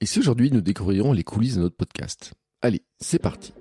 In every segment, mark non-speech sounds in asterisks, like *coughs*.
Et si aujourd'hui nous découvrirons les coulisses de notre podcast? Allez, c'est parti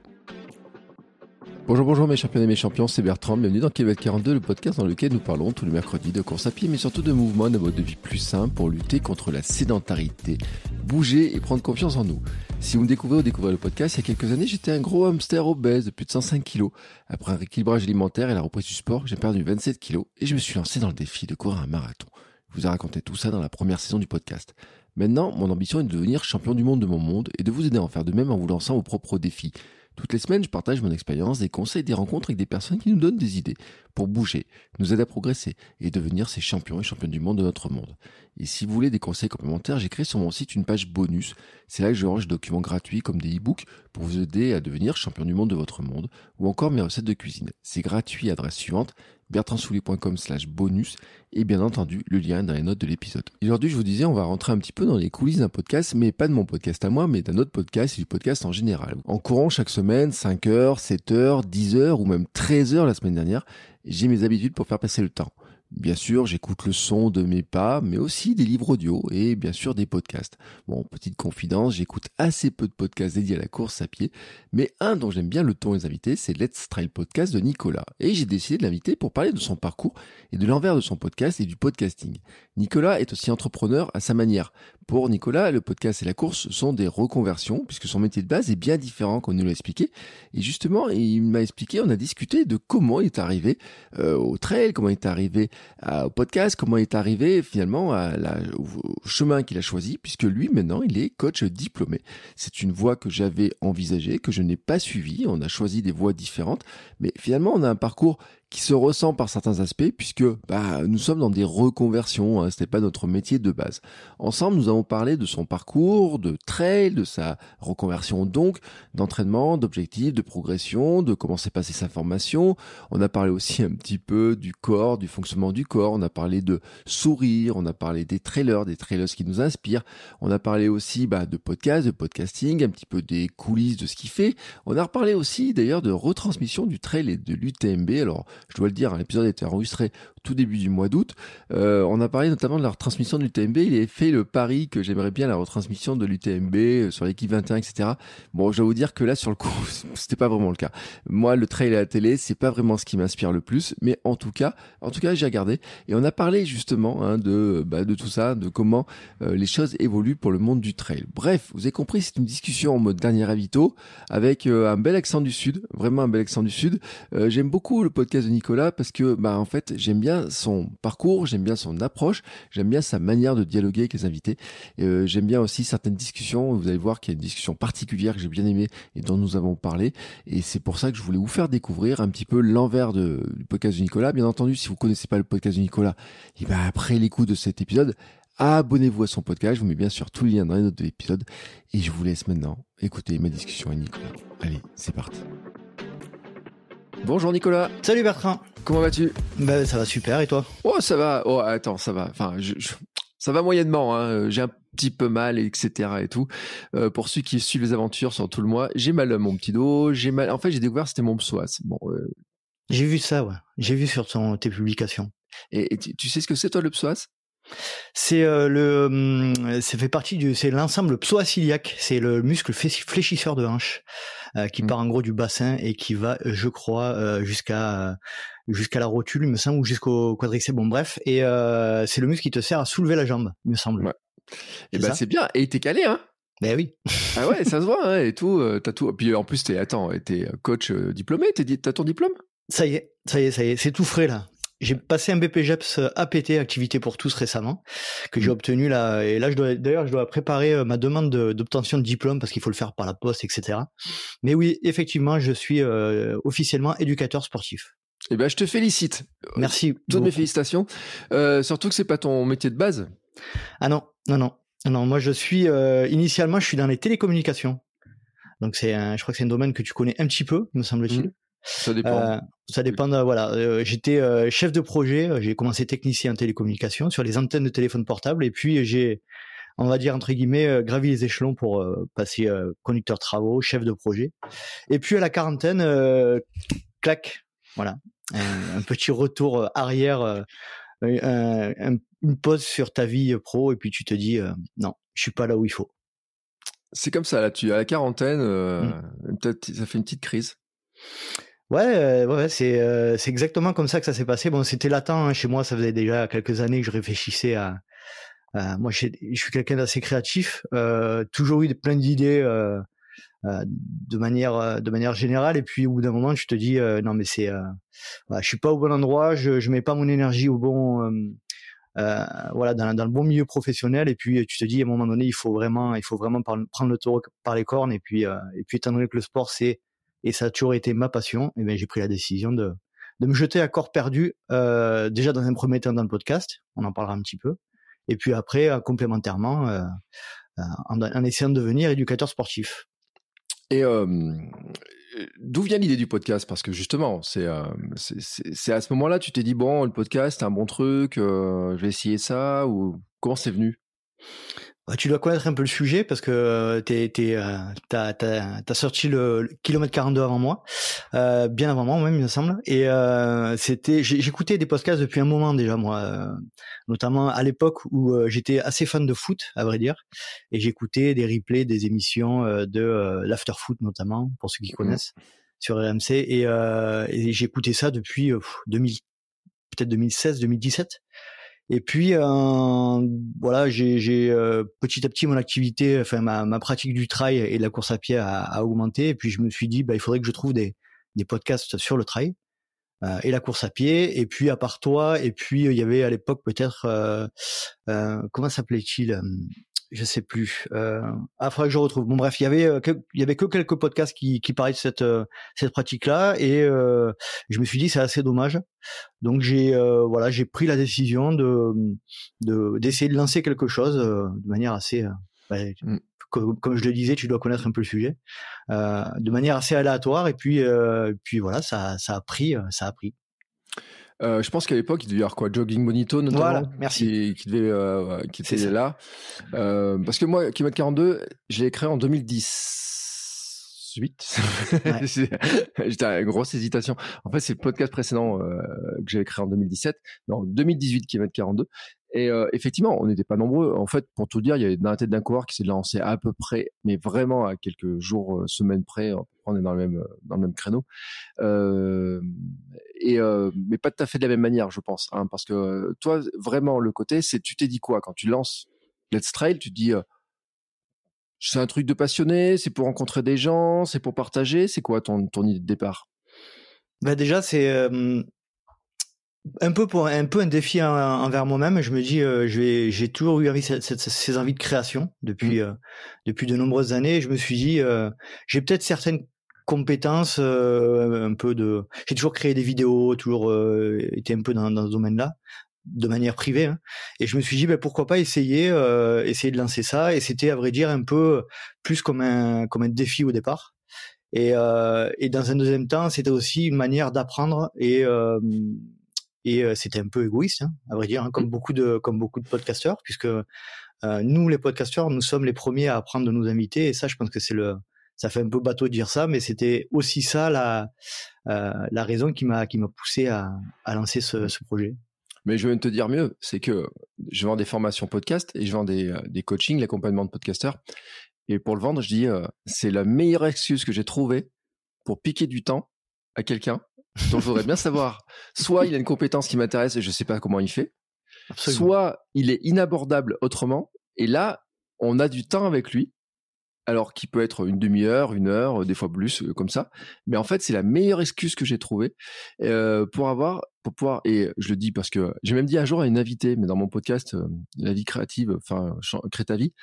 Bonjour, bonjour mes champions et mes champions, c'est Bertrand, bienvenue dans Québec 42, le podcast dans lequel nous parlons tous les mercredis de course à pied, mais surtout de mouvements, de mode de vie plus sain pour lutter contre la sédentarité, bouger et prendre confiance en nous. Si vous me découvrez ou découvrez le podcast, il y a quelques années, j'étais un gros hamster obèse de plus de 105 kilos. Après un rééquilibrage alimentaire et la reprise du sport, j'ai perdu 27 kilos et je me suis lancé dans le défi de courir un marathon. Je vous ai raconté tout ça dans la première saison du podcast. Maintenant, mon ambition est de devenir champion du monde de mon monde et de vous aider à en faire de même en vous lançant vos propres défis. Toutes les semaines, je partage mon expérience, des conseils, des rencontres avec des personnes qui nous donnent des idées pour bouger, nous aider à progresser et devenir ces champions et championnes du monde de notre monde. Et si vous voulez des conseils complémentaires, j'ai créé sur mon site une page bonus. C'est là que je range des documents gratuits comme des e-books pour vous aider à devenir champion du monde de votre monde ou encore mes recettes de cuisine. C'est gratuit, adresse suivante bertrandsoulier.com slash bonus et bien entendu le lien dans les notes de l'épisode. Aujourd'hui je vous disais on va rentrer un petit peu dans les coulisses d'un podcast mais pas de mon podcast à moi mais d'un autre podcast et du podcast en général. En courant chaque semaine 5 heures, 7 heures, 10 heures ou même 13 heures la semaine dernière j'ai mes habitudes pour faire passer le temps. Bien sûr, j'écoute le son de mes pas, mais aussi des livres audio et bien sûr des podcasts. Bon, petite confidence, j'écoute assez peu de podcasts dédiés à la course à pied, mais un dont j'aime bien le ton et les invités, c'est Let's Trail Podcast de Nicolas. Et j'ai décidé de l'inviter pour parler de son parcours et de l'envers de son podcast et du podcasting. Nicolas est aussi entrepreneur à sa manière. Pour Nicolas, le podcast et la course sont des reconversions, puisque son métier de base est bien différent qu'on nous l'a expliqué. Et justement, il m'a expliqué, on a discuté de comment il est arrivé euh, au trail, comment il est arrivé au podcast, comment il est arrivé finalement à la, au chemin qu'il a choisi, puisque lui maintenant il est coach diplômé. C'est une voie que j'avais envisagée, que je n'ai pas suivie. On a choisi des voies différentes, mais finalement on a un parcours qui se ressent par certains aspects puisque bah, nous sommes dans des reconversions, hein, ce n'est pas notre métier de base. Ensemble, nous avons parlé de son parcours, de trail, de sa reconversion donc, d'entraînement, d'objectifs, de progression, de comment s'est passée sa formation. On a parlé aussi un petit peu du corps, du fonctionnement du corps, on a parlé de sourire, on a parlé des trailers, des trailers qui nous inspirent, on a parlé aussi bah, de podcast, de podcasting, un petit peu des coulisses de ce qu'il fait. On a reparlé aussi d'ailleurs de retransmission du trail et de l'UTMB. Alors je dois le dire, l'épisode a été enregistré tout début du mois d'août. Euh, on a parlé notamment de la retransmission de l'UTMB. Il avait fait le pari que j'aimerais bien la retransmission de l'UTMB euh, sur l'équipe 21, etc. Bon, je dois vous dire que là, sur le coup, *laughs* c'était pas vraiment le cas. Moi, le trail à la télé, c'est pas vraiment ce qui m'inspire le plus, mais en tout cas, en tout cas, j'ai regardé et on a parlé justement hein, de bah, de tout ça, de comment euh, les choses évoluent pour le monde du trail. Bref, vous avez compris, c'est une discussion en mode dernier avito avec un bel accent du sud, vraiment un bel accent du sud. J'aime beaucoup le podcast de Nicolas parce que bah en fait j'aime bien son parcours, j'aime bien son approche, j'aime bien sa manière de dialoguer avec les invités. Euh, j'aime bien aussi certaines discussions. Vous allez voir qu'il y a une discussion particulière que j'ai bien aimée et dont nous avons parlé. Et c'est pour ça que je voulais vous faire découvrir un petit peu l'envers du podcast de Nicolas. Bien entendu, si vous connaissez pas le podcast de Nicolas, et ben après l'écoute de cet épisode, abonnez-vous à son podcast. Je vous mets bien sûr tous les liens dans les notes de l'épisode. Et je vous laisse maintenant écouter ma discussion avec Nicolas. Allez, c'est parti. Bonjour Nicolas. Salut Bertrand. Comment vas-tu? Bah ça va super et toi? Oh ça va. Oh attends ça va. Enfin je, je- ça va moyennement. Hein. J'ai un petit peu mal etc et tout. Euh, pour ceux qui suivent les aventures sur tout le mois, j'ai mal à mon petit dos. J'ai mal. En fait j'ai découvert que c'était mon psoas. Bon. euh, J'ai vu ça, ouais. J'ai vu sur ton, tes publications. et, et tu, tu sais ce que c'est toi le psoas? C'est euh, le, hum, ça fait partie du, c'est l'ensemble psoas-iliaque. C'est le muscle fléchisseur de hanche euh, qui Mm. part en gros du bassin et qui va, euh, je crois, euh, jusqu'à euh, jusqu'à la rotule, il me semble, ou jusqu'au quadriceps. Bon, bref. Et euh, c'est le muscle qui te sert à soulever la jambe, il me semble. Ouais. Et C'est ben ça c'est bien. Et t'es calé hein? Ben oui. Ah ouais ça se voit hein, et tout. euh, T'as tout. Puis en plus t'es attends t'es coach euh, diplômé. T'as ton diplôme? Ça y est, ça y est, ça y est, c'est tout frais là. J'ai passé un BPGEPS APT, activité pour tous récemment, que j'ai Mm. obtenu là. Et là, je dois, d'ailleurs, je dois préparer euh, ma demande de- d'obtention de, diplôme parce qu'il faut le faire par la poste, etc. Mais oui, effectivement, je suis euh, officiellement éducateur sportif. Eh ben, je te félicite. Merci. Toutes mes félicitations. Euh, surtout que c'est pas ton métier de base. Ah non, non, non. Non, moi je suis euh, initialement je suis dans les télécommunications. Donc c'est je crois que c'est un domaine que tu connais un petit peu, me semble-t-il. Mmh. Ça dépend. Euh, ça dépend. De, voilà, euh, j'étais euh, chef de projet. J'ai commencé technicien en télécommunications sur les antennes de téléphone portable, et puis j'ai, on va dire entre guillemets, gravi les échelons pour passer conducteur travaux, chef de projet. Et puis à la quarantaine, clac, voilà, un, un, petit retour arrière, un, une pause sur ta vie pro, et puis tu te dis non, je suis pas là où il faut. C'est comme ça là. Tu à la quarantaine, mmh. peut-être ça fait une petite crise. Ouais, ouais, c'est euh, c'est exactement comme ça que ça s'est passé. Bon, c'était latent hein, chez moi. Ça faisait déjà quelques années que je réfléchissais à. à moi, je suis quelqu'un d'assez créatif. Euh, toujours eu plein d'idées euh, euh, de manière de manière générale. Et puis au bout d'un moment, je te dis non, mais c'est, voilà, je suis pas au bon endroit. Je je mets pas mon énergie au bon. voilà, dans, dans le bon milieu professionnel. Et puis tu te dis à un moment donné, il faut vraiment, il faut vraiment prendre le taureau par les cornes. Et puis et puis étant donné que le sport c'est et ça a toujours été ma passion, et bien j'ai pris la décision de, de me jeter à corps perdu, euh, déjà dans un premier temps dans le podcast, on en parlera un petit peu, et puis après, euh, complémentairement, euh, en, essayant de devenir éducateur sportif. Et d'où vient l'idée du podcast? Parce que justement, c'est c'est à ce moment-là, tu t'es dit, bon, le podcast, c'est un bon truc, je vais essayer ça, ou comment c'est venu? Tu dois connaître un peu le sujet parce que euh, t'es, t'es, euh, t'as, t'as, t'as sorti le, kilomètre 42 avant moi, euh, bien avant moi même il me semble. Et euh, c'était, j'écoutais des podcasts depuis un moment déjà moi, euh, notamment à l'époque où j'étais assez fan de foot à vrai dire, et j'écoutais des replays des émissions de l'after foot notamment pour ceux qui mmh. connaissent sur RMC et, et j'écoutais ça depuis 2000, peut-être 2016, 2017. Et puis euh, j'ai euh, petit à petit mon activité, enfin ma, pratique du trail et de la course à pied a, augmenté. Et puis je me suis dit, bah, il faudrait que je trouve des, podcasts sur le trail euh, et la course à pied. Et puis à part toi, et puis il y avait à l'époque peut-être euh, comment s'appelait-il je sais plus. Euh, ah, faudrait que je retrouve. Bon, bref, il y avait, euh, il y avait que quelques podcasts qui, qui parlaient de cette, euh, cette pratique-là, et euh, je me suis dit c'est assez dommage. Donc j'ai, euh, voilà, j'ai pris la décision de, de d'essayer de lancer quelque chose de manière assez, bah, mm. comme, comme, je le disais, tu dois connaître un peu le sujet, de manière assez aléatoire, et puis, puis voilà, ça, ça a pris, ça a pris. Euh, je pense qu'à l'époque, il devait y avoir quoi Jogging Bonito, notamment. Voilà, merci. Qui, qui devait, euh, qui était là. Euh, parce que moi, Kilomètre 42, je l'ai créé en 2018. Ouais. *laughs* J'étais à grosse hésitation. En fait, c'est le podcast précédent que j'avais créé en 2017. Non, 2018, Kilomètre 42. Et euh, effectivement, on n'était pas nombreux. En fait, pour tout dire, il y avait dans la tête d'un coureur qui s'est lancé à peu près, mais vraiment à quelques jours, semaines près. On est dans le même dans le même créneau. Euh, et euh, mais pas tout à fait de la même manière, je pense, hein, parce que toi, vraiment, le côté, c'est tu t'es dit quoi quand tu lances Let's Trail, tu te dis euh, c'est un truc de passionné, c'est pour rencontrer des gens, c'est pour partager, c'est quoi ton ton idée de départ? Bah déjà, c'est euh, un peu pour un peu un défi envers moi-même. Je me dis, euh, j'ai toujours eu envie cette, cette, ces envies de création depuis mmh. euh, depuis de nombreuses années. Je me suis dit, euh, j'ai peut-être certaines compétences, un peu de. J'ai toujours créé des vidéos, toujours été un peu dans, dans ce domaine-là de manière privée hein. et je me suis dit ben pourquoi pas essayer essayer de lancer ça et c'était à vrai dire un peu plus comme un comme un défi au départ et, et dans un deuxième temps c'était aussi une manière d'apprendre et et euh, c'était un peu égoïste, hein, à vrai dire, hein, comme mmh. beaucoup de comme beaucoup de podcasteurs, puisque euh, nous les podcasteurs, nous sommes les premiers à apprendre de nos invités, et ça, je pense que c'est le ça fait un peu bateau de dire ça, mais c'était aussi ça la euh, la raison qui m'a qui m'a poussé à, à lancer ce, ce projet. Mais je vais te dire mieux, c'est que je vends des formations podcast et je vends des, euh, des coachings, l'accompagnement de podcasteurs. Et pour le vendre, je dis, euh, c'est la meilleure excuse que j'ai trouvée pour piquer du temps à quelqu'un donc je voudrais bien savoir, soit il a une compétence qui m'intéresse et je sais pas comment il fait, soit il est inabordable autrement, et là, on a du temps avec lui, alors qui peut être une demi-heure, une heure, des fois plus, euh, comme ça. Mais en fait, c'est la meilleure excuse que j'ai trouvée euh, pour avoir, pour pouvoir, et je le dis parce que j'ai même dit un jour à une invitée, mais dans mon podcast, euh, La vie créative, enfin, Crée ta vie,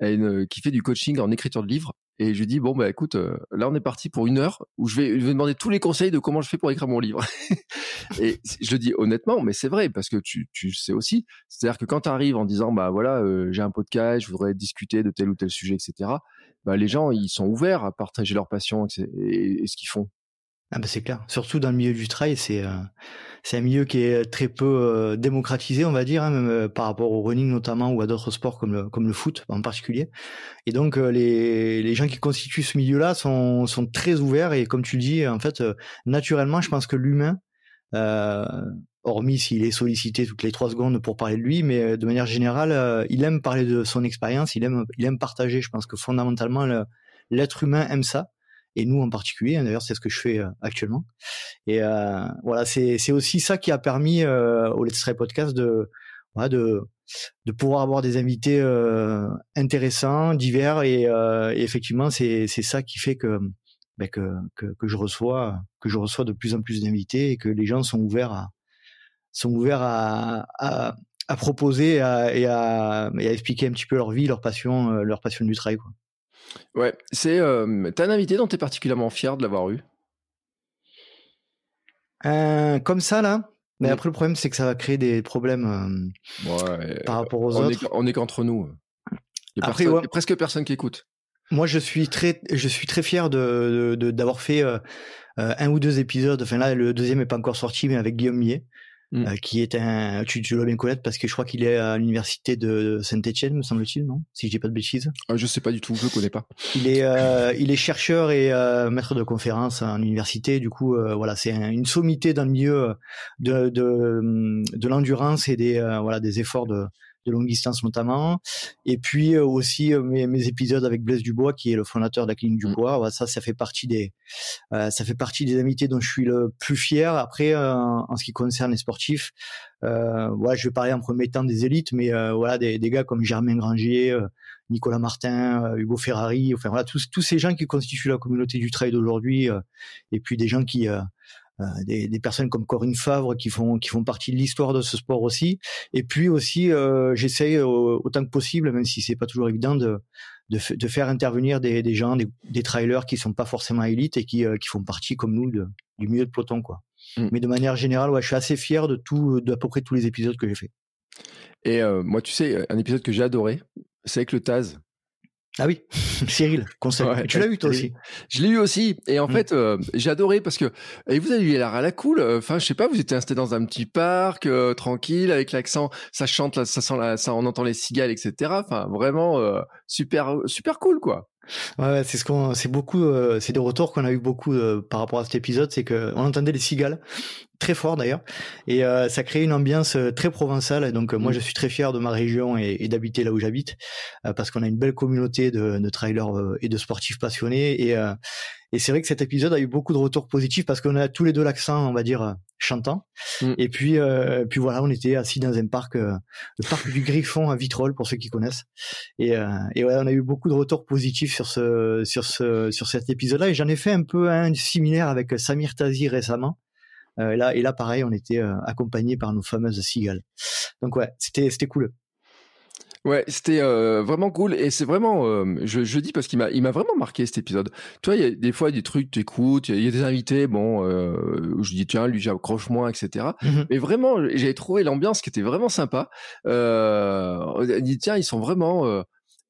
qui fait du coaching en écriture de livres. Et je lui dis bon bah écoute, là on est parti pour une heure où je vais, je vais demander tous les conseils de comment je fais pour écrire mon livre. *laughs* et je le dis honnêtement, mais c'est vrai parce que tu, tu sais aussi, c'est-à-dire que quand tu arrives en disant bah voilà j'ai un podcast, je voudrais discuter de tel ou tel sujet, etc. Bah les gens ils sont ouverts à partager leur passion et ce qu'ils font. Ah bah c'est clair. Surtout dans le milieu du trail, c'est euh, c'est un milieu qui est très peu euh, démocratisé, on va dire, hein, même euh, par rapport au running notamment ou à d'autres sports comme le foot en particulier. Et donc les gens qui constituent ce milieu-là sont très ouverts et comme tu dis, en fait, naturellement, je pense que l'humain, hormis s'il est sollicité toutes les trois secondes pour parler de lui, mais de manière générale, il aime parler de son expérience, il aime il aime partager. Je pense que fondamentalement l'être humain aime ça et nous en particulier. Hein, d'ailleurs, c'est ce que je fais euh, actuellement. Et euh, voilà, c'est aussi ça qui a permis euh, au Let's Try Podcast de voilà, de de pouvoir avoir des invités intéressants, divers et, et effectivement, c'est ça qui fait que ben, que, que, que je reçois que je reçois de plus en plus d'invités et que les gens sont ouverts à sont ouverts à, à, à proposer et à, et à, expliquer un petit peu leur vie, leur passion, leur passion du trail. Quoi. Ouais, c'est. Euh, T'as un invité dont tu es particulièrement fier de l'avoir eu? Euh, Comme ça, là? Mais après, le problème, c'est que ça va créer des problèmes euh, par rapport aux on autres. Est, on est qu'entre nous. Il y a, presque personne qui écoute. Moi, je suis très, je suis très fier de d'avoir fait euh, un ou deux épisodes. Enfin là, le deuxième est pas encore sorti, mais avec Guillaume Millet. Mm. Euh, qui est un, tu, tu dois bien connaître parce que je crois qu'il est à l'université de Saint-Étienne, me semble-t-il, non? Si je dis pas de bêtises. Ah, je sais pas du tout, je le connais pas. Il est, euh, il est chercheur et euh, maître de conférence en université. Du coup, voilà, c'est une sommité dans le milieu de de, de l'endurance et des voilà des efforts de de longue distance notamment. Et puis euh, aussi euh, mes, mes, épisodes avec Blaise Dubois, qui est le fondateur de la clinique Dubois. Mmh. ça, ça fait partie des, euh, ça fait partie des amitiés dont je suis le plus fier. Après, en ce qui concerne les sportifs, euh, voilà, je vais parler en premier temps des élites, mais voilà, des, des, gars comme Germain Grangier, Nicolas Martin, Hugo Ferrari, enfin voilà, tous, tous ces gens qui constituent la communauté du trail d'aujourd'hui, et puis des gens qui euh, des, des, personnes comme Corinne Favre qui font qui font partie de l'histoire de ce sport aussi. Et puis aussi, euh, j'essaye autant que possible, même si c'est pas toujours évident, de de, de faire intervenir des, des gens, des, des, trailers qui sont pas forcément élites et qui, euh, qui font partie comme nous de, du milieu de peloton, quoi. Mm. Mais de manière générale, ouais, je suis assez fier de tout, de à peu près tous les épisodes que j'ai fait. Et moi, tu sais, un épisode que j'ai adoré, c'est avec le Taz. Ah oui, *laughs* Cyril, conseil. tu l'as eu toi aussi Je l'ai eu aussi. Et en mm. fait, euh, j'ai adoré parce que et vous avez eu l'air à la cool. Enfin, je sais pas, vous étiez installé dans un petit parc euh, tranquille avec l'accent, ça chante, ça sent, la, ça on entend les cigales, etc. Enfin, vraiment euh, super, super cool quoi. Ouais, c'est ce qu'on, c'est beaucoup, c'est des retours qu'on a eu beaucoup par rapport à cet épisode, c'est que on entendait les cigales très fort d'ailleurs, et euh, ça crée une ambiance euh, très provençale. Donc euh, moi, mm. je suis très fier de ma région et, et d'habiter là où j'habite, parce qu'on a une belle communauté de, de trailers et de sportifs passionnés. Et, et c'est vrai que cet épisode a eu beaucoup de retours positifs parce qu'on a tous les deux l'accent, on va dire, chantant. Mm. Et puis, puis voilà, on était assis dans un parc, le parc du Griffon à Vitrolles pour ceux qui connaissent. Et, et ouais, on a eu beaucoup de retours positifs sur ce, sur ce, sur cet épisode-là. Et j'en ai fait un peu un similaire avec Samir Tazi récemment. Euh, et là, et là, pareil, on était euh, accompagné par nos fameuses cigales. Donc ouais, c'était c'était cool. Ouais, c'était euh, vraiment cool et c'est vraiment, je, je dis parce qu'il m'a, il m'a vraiment marqué cet épisode. Tu vois, il y a des fois des trucs, tu écoutes, il y, a des invités, bon, je dis tiens, lui j'accroche moins, etc. Mm-hmm. Mais vraiment, j'ai trouvé l'ambiance qui était vraiment sympa. Euh, dit tiens, ils sont vraiment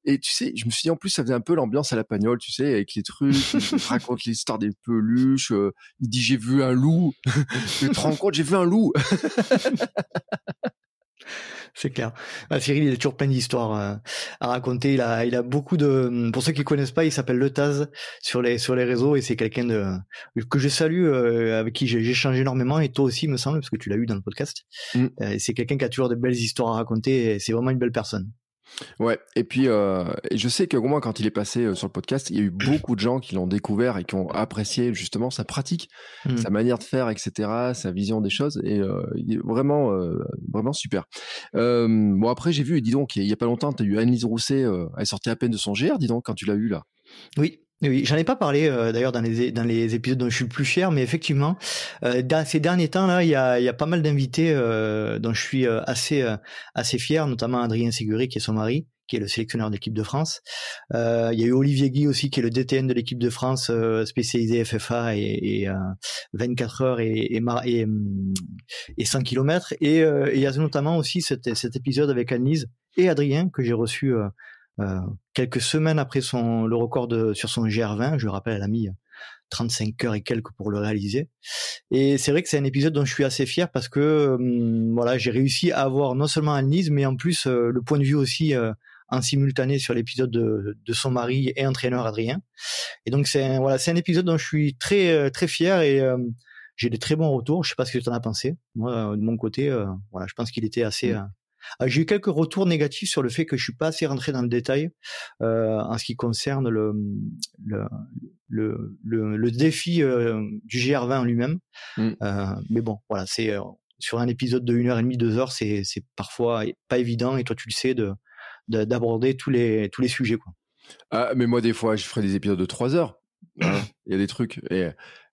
et tu sais, je me suis dit en plus ça faisait un peu l'ambiance à la pagnole, tu sais, avec les trucs, il raconte *laughs* l'histoire des peluches, euh, il dit j'ai vu un loup, tu te rends compte, j'ai vu un loup. *laughs* C'est clair. Bah, Cyril, il a toujours plein d'histoires euh, à raconter. Il a, il a beaucoup de. Pour ceux qui connaissent pas, il s'appelle Le Taz sur les sur les réseaux et c'est quelqu'un de que je salue, euh, avec qui j'ai échangé énormément et toi aussi, me semble, parce que tu l'as eu dans le podcast. Mm. c'est quelqu'un qui a toujours de belles histoires à raconter. et C'est vraiment une belle personne. Ouais, et puis euh, je sais que moi quand il est passé euh, sur le podcast, il y a eu *clears throat* beaucoup de gens qui l'ont découvert et qui ont apprécié justement sa pratique, mmh. sa manière de faire, etc., sa vision des choses, et euh, il est vraiment, euh, vraiment super. Euh, bon après j'ai vu, dis donc, il y a pas longtemps, tu as eu Anne-Lise Rousset, elle est sortie à peine de son GR, dis donc, quand tu l'as eu là. Oui, oui, j'en ai pas parlé euh, d'ailleurs dans les dans les épisodes dont je suis le plus fier, mais effectivement, euh, dans ces derniers temps là, il y a y a pas mal d'invités euh, dont je suis assez assez fier, notamment Adrien Séguré qui est son mari, qui est le sélectionneur de l'équipe de France. Euh, il y a eu Olivier Guy aussi, qui est le DTN de l'équipe de France, euh, spécialisé FFA et, et 24 heures et, et, et, et 100 km. Et, il y a notamment aussi cet, cet épisode avec Annelise et Adrien que j'ai reçu quelques semaines après son le record de, sur son GR20. Je le rappelle, elle a mis 35 heures et quelques pour le réaliser. Et c'est vrai que c'est un épisode dont je suis assez fier parce que hum, voilà, j'ai réussi à avoir non seulement Annelise, mais en plus euh, le point de vue aussi euh, en simultané sur l'épisode de, de, son mari et entraîneur Adrien. Et donc c'est voilà, c'est un épisode dont je suis très euh, très fier et j'ai des très bons retours. Je sais pas ce que tu en as pensé. Moi, de mon côté, voilà, je pense qu'il était assez mmh. J'ai eu quelques retours négatifs sur le fait que je suis pas assez rentré dans le détail euh, en ce qui concerne le le le, le, défi euh, du GR20 en lui-même. Mm. Euh, mais bon, voilà, c'est sur un épisode de 1 heure et demie, 2 heures, c'est c'est parfois pas évident et toi tu le sais de d'aborder tous les tous les sujets quoi. Ah, mais moi des fois je ferai des épisodes de 3 heures. *coughs* Il y a des trucs et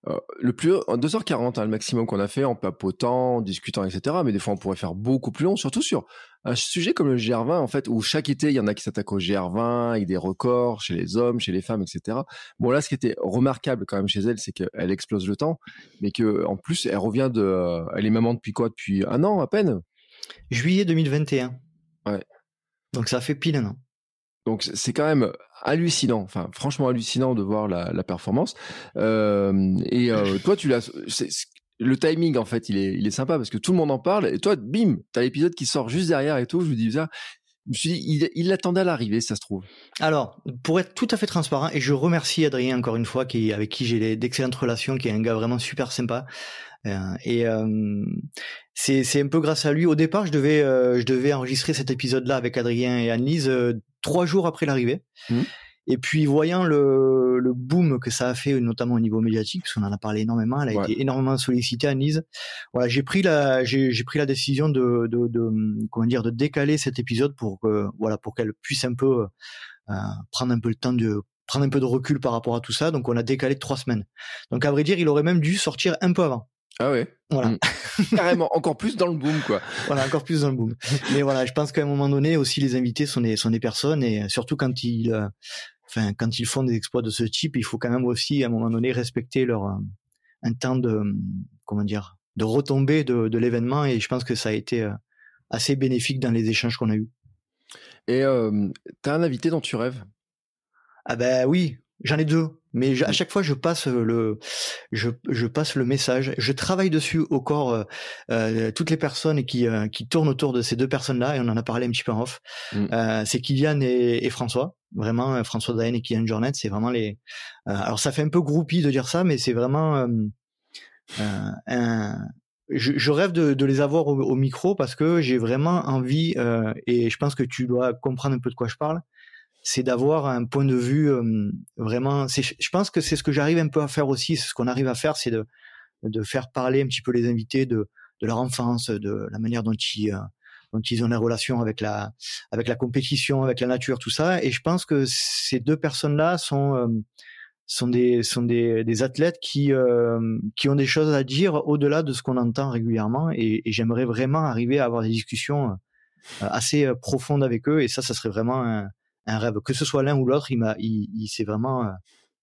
euh, le plus en 2h40 hein, le maximum qu'on a fait en papotant, en discutant, etc. Mais des fois on pourrait faire beaucoup plus long, surtout sur un sujet comme le GR20 en fait, où chaque été il y en a qui s'attaquent au GR20 avec des records chez les hommes, chez les femmes, etc. Bon là, ce qui était remarquable quand même chez elle, c'est qu'elle explose le temps, mais que en plus elle revient de, euh, elle est maman depuis quoi? Depuis un an à peine? Juillet 2021. Ouais. Donc ça fait pile un an. Donc c'est quand même hallucinant, enfin franchement hallucinant de voir la, la performance. Euh, et euh, *laughs* toi, tu l'as, le timing en fait, il est, il est sympa parce que tout le monde en parle. Et toi, bim, t'as l'épisode qui sort juste derrière et tout. Je me dis ça. Je me suis dit, il, il l'attendait à l'arrivée, ça se trouve. Alors, pour être tout à fait transparent, et je remercie Adrien encore une fois, qui avec qui j'ai d'excellentes relations, qui est un gars vraiment super sympa. Euh, et euh, c'est c'est un peu grâce à lui. Au départ, je devais euh, je devais enregistrer cet épisode-là avec Adrien et Annelise trois jours après l'arrivée. Mmh. Et puis voyant le, le boom que ça a fait, notamment au niveau médiatique, parce qu'on en a parlé énormément, elle a été énormément sollicitée à Nice. Voilà, j'ai pris la j'ai pris la décision de, de, de, comment dire de décaler cet épisode pour que voilà pour qu'elle puisse un peu euh, prendre un peu le temps de prendre un peu de recul par rapport à tout ça. Donc on a décalé de trois semaines. Donc à vrai dire, il aurait même dû sortir un peu avant. Ah ouais. Voilà. Mmh. Carrément, encore plus dans le boom, quoi. *laughs* Voilà, encore plus dans le boom. Mais voilà, je pense qu'à un moment donné, aussi, les invités sont des, sont des personnes et surtout quand ils, euh, enfin, quand ils font des exploits de ce type, il faut quand même aussi, à un moment donné, respecter leur, euh, un temps de, comment dire, de retomber de, de l'événement et je pense que ça a été euh, assez bénéfique dans les échanges qu'on a eus. Et euh, t'as un invité dont tu rêves? Ah ben oui, j'en ai deux mais à chaque fois je passe le je, je passe le message. Je travaille dessus au corps euh, euh toutes les personnes qui euh, qui tournent autour de ces deux personnes là et on en a parlé un petit peu en off. Mm. euh, c'est Kylian et, et, François vraiment euh, François Daen et Kylian Jornet c'est vraiment les alors ça fait un peu groupie de dire ça mais c'est vraiment un je, je, rêve de, de les avoir au, au micro parce que j'ai vraiment envie et je pense que tu dois comprendre un peu de quoi je parle c'est d'avoir un point de vue euh, vraiment. Je pense que c'est ce que j'arrive un peu à faire aussi. Ce qu'on arrive à faire, c'est de, de faire parler un petit peu les invités de, de leur enfance, de la manière dont ils, euh, dont ils ont des relations avec la, avec la compétition, avec la nature, tout ça. Et je pense que ces deux personnes-là sont euh, sont des sont des, des athlètes qui qui ont des choses à dire au-delà de ce qu'on entend régulièrement. Et, et j'aimerais vraiment arriver à avoir des discussions assez profondes avec eux. Et ça, ça serait vraiment un un rêve. Que ce soit l'un ou l'autre, il m'a, il, il c'est vraiment euh,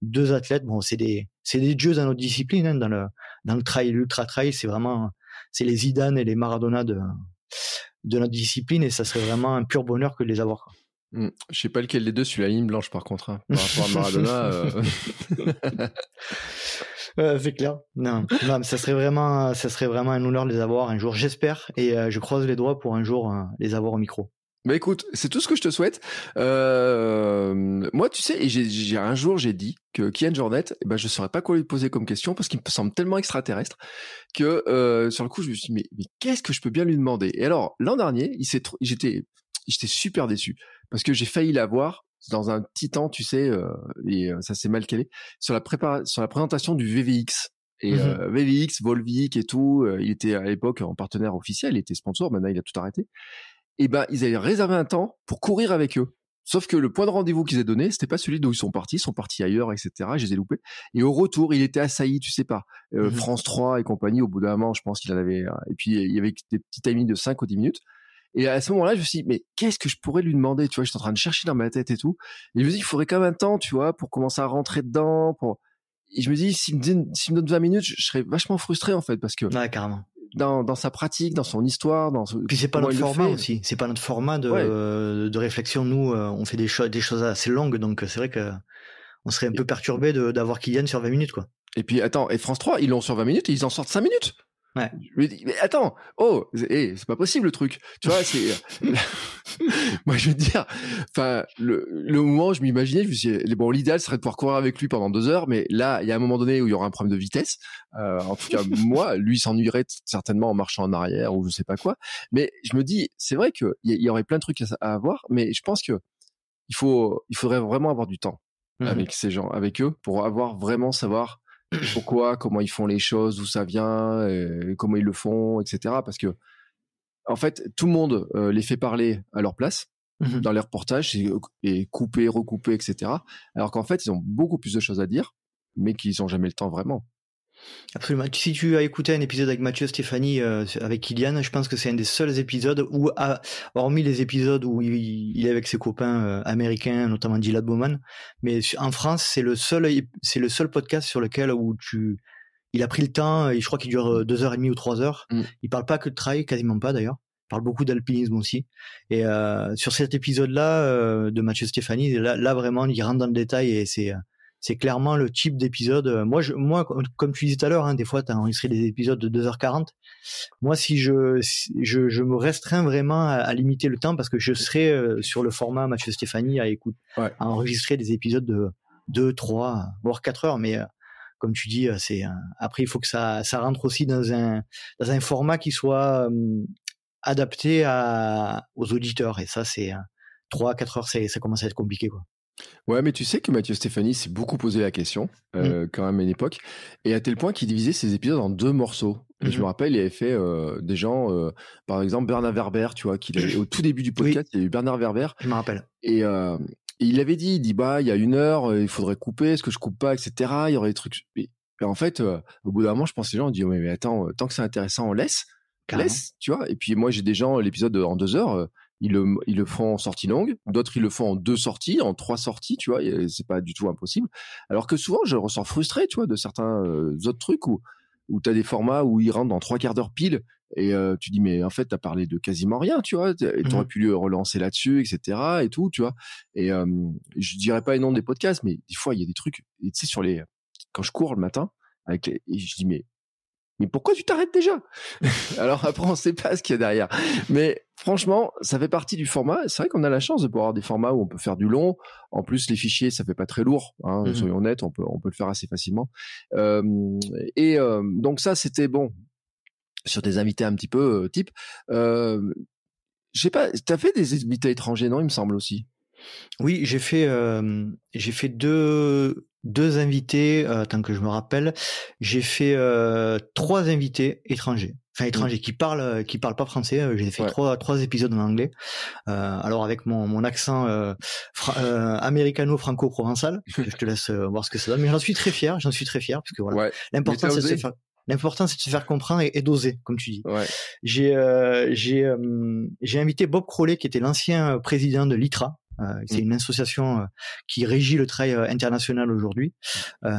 deux athlètes. Bon, c'est des, c'est des dieux dans notre discipline, hein, dans le, dans le trail, l'ultra trail, c'est vraiment, c'est les Zidane et les Maradona de, de notre discipline, et ça serait vraiment un pur bonheur que de les avoir. Quoi. Mmh. Je sais pas lequel des deux, celui la ligne blanche par contre, hein, par rapport à *laughs* Maradona. euh... *laughs* c'est clair. Non, non, mais ça serait vraiment, ça serait vraiment un honneur de les avoir un jour, j'espère, et euh, je croise les doigts pour un jour euh, les avoir au micro. Bah écoute, c'est tout ce que je te souhaite. Euh, moi, tu sais, j'ai un jour j'ai dit que Kian Jornet, eh ben je saurais pas quoi lui poser comme question parce qu'il me semble tellement extraterrestre que euh, sur le coup je me suis dit mais, mais qu'est-ce que je peux bien lui demander? Et alors l'an dernier, il s'est, j'étais, j'étais super déçu parce que j'ai failli l'avoir dans un petit temps, tu sais, euh, et euh, ça s'est mal calé sur la préparation, sur la présentation du VVX. Et mmh euh, VVX, Volvic et tout, euh, il était à l'époque en partenaire officiel, il était sponsor, maintenant il a tout arrêté et ben ils avaient réservé un temps pour courir avec eux. Sauf que le point de rendez-vous qu'ils avaient donné, c'était pas celui d'où ils sont partis, ils sont partis ailleurs, etc. Je les ai loupés. Et au retour, il était assailli, tu sais pas, euh, mmh France 3 et compagnie. Au bout d'un moment, je pense qu'il en avait. Euh, et puis il y avait des petits timings de 5 ou 10 minutes. Et à ce moment-là, je me suis dit, mais qu'est-ce que je pourrais lui demander Tu vois, j'étais en train de chercher dans ma tête et tout. Et je me dis, il faudrait quand même un temps, tu vois, pour commencer à rentrer dedans. Pour... Et je me dis, s'il me, donne, s'il me donne 20 minutes, je, serais vachement frustré en fait, parce que Ouais, carrément. Dans, dans sa pratique, dans son histoire, dans ce- Puis c'est pas notre format aussi. C'est pas notre format de, Ouais. euh, de réflexion. Nous, euh, on fait des, cho- des choses assez longues, donc euh, c'est vrai que on serait un peu perturbé d'avoir Kylian sur 20 minutes, quoi. Et puis attends, et France 3, ils l'ont sur 20 minutes et ils en sortent 5 minutes. Ouais. Je me dis, mais attends, oh, c'est eh, c'est pas possible le truc. Tu vois, c'est. *laughs* Moi, je veux dire, enfin, le, le moment où je m'imaginais, je me suis dit, bon, l'idéal serait de pouvoir courir avec lui pendant deux heures, mais là, il y a un moment donné où il y aura un problème de vitesse. Euh, en tout cas, *laughs* moi, lui s'ennuierait certainement en marchant en arrière ou je sais pas quoi. Mais je me dis, c'est vrai qu'il y, y aurait plein de trucs à, à avoir, mais je pense que il faut, il faudrait vraiment avoir du temps Mhm. avec ces gens, avec eux, pour avoir vraiment savoir *clears throat* pourquoi, comment ils font les choses, d'où ça vient, euh, comment ils le font, etc. Parce que, en fait, tout le monde euh, les fait parler à leur place Mhm. dans les reportages et, et couper, recouper, etc. Alors qu'en fait, ils ont beaucoup plus de choses à dire, mais qu'ils n'ont jamais le temps vraiment. Absolument. Si tu as écouté un épisode avec Mathieu Stéphanie, euh, avec Kylian, je pense que c'est un des seuls épisodes où, hormis les épisodes où il, il est avec ses copains euh, américains, notamment Dylan Bowman, mais en France, c'est le seul, c'est le seul podcast sur lequel où tu, il a pris le temps, et je crois qu'il dure euh, deux heures et demie ou trois heures. Mm. Il parle pas que de trail, quasiment pas d'ailleurs. Il parle beaucoup d'alpinisme aussi. Et euh, sur cet épisode-là de Mathieu Stéphanie, là, là vraiment, il rentre dans le détail et c'est c'est clairement le type d'épisode. euh, Moi, je, moi, comme- tu disais tout à l'heure, hein, des fois, tu as enregistré des épisodes de 2h40. Moi, si je, si- je, je me restreins vraiment à, à limiter le temps parce que je serai euh, sur le format Mathieu Stéphanie à écoute, Ouais. à enregistrer des épisodes de 2, 3, voire 4 heures. Mais euh, comme tu dis, c'est euh, après, il faut que ça, ça rentre aussi dans un, dans un format qui soit adapté à, aux auditeurs. Et ça, c'est 3, 4 heures, ça commence à être compliqué, quoi. Ouais, mais tu sais que Mathieu Stéphanie s'est beaucoup posé la question, Mm. euh, quand même à une époque, et à tel point qu'il divisait ses épisodes en deux morceaux. Et je Mhm. me rappelle, il avait fait euh, des gens, euh, par exemple Bernard Werber, tu vois, qu'il avait- au tout début du podcast, il y a eu Bernard Werber, Je me rappelle. et, il avait dit, il dit bah il y a une heure, il faudrait couper, est-ce que je coupe pas, etc. Il y aurait des trucs. Et, et en fait, au bout d'un moment, je pense que les gens ont dit mais, mais attends, tant que c'est intéressant, on laisse, Carrément. laisse, tu vois. Et puis moi, j'ai des gens, l'épisode en deux heures, ils le, ils le font en sortie longue, d'autres ils le font en deux sorties, en trois sorties, tu vois. et C'est pas du tout impossible. Alors que souvent, je ressens frustré, tu vois, de certains euh, autres trucs où où t'as des formats où ils rentrent dans trois quarts d'heure pile et euh, tu dis mais en fait t'as parlé de quasiment rien tu vois et t'aurais Mhm. pu le relancer là-dessus etc et tout tu vois et euh, je dirais pas les noms des podcasts mais des fois il y a des trucs et tu sais sur les quand je cours le matin avec les, et je dis mais mais pourquoi tu t'arrêtes déjà? *laughs* Alors après, on sait pas ce qu'il y a derrière. Mais franchement, ça fait partie du format. C'est vrai qu'on a la chance de pouvoir avoir des formats où on peut faire du long. En plus, les fichiers, ça fait pas très lourd. Hein, Mhm. Soyons honnêtes, on peut, on peut le faire assez facilement. Euh, et euh, donc ça, c'était bon sur des invités un petit peu euh, type. Euh, je sais pas, t'as fait des invités étrangers, non Il me semble aussi? Oui, j'ai fait j'ai fait deux deux invités euh, tant que je me rappelle. J'ai fait euh, trois invités étrangers. Enfin étrangers qui parlent qui parlent pas français. Euh, J'ai fait Ouais. trois trois épisodes en anglais. Euh, alors avec mon mon accent euh, fra- euh, américano-franco-provençal. *laughs* je te laisse euh, voir ce que ça donne. Mais j'en suis très fier. J'en suis très fier parce que voilà. Ouais, L'important c'est de se faire L'important, c'est de se faire comprendre et, et d'oser, comme tu dis. ouais. J'ai euh, j'ai euh, j'ai invité Bob Crowley qui était l'ancien président de l'ITRA. Euh, c'est Mm. une association euh, qui régit le trail euh, international aujourd'hui, euh,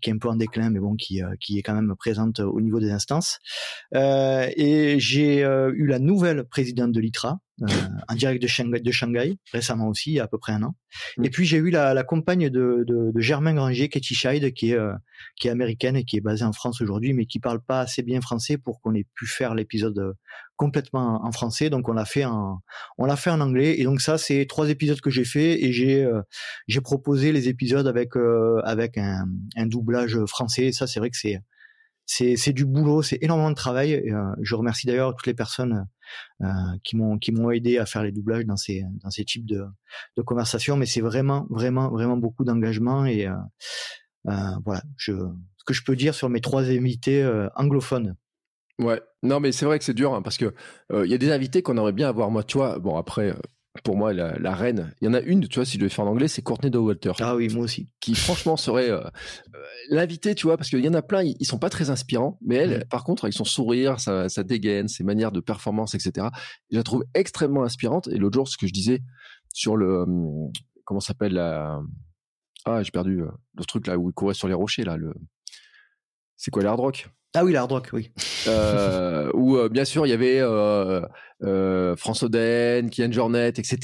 qui est un peu en déclin, mais bon, qui euh, qui est quand même présente au niveau des instances. Euh, et j'ai euh, eu la nouvelle présidente de l'ITRA euh, en direct de Shanghai, de Shanghai récemment aussi, il y a à peu près un an. Mm. Et puis j'ai eu la, la compagne de, de, de Germain Granger, Katie Scheid, qui est euh, qui est américaine et qui est basée en France aujourd'hui, mais qui parle pas assez bien français pour qu'on ait pu faire l'épisode complètement en français. Donc on l'a fait en on l'a fait en anglais. Et donc ça c'est trois épisodes que j'ai fait et j'ai euh, j'ai proposé les épisodes avec euh, avec un, un doublage français. Ça c'est vrai que c'est c'est c'est du boulot, c'est énormément de travail. Et, euh, je remercie d'ailleurs toutes les personnes euh, qui m'ont qui m'ont aidé à faire les doublages dans ces dans ces types de de conversations. Mais c'est vraiment vraiment vraiment beaucoup d'engagement et euh, euh, voilà. Je ce que je peux dire sur mes trois invités anglophones. Ouais. Non, mais c'est vrai que c'est dur hein, parce que euh, il y a des invités qu'on aimerait bien avoir. Moi, tu vois, bon après, euh, pour moi la, la, reine. Il y en a une, tu vois, si je devais faire en anglais, c'est Courtney de Walter. Ah oui, moi aussi. Qui franchement serait euh, l'invité, tu vois, parce qu'il y en a plein, ils, ils, sont pas très inspirants, mais elle, mmh. par contre, avec son sourire, sa, sa, dégaine, ses manières de performance, etc., je la trouve extrêmement inspirante. Et l'autre jour, ce que je disais sur le, hum, comment s'appelle la, ah, j'ai perdu le truc là où il courait sur les rochers là, le, c'est quoi l'hard rock? Ah oui, l'hard rock, oui. Euh, *laughs* où euh, bien sûr il y avait euh, euh, François Oden, Kian Jornet, etc.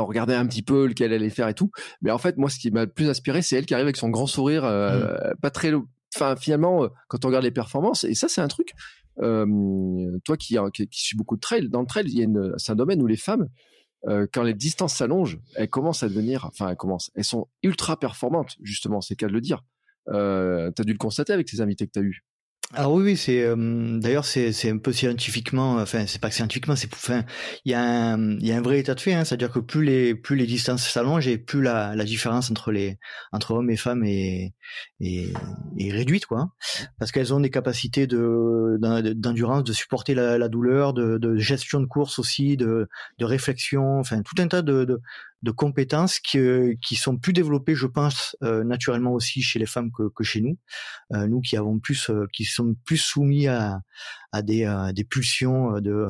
On regardait un petit peu lequel elle allait faire et tout. Mais en fait, moi, ce qui m'a le plus inspiré, c'est elle qui arrive avec son grand sourire, euh, mm. pas très, enfin finalement, quand on regarde les performances, et ça c'est un truc. toi qui, qui, qui suis beaucoup de trail, dans le trail, il y a une, c'est un domaine où les femmes, quand les distances s'allongent, elles commencent à devenir, enfin elles commencent, elles sont ultra performantes justement, c'est qu'à de le dire. Euh, tu as dû le constater avec tes invités que tu as eu. Ah oui, oui, c'est euh, d'ailleurs c'est c'est un peu scientifiquement, enfin c'est pas que scientifiquement, c'est enfin il y a un il y a un vrai état de fait, hein, c'est-à-dire que plus les plus les distances s'allongent et plus la la différence entre les entre hommes et femmes est est, réduite quoi, parce qu'elles ont des capacités de d'endurance, de supporter la, la douleur, de, de gestion de course aussi, de de réflexion, enfin tout un tas de, de de compétences qui, euh, qui sont plus développées, je pense, euh, naturellement aussi chez les femmes que, que chez nous. Euh, nous qui avons plus, qui sommes plus soumis à, à des, des pulsions de,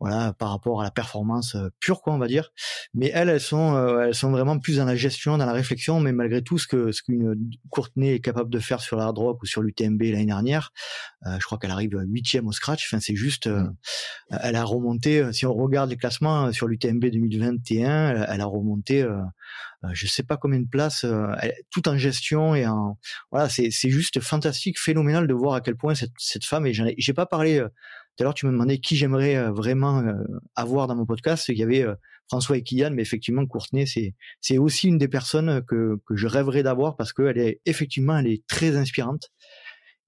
voilà, par rapport à la performance pure, quoi, on va dire. Mais elles, elles sont, elles sont vraiment plus dans la gestion, dans la réflexion. Mais malgré tout, ce que ce qu'une Courtenay est capable de faire sur la rock ou sur l'UTMB l'année dernière, je crois qu'elle arrive huitième au scratch. Enfin, c'est juste, mmh. elle a remonté. Si on regarde les classements sur l'UTMB 2021, elle a remonter, euh, euh, je sais pas combien de places, euh, tout en gestion et en voilà, c'est juste fantastique, phénoménal de voir à quel point cette cette femme et j'ai pas parlé. tout à l'heure, tu me demandais qui j'aimerais vraiment avoir dans mon podcast. Il y avait François et Kylian, mais effectivement, Courtenay, c'est c'est aussi une des personnes que que je rêverais d'avoir parce qu'elle est effectivement, elle est très inspirante.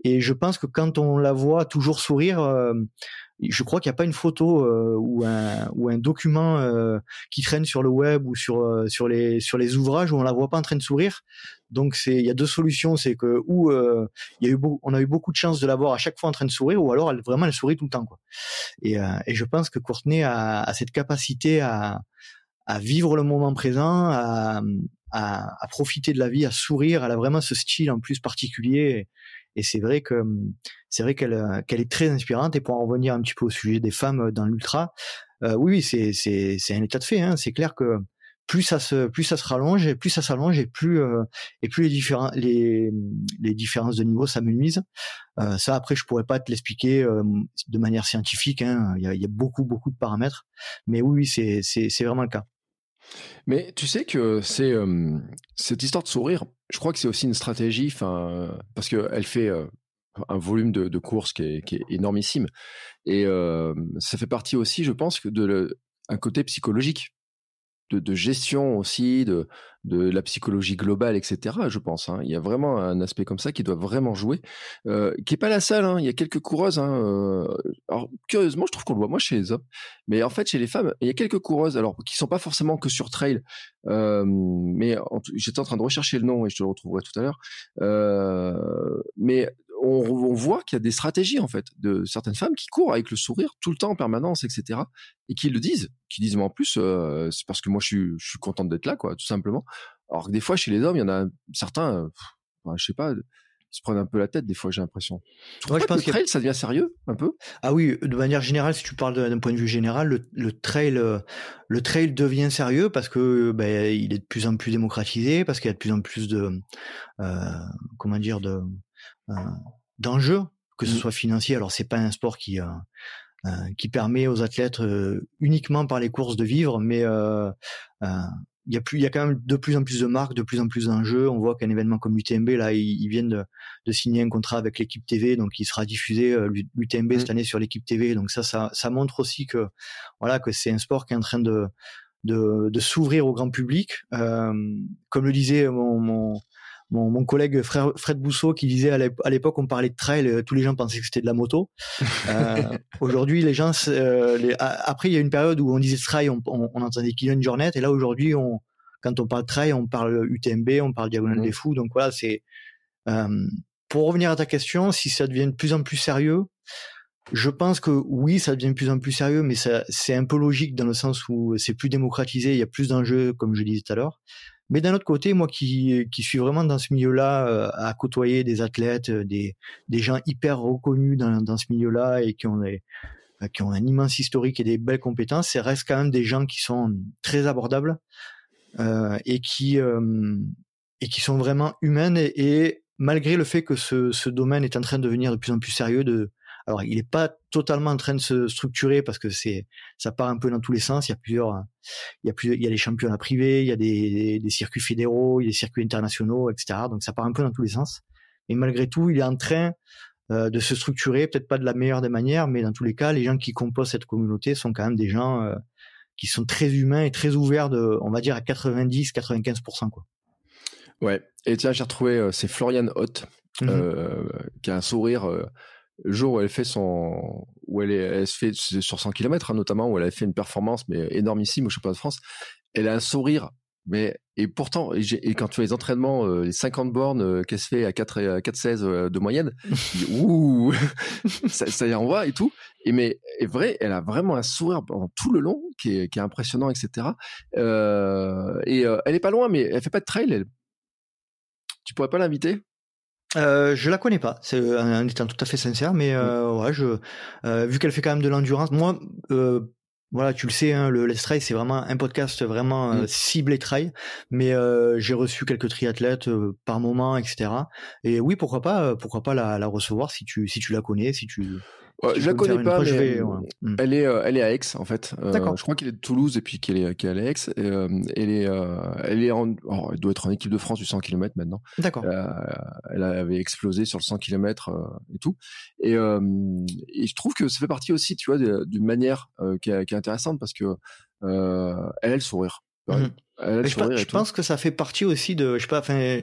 Et je pense que quand on la voit toujours sourire, je crois qu'il n'y a pas une photo euh, ou un ou un document euh, qui traîne sur le web ou sur euh, sur les sur les ouvrages où on la voit pas en train de sourire. Donc c'est il y a deux solutions, c'est que ou il y a eu on a eu beaucoup de chance de la voir à chaque fois en train de sourire ou alors elle vraiment elle sourit tout le temps quoi. Et et je pense que Courtenay a, a cette capacité à à vivre le moment présent, à, à, à profiter de la vie, à sourire. Elle a vraiment ce style en plus particulier. Et c'est vrai que hum, c'est vrai qu'elle euh, qu'elle est très inspirante. Et pour en revenir un petit peu au sujet des femmes euh, dans l'ultra, euh, oui, c'est un état de fait. Hein. C'est clair que plus ça se plus ça se rallonge et plus ça s'allonge et plus et plus les différents les les différences de niveau s'amenuisent. Ça après je pourrais pas te l'expliquer euh, de manière scientifique. Hein. Il y, a, beaucoup beaucoup de paramètres, mais oui, c'est c'est c'est vraiment le cas. Mais tu sais que c'est cette histoire de sourire. Je crois que c'est aussi une stratégie, enfin, parce que elle fait euh, un volume de, courses qui est, énormissime, et euh, ça fait partie aussi, je pense, que de un côté psychologique de, de, gestion aussi, de, de la psychologie globale, etc. Je pense. Hein. Il y a vraiment un aspect comme ça qui doit vraiment jouer, euh, qui est pas la seule. Hein. Il y a quelques coureuses. Hein, euh, alors curieusement, je trouve qu'on le voit moins chez les hommes, mais en fait chez les femmes, il y a quelques coureuses. Alors qui sont pas forcément que sur trail, euh, mais j'étais en train de rechercher le nom et je te le retrouverai tout à l'heure. Euh, mais on, on voit qu'il y a des stratégies en fait de certaines femmes qui courent avec le sourire tout le temps en permanence, etc. Et qui le disent, qui disent mais en plus euh, c'est parce que moi je suis, je suis contente d'être là, quoi, tout simplement. Alors que des fois chez les hommes, il y en a certains, euh, je sais pas, ils se prennent un peu la tête des fois, j'ai l'impression. Je pense que le trail, ça devient sérieux un peu? Ah oui, de manière générale, si tu parles d'un point de vue général, le, le, trail, euh, le trail devient sérieux parce que ben, il est de plus en plus démocratisé, parce qu'il y a de plus en plus de, euh, comment dire, de d'enjeux, que ce mmh. soit financier. Alors c'est pas un sport qui euh, euh, qui permet aux athlètes uniquement par les courses de vivre, mais il y a plus, il y a quand même de plus en plus de marques, de plus en plus d'enjeux. On voit qu'un événement comme l'UTMB, là, ils, viennent de, de, signer un contrat avec l'équipe TV, donc il sera diffusé l'UTMB mmh. cette année sur l'équipe TV. Donc ça, ça, ça montre aussi que voilà que c'est un sport qui est en train de de, de s'ouvrir au grand public. Euh, comme le disait mon, mon, mon, mon collègue Fred Bousseau qui disait à l'époque on parlait de trail, euh, tous les gens pensaient que c'était de la moto. *laughs* Euh, aujourd'hui, les gens, euh, les, après il y a une période où on disait trail, on, on, on entendait Kylian Jornet, et là aujourd'hui, on, quand on parle trail, on parle UTMB, on parle diagonale mmh. des fous. Donc voilà, c'est euh, pour revenir à ta question, si ça devient de plus en plus sérieux, je pense que oui, ça devient de plus en plus sérieux, mais c'est un peu logique dans le sens où c'est plus démocratisé, il y a plus d'enjeux, comme je disais tout à l'heure. Mais d'un autre côté, moi qui, qui suis vraiment dans ce milieu-là, euh, à côtoyer des athlètes, euh, des, des gens hyper reconnus dans, dans ce milieu-là et qui ont, des, euh, qui ont un immense historique et des belles compétences, ça reste quand même des gens qui sont très abordables euh, et, qui, euh, et qui sont vraiment humaines. Et, et, malgré le fait que ce, ce domaine est en train de devenir de plus en plus sérieux, de, alors, il n'est pas totalement en train de se structurer parce que c'est, ça part un peu dans tous les sens. Il y a plusieurs, il y a plus, il y a les championnats privés, il y a des, des, circuits fédéraux, il y a des circuits internationaux, etc. Donc, ça part un peu dans tous les sens. Et malgré tout, il est en train euh, de se structurer, peut-être pas de la meilleure des manières, mais dans tous les cas, les gens qui composent cette communauté sont quand même des gens euh, qui sont très humains et très ouverts de, on va dire à 90-95%, quoi. Ouais. Et tiens, j'ai retrouvé, euh, c'est Florian Hott, mmh qui a un sourire le jour où elle fait son, où elle, est, elle se fait sur 100 km hein, notamment, où elle a fait une performance mais énormissime au championnat de France, elle a un sourire. Mais et pourtant, et, et quand tu fais les entraînements, euh, les 50 bornes euh, qu'elle se fait à 4 à 4,16 euh, de moyenne, *laughs* ouh, *laughs* ça, ça y envoie et tout. Et mais est vrai, elle a vraiment un sourire pendant tout le long qui est, qui est impressionnant, etc. Et elle est pas loin, mais elle fait pas de trail. Elle. Tu pourrais pas l'inviter? Euh, je la connais pas, c'est en étant tout à fait sincère, mais euh, ouais, je euh, vu qu'elle fait quand même de l'endurance, moi, euh, voilà, tu le sais, hein, le Let's Trail c'est vraiment un podcast vraiment mm. ciblé trail, mais j'ai reçu quelques triathlètes par moment, etc. Et oui, pourquoi pas, pourquoi pas la, la recevoir si tu si tu la connais, si tu Je la connais pas, mais mm. elle est, euh, elle est à Aix en fait. Euh, je crois qu'elle est de Toulouse et puis qu'elle est, qu'elle est à Aix. Et, euh, elle est, elle est en, oh, elle doit être en équipe de France du 100 km maintenant. D'accord. Elle, avait explosé sur le 100 km et tout. Et, et, je trouve que ça fait partie aussi, tu vois, d'une manière qui est, qui, est, intéressante parce que elle a le sourire. Mm. Elle a le sourire je, pense que ça fait partie aussi de, je sais pas, enfin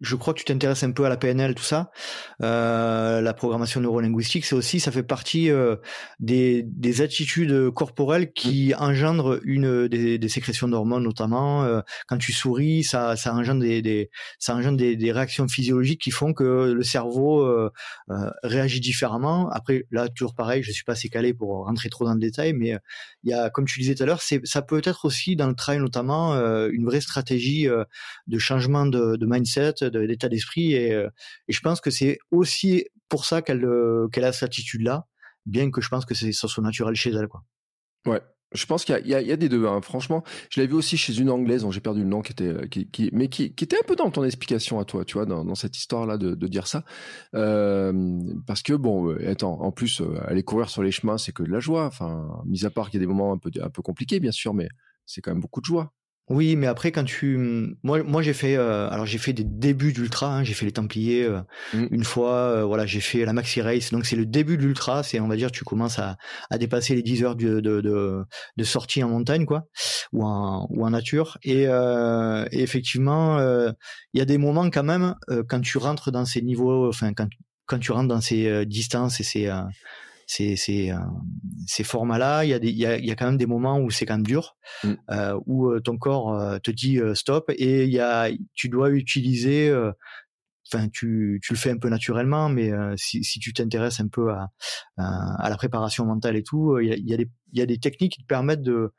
je crois que tu t'intéresses un peu à la PNL, tout ça. Euh, la programmation neurolinguistique, c'est aussi, ça fait partie euh, des, des, attitudes corporelles qui mmh. engendrent une des, des sécrétions d'hormones, notamment euh, quand tu souris, ça, ça engendre des, des ça engendre des, des, réactions physiologiques qui font que le cerveau euh, euh, réagit différemment. Après, là, toujours pareil, je suis pas assez calé pour rentrer trop dans le détail, mais il y a, comme tu disais tout à l'heure, c'est ça peut être aussi dans le travail notamment une vraie stratégie de changement de, de mindset d'état d'esprit et, euh, et, je pense que c'est aussi pour ça qu'elle euh, qu'elle a cette attitude-là, bien que je pense que c'est ça soit naturel chez elle, quoi. Ouais, je pense qu'il y, y, a des deux. Hein. Franchement, je l'ai vu aussi chez une anglaise dont j'ai perdu le nom, qui était, euh, qui, mais qui, qui, était un peu dans ton explication à toi, tu vois, dans, cette histoire-là de, dire ça, parce que bon, attends, en plus, aller courir sur les chemins, c'est que de la joie. Enfin, mis à part qu'il y a des moments un peu, un peu compliqués, bien sûr, mais c'est quand même beaucoup de joie. Oui, mais après quand tu, moi, moi j'ai fait, euh, alors j'ai fait des débuts d'ultra, hein, j'ai fait les Templiers euh, mmh. une fois, euh, voilà, j'ai fait la Maxi Race, donc c'est le début de l'ultra, c'est on va dire tu commences à, à dépasser les 10 heures de, de, de, de, sortie en montagne quoi, ou en ou en nature, et, et effectivement il y a des moments quand même quand tu rentres dans ces niveaux, enfin quand quand tu rentres dans ces distances et ces ces, ces, euh, ces formats-là, il y, a des, il, y a, il y a quand même des moments où c'est quand même dur, mm. euh, où euh, ton corps euh, te dit stop et il y a, tu dois utiliser, enfin tu, tu le fais un peu naturellement, mais si, si tu t'intéresses un peu à, à, la préparation mentale et tout, il y a, il y a, des, il y a des techniques qui te permettent de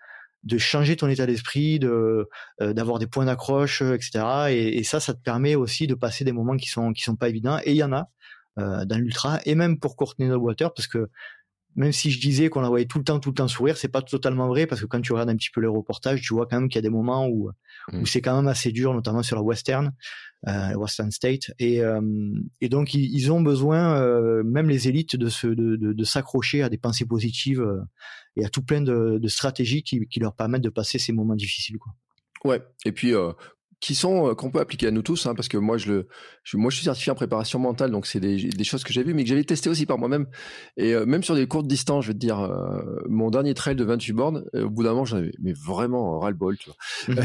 de changer ton état d'esprit, de d'avoir des points d'accroche, etc. Et, et, ça, ça te permet aussi de passer des moments qui sont qui sont pas évidents. Et il y en a. Euh, dans l'ultra et même pour Courtney Water parce que même si je disais qu'on la voyait tout le temps, tout le temps sourire, c'est pas totalement vrai parce que quand tu regardes un petit peu les reportages, tu vois quand même qu'il y a des moments où, où mm. c'est quand même assez dur, notamment sur la Western, euh, Western State. Et, euh, et donc ils, ils, ont besoin, euh, même les élites, de se, de, de, de s'accrocher à des pensées positives et à tout plein de, de stratégies qui, qui, leur permettent de passer ces moments difficiles. Quoi. Ouais. Et puis qui sont euh, qu'on peut appliquer à nous tous, hein, parce que moi je le, je, moi je suis certifié en préparation mentale, donc c'est des, des, choses que j'ai vues, mais que j'avais testé aussi par moi-même, et euh, même sur des courtes distances, je vais te dire, euh, mon dernier trail de 28 bornes, au bout d'un moment j'en avais, mais vraiment ras le bol, tu vois. Mmh.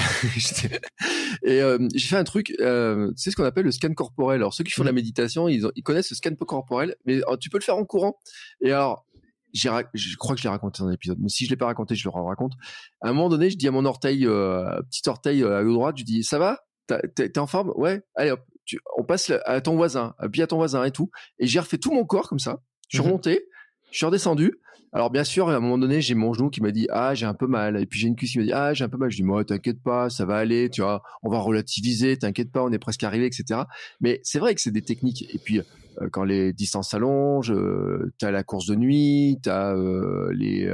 *laughs* et j'ai fait un truc, c'est ce qu'on appelle le scan corporel. Alors ceux qui font de la mmh. méditation, ils, ont, ils connaissent le scan corporel, mais tu peux le faire en courant. Et alors je crois que je l'ai raconté dans un épisode, mais si je l'ai pas raconté, je le raconte. À un moment donné, je dis à mon orteil, euh, petit orteil euh, à droite, je dis, ça va? T'es en forme? Ouais. Allez hop, on passe à ton voisin, puis à ton voisin et tout. Et j'ai refait tout mon corps comme ça. Je suis mhm. remonté, je suis redescendu. Alors bien sûr, à un moment donné, j'ai mon genou qui m'a dit ah j'ai un peu mal, et puis j'ai une cuisse qui m'a dit ah j'ai un peu mal. Je dis moi t'inquiète pas, ça va aller, tu vois, on va relativiser, t'inquiète pas, on est presque arrivé, etc. Mais c'est vrai que c'est des techniques. Et puis quand les distances s'allongent, euh, t'as la course de nuit, t'as euh, les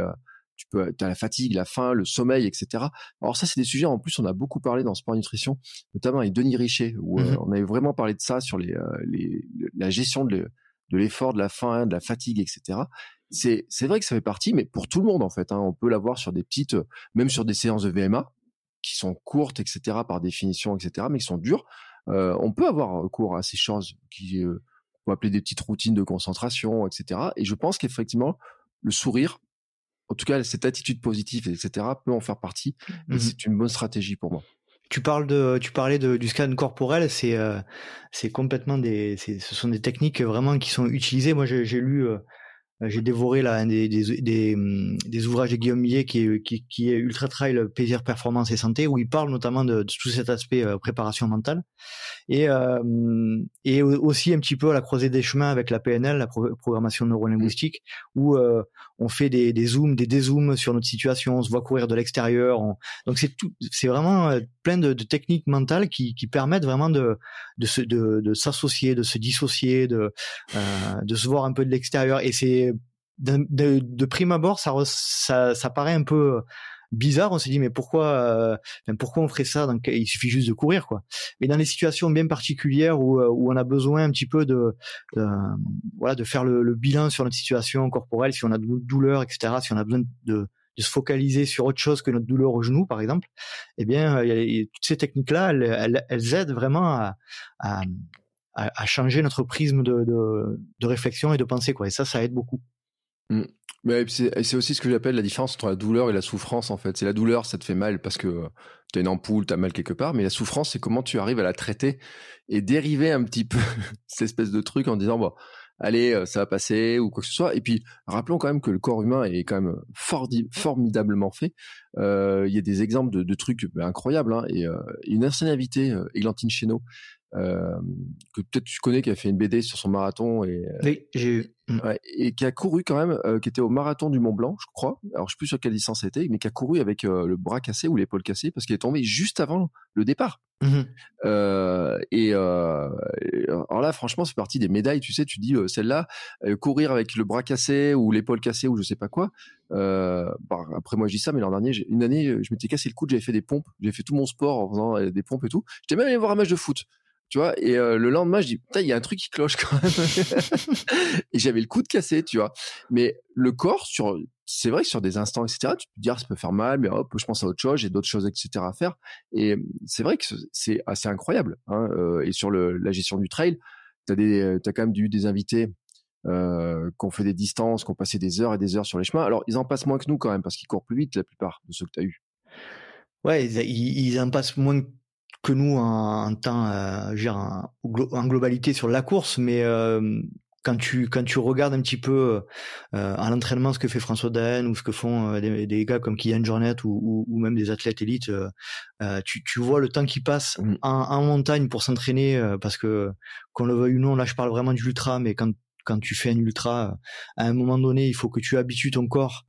tu peux, as la fatigue, la faim, le sommeil, etc. Alors ça, c'est des sujets en plus on a beaucoup parlé dans Sport Nutrition, notamment avec Denis Richer, où mmh on avait vraiment parlé de ça sur les, les la gestion de l'effort, de la faim, de la fatigue, etc c'est vrai que ça fait partie, mais pour tout le monde en fait. Hein, on peut l'avoir sur des petites, même sur des séances de VMA qui sont courtes, etc. par définition, etc. Mais qui sont dures. Euh, on peut avoir recours à ces choses qui euh, on peut appeler des petites routines de concentration, etc. Et je pense qu'effectivement le sourire, en tout cas cette attitude positive, etc. peut en faire partie. Et mmh c'est une bonne stratégie pour moi. Tu parles de, tu parlais de, du scan corporel, c'est euh, c'est complètement des, ce sont des techniques vraiment qui sont utilisées. Moi, j'ai lu euh, j'ai dévoré là un des, des, des, hum, des, ouvrages de Guillaume Millet qui est, qui, est Ultra Trail plaisir performance et santé où il parle notamment de, de tout cet aspect euh, préparation mentale. Et euh, et aussi un petit peu à la croisée des chemins avec la PNL la programmation neurolinguistique où euh, on fait des, zooms des dézooms sur notre situation on se voit courir de l'extérieur donc c'est tout c'est vraiment euh, plein de, de, techniques mentales qui, qui permettent vraiment de de se de, de s'associer de se dissocier de de se voir un peu de l'extérieur. Et c'est de, de, prime abord, ça, ça, ça paraît un peu bizarre. On s'est dit mais pourquoi, euh, pourquoi on ferait ça Il suffit juste de courir, quoi. Mais dans les situations bien particulières où, euh, où on a besoin un petit peu de, voilà, de faire le, bilan sur notre situation corporelle, si on a de douleurs, etc. Si on a besoin de, de se focaliser sur autre chose que notre douleur au genou, par exemple, eh bien, toutes ces techniques-là, elles, elles, aident vraiment à, à, à, changer notre prisme de, de, de réflexion et de pensée, quoi. Et ça, ça aide beaucoup. Mmh. Mais c'est aussi ce que j'appelle la différence entre la douleur et la souffrance en fait. C'est la douleur, ça te fait mal parce que tu as une ampoule, tu as mal quelque part, mais la souffrance, c'est comment tu arrives à la traiter et dériver un petit peu *laughs* cette espèce de truc en disant bon, allez, euh, ça va passer ou quoi que ce soit. Et puis rappelons quand même que le corps humain est quand même formidablement fait. Euh, il y a des exemples de, trucs ben, incroyables hein, et euh, une invitée, euh, Églantine Chéneau, euh, que peut-être tu connais, qui a fait une BD sur son marathon et euh, oui, j'ai mmh. et qui a couru quand même, euh, qui était au marathon du Mont Blanc, je crois. Alors je sais plus sur quelle distance c'était, mais qui a couru avec le bras cassé ou l'épaule cassée parce qu'il est tombé juste avant le départ. Mmh et alors là, franchement, c'est parti des médailles. Tu sais, tu dis celle-là, courir avec le bras cassé ou l'épaule cassée ou je sais pas quoi. Bah, après moi, je dis ça, mais l'an dernier, une année, je m'étais cassé le coude, j'avais fait des pompes, j'ai fait tout mon sport en faisant des pompes et tout. J'étais même allé voir un match de foot tu vois et euh, le lendemain je dis putain il y a un truc qui cloche quand même. *laughs* Et j'avais le coude cassé tu vois. Mais le corps sur c'est vrai que sur des instants etc tu peux dire ça peut faire mal mais hop je pense à autre chose j'ai d'autres choses etc à faire. Et c'est vrai que c'est assez incroyable hein, euh, et sur le, la gestion du trail t'as des t'as quand même eu des invités euh, qui ont fait des distances qui ont passé des heures et des heures sur les chemins. Alors ils en passent moins que nous quand même parce qu'ils courent plus vite la plupart de ceux que tu as eu ouais ils, ils en passent moins que nous en, temps, euh, en, globalité sur la course, mais euh, quand tu quand tu regardes un petit peu euh, à l'entraînement ce que fait François Daen ou ce que font euh, des, des, gars comme Kylian Jornet ou, ou, même des athlètes élites, tu, tu vois le temps qui passe mmh. en, en, montagne pour s'entraîner parce que qu'on le veuille ou non, là je parle vraiment du ultra, mais quand quand tu fais un ultra, à un moment donné, il faut que tu habitues ton corps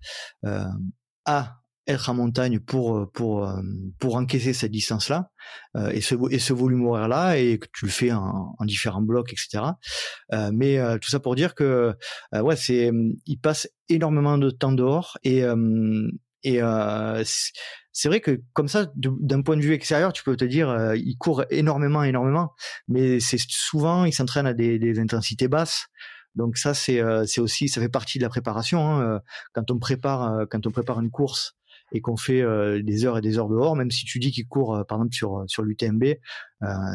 à être en montagne pour euh, pour euh, pour encaisser cette distance là euh, et ce et ce volume horaire là et que tu le fais en, en différents blocs etc mais tout ça pour dire que ouais c'est il passe énormément de temps dehors et et c'est vrai que comme ça d'un point de vue extérieur tu peux te dire il court énormément énormément mais c'est souvent il s'entraîne à des, des intensités basses donc ça c'est c'est aussi ça fait partie de la préparation hein. quand on prépare quand on prépare une course et qu'on fait euh, des heures et des heures dehors, même si tu dis qu'il court euh, par exemple sur euh, sur l'UTMB,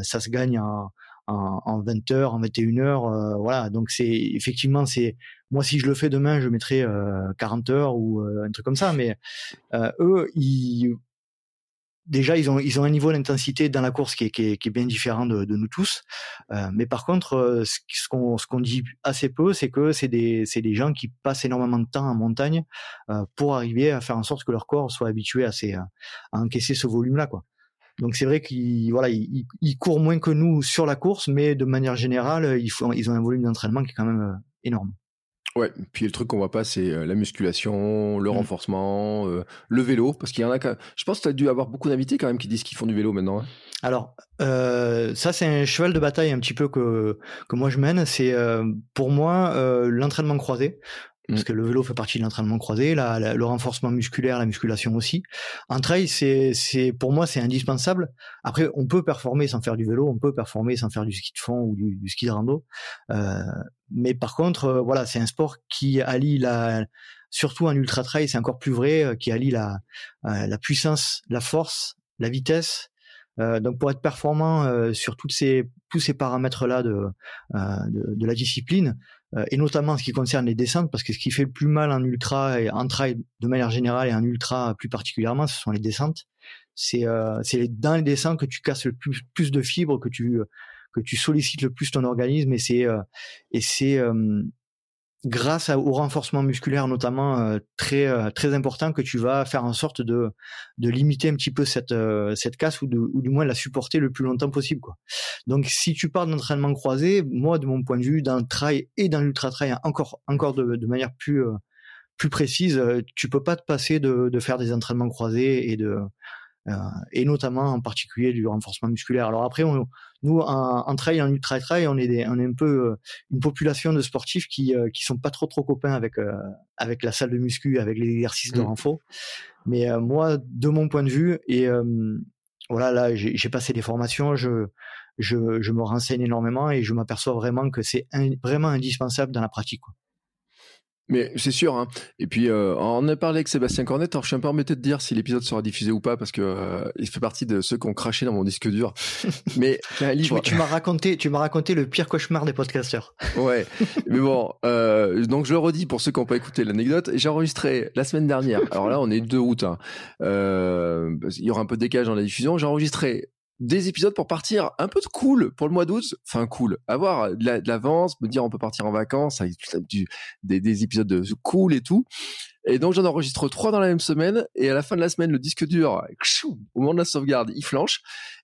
ça se gagne en, en, en 20 heures, en 21 heures, voilà. Donc c'est effectivement c'est moi si je le fais demain, je mettrai 40 heures ou un truc comme ça, mais eux ils déjà ils ont un niveau d'intensité dans la course qui est, bien différent de, nous tous. Euh, mais par contre, euh, ce qu'on dit assez peu, c'est que c'est des gens qui passent énormément de temps en montagne euh, pour arriver à faire en sorte que leur corps soit habitué à encaisser ce volume là quoi. Donc c'est vrai qu'ils voilà ils, courent moins que nous sur la course, mais de manière générale ils ont un volume d'entraînement qui est quand même énorme. Ouais, puis le truc qu'on voit pas, c'est euh, la musculation, le Mm. renforcement, euh, le vélo, parce qu'il y en a. quand- Je pense que tu as dû avoir beaucoup d'invités quand même qui disent qu'ils font du vélo maintenant. hein. Alors, euh, ça c'est un cheval de bataille un petit peu que que moi je mène. C'est euh, pour moi l'entraînement croisé. Parce Mm. que le vélo fait partie de l'entraînement croisé, la, la- le renforcement musculaire, la musculation aussi. En trail, c'est, pour moi, c'est indispensable. Après, on peut performer sans faire du vélo, on peut performer sans faire du ski de fond ou du, du ski de rando. Euh, mais par contre, euh, voilà, c'est un sport qui allie la, surtout en ultra trail, c'est encore plus vrai, euh, qui allie la, euh, la puissance, la force, la vitesse. Euh, donc pour être performant euh, sur toutes ces tous ces paramètres là de, euh, de de la discipline et notamment en ce qui concerne les descentes parce que ce qui fait le plus mal en ultra et en trail de manière générale et en ultra plus particulièrement ce sont les descentes. C'est euh, dans les descentes que tu casses le plus plus de fibres que tu que tu sollicites le plus ton organisme et c'est euh, et c'est euh, grâce au renforcement musculaire notamment euh, très euh, très important que tu vas faire en sorte de de limiter un petit peu cette euh, cette casse ou de ou du moins la supporter le plus longtemps possible quoi. Donc si tu parles d'entraînement croisé, moi de mon point de vue dans le trail et dans l'ultra trail encore encore de, de manière plus euh, plus précise, euh, tu peux pas te passer de, de faire des entraînements croisés et de et notamment en particulier du renforcement musculaire. Alors après, on, nous en, en trail, en ultra trail, on est des, on est un peu euh, une population de sportifs qui euh, qui sont pas trop trop copains avec euh, avec la salle de muscu, avec les exercices de Mm. renfort. Mais euh, moi, de mon point de vue, et euh, voilà, là, j'ai passé des formations, je je, je me renseigne énormément et je m'aperçois vraiment que c'est vraiment indispensable dans la pratique. Quoi. Mais c'est sûr. Hein. Et puis, euh, on a parlé avec Sébastien Cornet. Alors, je suis un peu embêté de dire si l'épisode sera diffusé ou pas parce que euh, il fait partie de ceux qui ont craché dans mon disque dur. *laughs* Mais un livre. tu m'as raconté, tu m'as raconté le pire cauchemar des podcasteurs. *laughs* Ouais. Mais bon, euh, donc je le redis pour ceux qui n'ont pas écouté l'anecdote. J'ai enregistré la semaine dernière. Alors là, on est 2 août. Hein. Euh, il y aura un peu de décalage dans la diffusion. J'ai enregistré des épisodes pour partir un peu de cool pour le mois d'août. Enfin, cool. Avoir de la- de l'avance, me dire on peut partir en vacances, des, des épisodes de cool et tout. Et donc j'en enregistre trois dans la même semaine. Et à la fin de la semaine, le disque dur, au moment de la sauvegarde, il flanche.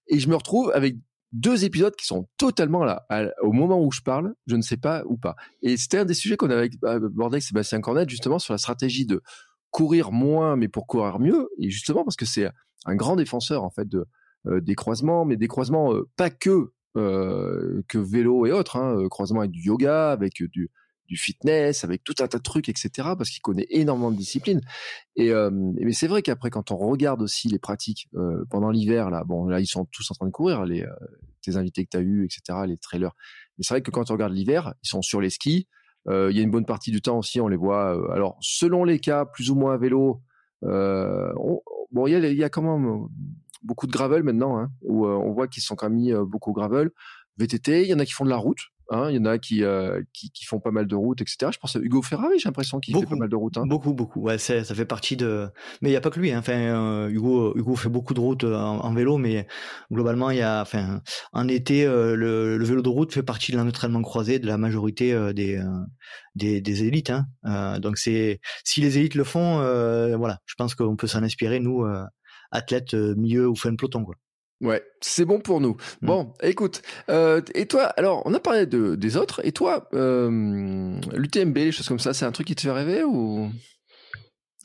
Et je me retrouve avec deux épisodes qui sont totalement là. Au moment où je parle, je ne sais pas ou pas. Et c'était un des sujets qu'on avait abordé avec Sébastien Cornet, justement, sur la stratégie de courir moins, mais pour courir mieux. Et justement, parce que c'est un grand défenseur, en fait, de, des croisements, mais des croisements euh, pas que, euh, que vélo et autres, hein, euh, croisements avec du yoga, avec euh, du, fitness, avec tout un tas de trucs, etc., parce qu'il connaît énormément de disciplines. Et euh, mais c'est vrai qu'après, quand on regarde aussi les pratiques euh, pendant l'hiver, là, bon, là, ils sont tous en train de courir, les, euh, tes invités que tu as eus, etc., les trailers. Mais c'est vrai que quand on regarde l'hiver, ils sont sur les skis. Euh, Il y a une bonne partie du temps aussi, on les voit. euh, alors, selon les cas, plus ou moins à vélo. Euh, on- bon, il y a, y a quand même euh, beaucoup de gravel maintenant, hein, où euh, on voit qu'ils sont quand même mis euh, beaucoup au gravel. VTT, il y en a qui font de la route. Hein, il y en a qui, euh, qui qui font pas mal de routes, etc. Je pense à Hugo Ferrari, j'ai l'impression qu'il fait pas mal de routes. Hein. Beaucoup, beaucoup. Ouais, ça fait partie de. Mais il y a pas que lui. hein. Enfin, euh, Hugo, Hugo fait beaucoup de routes en, en vélo, mais globalement, il y a. Enfin, en été, euh, le, le vélo de route fait partie de l'entraînement croisé de la majorité des, des des élites. Donc c'est si les élites le font, voilà. Je pense qu'on peut s'en inspirer nous, athlètes euh, milieu ou fin de peloton, quoi. Ouais, c'est bon pour nous. Mm. Bon, écoute, euh, et toi, alors, on a parlé de, des autres, et toi, euh, l'UTMB, les choses comme ça, c'est un truc qui te fait rêver ou?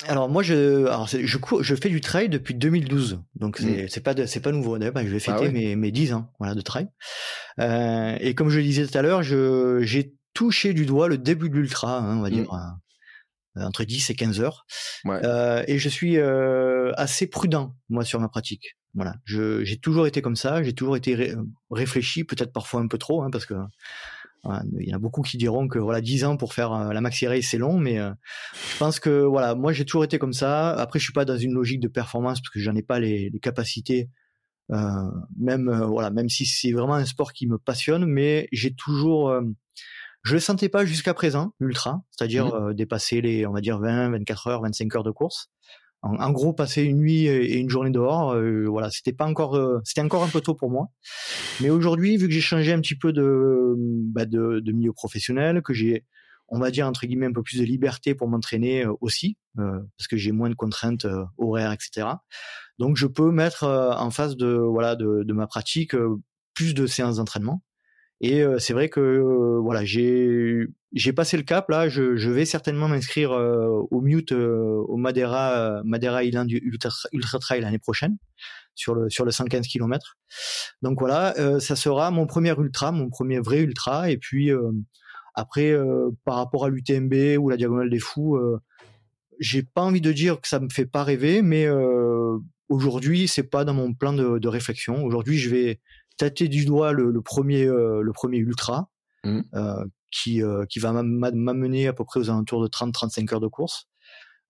Alors moi je alors je cours, je fais du trail depuis 2012 donc c'est c'est pas c'est pas nouveau d'ailleurs bah, je vais fêter. Ah ouais. mes mes 10 ans voilà de trail Euh, et comme je le disais tout à l'heure je j'ai touché du doigt le début de l'ultra hein, on va Mm. dire euh, entre 10 et 15 heures. Ouais. Euh, et je suis euh, assez prudent moi sur ma pratique. Voilà. J'ai toujours été comme ça. J'ai toujours été ré- réfléchi peut-être parfois un peu trop hein, parce que voilà, il y en a beaucoup qui diront que voilà 10 ans pour faire euh, la maxi race c'est long mais euh, je pense que voilà moi j'ai toujours été comme ça. Après je suis pas dans une logique de performance parce que j'en ai pas les, les capacités euh, même euh, voilà même si c'est vraiment un sport qui me passionne mais j'ai toujours euh, je le sentais pas jusqu'à présent l'ultra c'est-à-dire Mhm. euh, dépasser les on va dire 20 24 heures 25 heures de course. En, en gros passer une nuit et une journée dehors euh, voilà c'était pas encore euh, c'était encore un peu tôt pour moi. Mais aujourd'hui vu que j'ai changé un petit peu de bah, de, de milieu professionnel que j'ai on va dire entre guillemets un peu plus de liberté pour m'entraîner euh, aussi euh, parce que j'ai moins de contraintes euh, horaires etc donc je peux mettre euh, en face de voilà de, de ma pratique euh, plus de séances d'entraînement Et c'est vrai que voilà, j'ai j'ai passé le cap là. Je, je vais certainement m'inscrire au Mute au Madeira Madeira Island Ultra, Ultra Trail l'année prochaine sur le sur le 115 km. Donc voilà, ça sera mon premier ultra, mon premier vrai ultra. Et puis après, par rapport à l'UTMB ou la Diagonale des Fous, j'ai pas envie de dire que ça me fait pas rêver, mais aujourd'hui c'est pas dans mon plan de, de réflexion. Aujourd'hui, je vais tâter du doigt le, premier le premier ultra. Mmh. qui qui va m'amener à peu près aux alentours de 30-35 heures de course.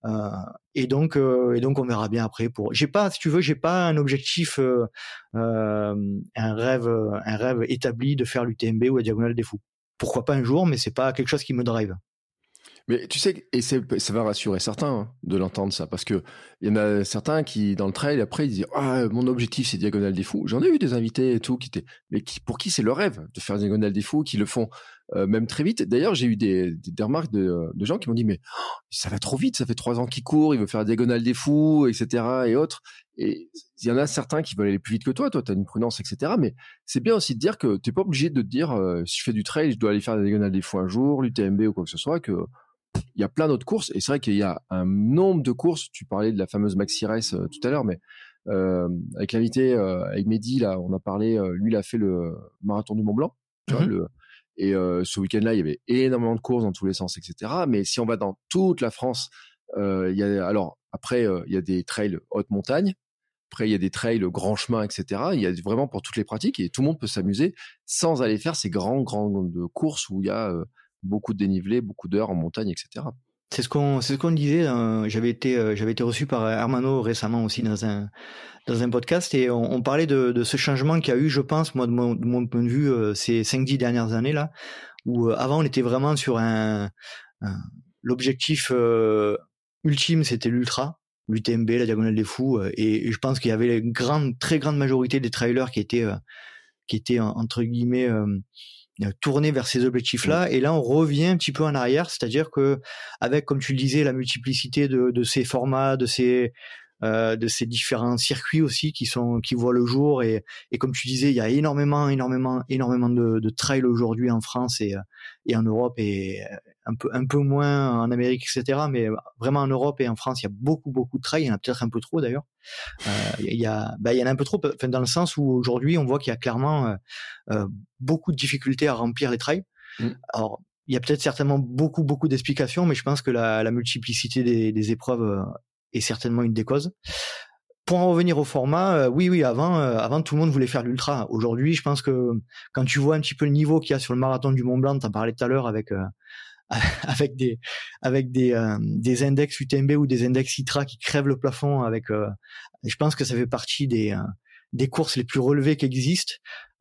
Euh, et donc, euh, et donc, on verra bien après. Pour, j'ai pas, si tu veux, j'ai pas un objectif, euh, un rêve, un rêve établi de faire l'UTMB ou la diagonale des fous. Pourquoi pas un jour, mais c'est pas quelque chose qui me drive. Mais tu sais, et ça va rassurer certains hein, de l'entendre ça, parce que il y en a certains qui, dans le trail, après, ils disent Ah, mon objectif, c'est Diagonale des Fous. J'en ai eu des invités et tout, qui étaient, mais qui, pour qui c'est le rêve de faire Diagonale des Fous, qui le font euh, même très vite. D'ailleurs, j'ai eu des, remarques de, gens qui m'ont dit Mais oh, ça va trop vite, ça fait trois ans qu'il court, il veut faire Diagonale des Fous, etc. et autres. Et il y en a certains qui veulent aller plus vite que toi, toi, tu as une prudence, etc. Mais c'est bien aussi de dire que tu n'es pas obligé de te dire euh, Si je fais du trail, je dois aller faire Diagonale des Fous un jour, l'UTMB ou quoi que ce soit, que il y a plein d'autres courses et c'est vrai qu'il y a un nombre de courses. Tu parlais de la fameuse Maxi Race euh, tout à l'heure, mais euh, avec l'invité, euh, avec Mehdi, là, on a parlé. lui, il a fait le marathon du Mont Blanc. Mm-hmm. et ce week-end-là, il y avait énormément de courses dans tous les sens, etc. Mais si on va dans toute la France, il y a alors après il y a des trails haute montagne. Après, il y a des trails grand chemin, etc. Il y a vraiment pour toutes les pratiques et tout le monde peut s'amuser sans aller faire ces grands, grandes courses où il y a beaucoup de dénivelé, beaucoup d'heures en montagne, etc. C'est ce qu'on ce disait. J'avais été euh, été reçu par Hermano récemment aussi dans un dans un podcast et on, parlait de, ce changement qu'il y a eu, je pense, moi de mon, point de vue, euh, ces cinq dix dernières années là, où euh, avant on était vraiment sur un, l'objectif ultime, c'était l'ultra, l'UTMB, la diagonale des fous, et, je pense qu'il y avait une grande très grande majorité des trailers qui étaient qui étaient entre guillemets tourner vers ces objectifs-là. Et là, on revient un petit peu en arrière, c'est-à-dire que avec, comme tu le disais, la multiplicité de, de ces formats, de ces euh, de ces différents circuits aussi qui sont qui voient le jour. Et, et comme tu disais il y a énormément énormément énormément de, de trails aujourd'hui en France et, et en Europe et un peu un peu moins en Amérique etc mais vraiment en Europe et en France il y a beaucoup beaucoup de trails. Il y en a peut-être un peu trop d'ailleurs. Euh, il y a bah, il y en a un peu trop enfin, dans le sens où aujourd'hui on voit qu'il y a clairement euh, euh, beaucoup de difficultés à remplir les trails. Mmh. alors il y a peut-être certainement beaucoup beaucoup d'explications mais je pense que la, la multiplicité des, des épreuves euh, est certainement une des causes. Pour en revenir au format, euh, oui, oui, avant, euh, avant tout le monde voulait faire l'ultra. Aujourd'hui, je pense que quand tu vois un petit peu le niveau qu'il y a sur le marathon du Mont Blanc, t'en parlais tout à l'heure avec euh, *laughs* avec des avec des des index UTMB ou des index ITRA qui crèvent le plafond. Avec, je pense que ça fait partie des des courses les plus relevées qui existent.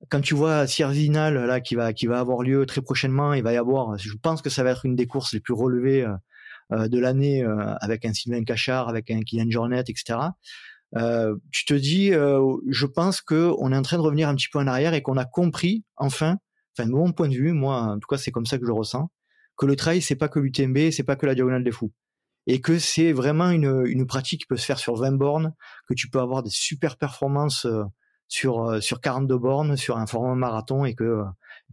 Quand tu vois Sierzinal là qui va qui va avoir lieu très prochainement, il va y avoir, je pense que ça va être une des courses les plus relevées euh, de l'année euh, avec un Sylvain Cachard, avec un Kylian Jornet, etc. Euh, tu te dis, je pense que on est en train de revenir un petit peu en arrière et qu'on a compris enfin, enfin de mon point de vue, moi en tout cas c'est comme ça que je ressens, que le trail c'est pas que l'UTMB, c'est pas que la diagonale des fous et que c'est vraiment une, une pratique qui peut se faire sur 20 bornes, que tu peux avoir des super performances sur sur 42 bornes, sur un format marathon et que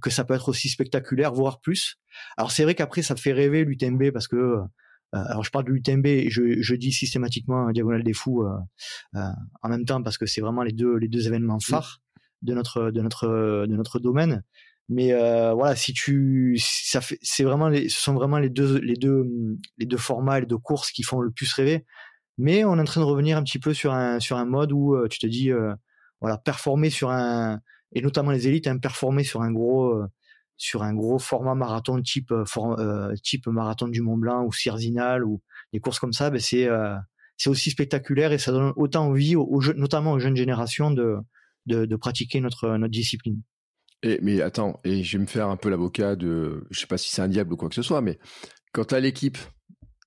que ça peut être aussi spectaculaire, voire plus. Alors c'est vrai qu'après ça fait rêver l'UTMB parce que euh, alors je parle de l'UTMB je, je, dis systématiquement Diagonale des Fous euh, euh, en même temps parce que c'est vraiment les deux les deux événements phares de notre de notre de notre domaine. Mais voilà, si tu ça fait c'est vraiment les, ce sont vraiment les deux les deux les deux formats les deux courses qui font le plus rêver. Mais on est en train de revenir un petit peu sur un sur un mode où tu te dis voilà performer sur un et notamment les élites hein, performer sur un gros sur un gros format marathon type euh, euh, type marathon du Mont Blanc ou Sierzinal ou des courses comme ça, ben c'est euh, c'est aussi spectaculaire et ça donne autant envie, aux, notamment aux jeunes générations, de, de, de pratiquer notre, notre discipline. Et, mais attends, et je vais me faire un peu l'avocat de, je sais pas si c'est un diable ou quoi que ce soit, mais quand tu as l'équipe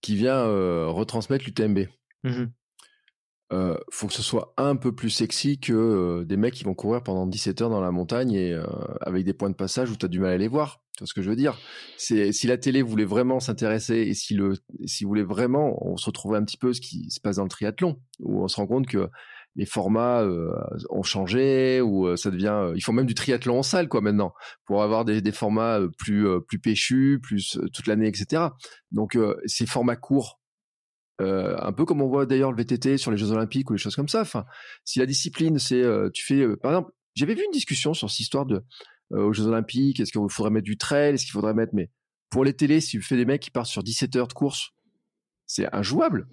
qui vient retransmettre l'UTMB, mmh euh, faut que ce soit un peu plus sexy que euh, des mecs qui vont courir pendant 17 heures dans la montagne et euh, avec des points de passage où tu as du mal à les voir. Tu vois ce que je veux dire? C'est si la télé voulait vraiment s'intéresser et si le si voulait vraiment, on se retrouvait un petit peu ce qui se passe dans le triathlon où on se rend compte que les formats ont changé ou ça devient. ils font même du triathlon en salle quoi maintenant pour avoir des, des formats plus plus péchus, plus toute l'année, etc. Donc ces formats courts euh, un peu comme on voit d'ailleurs le VTT sur les Jeux Olympiques ou les choses comme ça. Enfin, si la discipline, c'est, euh, tu fais, euh, par exemple, j'avais vu une discussion sur cette histoire de aux Jeux Olympiques, est-ce qu'il faudrait mettre du trail, est-ce qu'il faudrait mettre, mais pour les télés, si tu fais des mecs qui partent sur 17 heures de course, c'est injouable.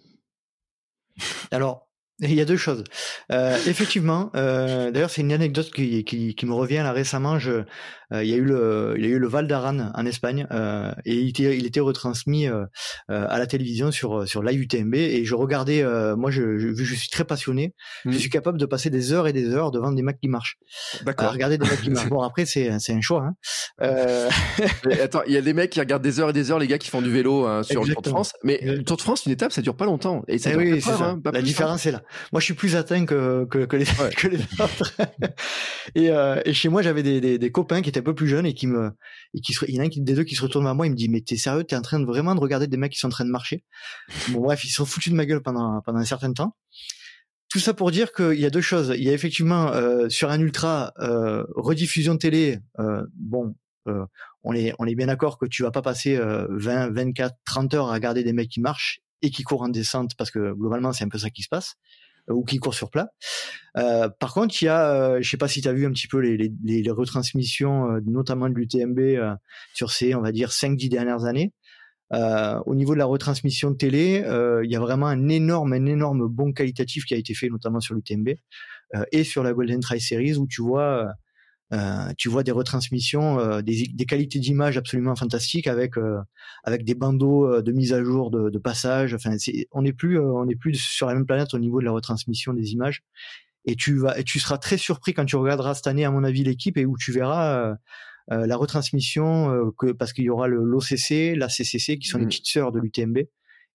Alors, il y a deux choses. Euh, effectivement, euh, d'ailleurs, c'est une anecdote qui, qui, qui, me revient là récemment. Je, euh, il y a eu le, il y a eu le Val d'Aran en Espagne euh, et il était, il était retransmis euh, à la télévision sur sur l'IUTMB et je regardais. moi, je, je, je, suis très passionné. Je mmh. suis capable de passer des heures et des heures devant des mecs qui marchent. D'accord. regarder des mecs qui marchent. Bon, après, c'est c'est un choix. Hein. *laughs* attends, il y a des mecs qui regardent des heures et des heures, les gars qui font du vélo hein, sur le Tour de France. Mais le Tour de France, une étape, ça dure pas longtemps. Et ça eh oui, c'est ça. Hein, la différence est là. Moi, je suis plus atteint que, que, que, les, *laughs* que les, autres. *laughs* et, euh, et, chez moi, j'avais des, des, des, copains qui étaient un peu plus jeunes et qui me, et qui il y en a un des deux qui se retourne vers moi, il me dit, mais t'es sérieux, t'es en train de vraiment de regarder des mecs qui sont en train de marcher? Bon, bref, ils sont foutus de ma gueule pendant, pendant un certain temps. Tout ça pour dire qu'il y a deux choses. Il y a effectivement euh, sur un ultra euh, rediffusion télé. Euh, bon, euh, on est on est bien d'accord que tu vas pas passer 20, 24, 30 heures à regarder des mecs qui marchent et qui courent en descente parce que globalement c'est un peu ça qui se passe ou qui courent sur plat. Euh, par contre, il y a, euh, je sais pas si tu as vu un petit peu les, les, les retransmissions, euh, notamment de l'UTMB euh, sur ces, on va dire, 5-10 dernières années. au niveau de la retransmission de télé, il y a vraiment un énorme, un énorme bon qualitatif qui a été fait, notamment sur l'UTMB et sur la Golden Trail Series, où tu vois euh, tu vois des retransmissions, euh, des, des, qualités d'image absolument fantastiques avec euh, avec des bandeaux de mise à jour de, de passage. Enfin, on n'est plus on n'est plus sur la même planète au niveau de la retransmission des images. Et tu vas et tu seras très surpris quand tu regarderas cette année, à mon avis, l'équipe et où tu verras la retransmission que parce qu'il y aura le l'OCC, la CCC qui sont les mmh. petites sœurs de l'UTMB.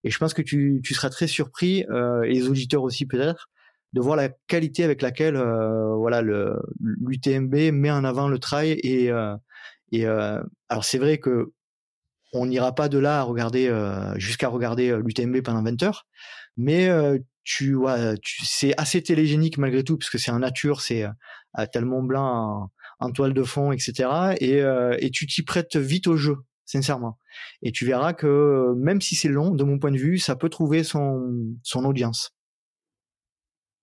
Et je pense que tu, tu seras très surpris et les auditeurs aussi peut-être de voir la qualité avec laquelle euh, voilà le l'UTMB met en avant le trail et euh, et euh, alors c'est vrai que on n'ira pas de là à regarder jusqu'à regarder l'UTMB pendant 20 heures mais tu vois tu, c'est assez télégénique malgré tout parce que c'est en nature c'est à tel Mont Blanc en, toile de fond etc et et tu t'y prêtes vite au jeu sincèrement. Et tu verras que même si c'est long de mon point de vue ça peut trouver son son audience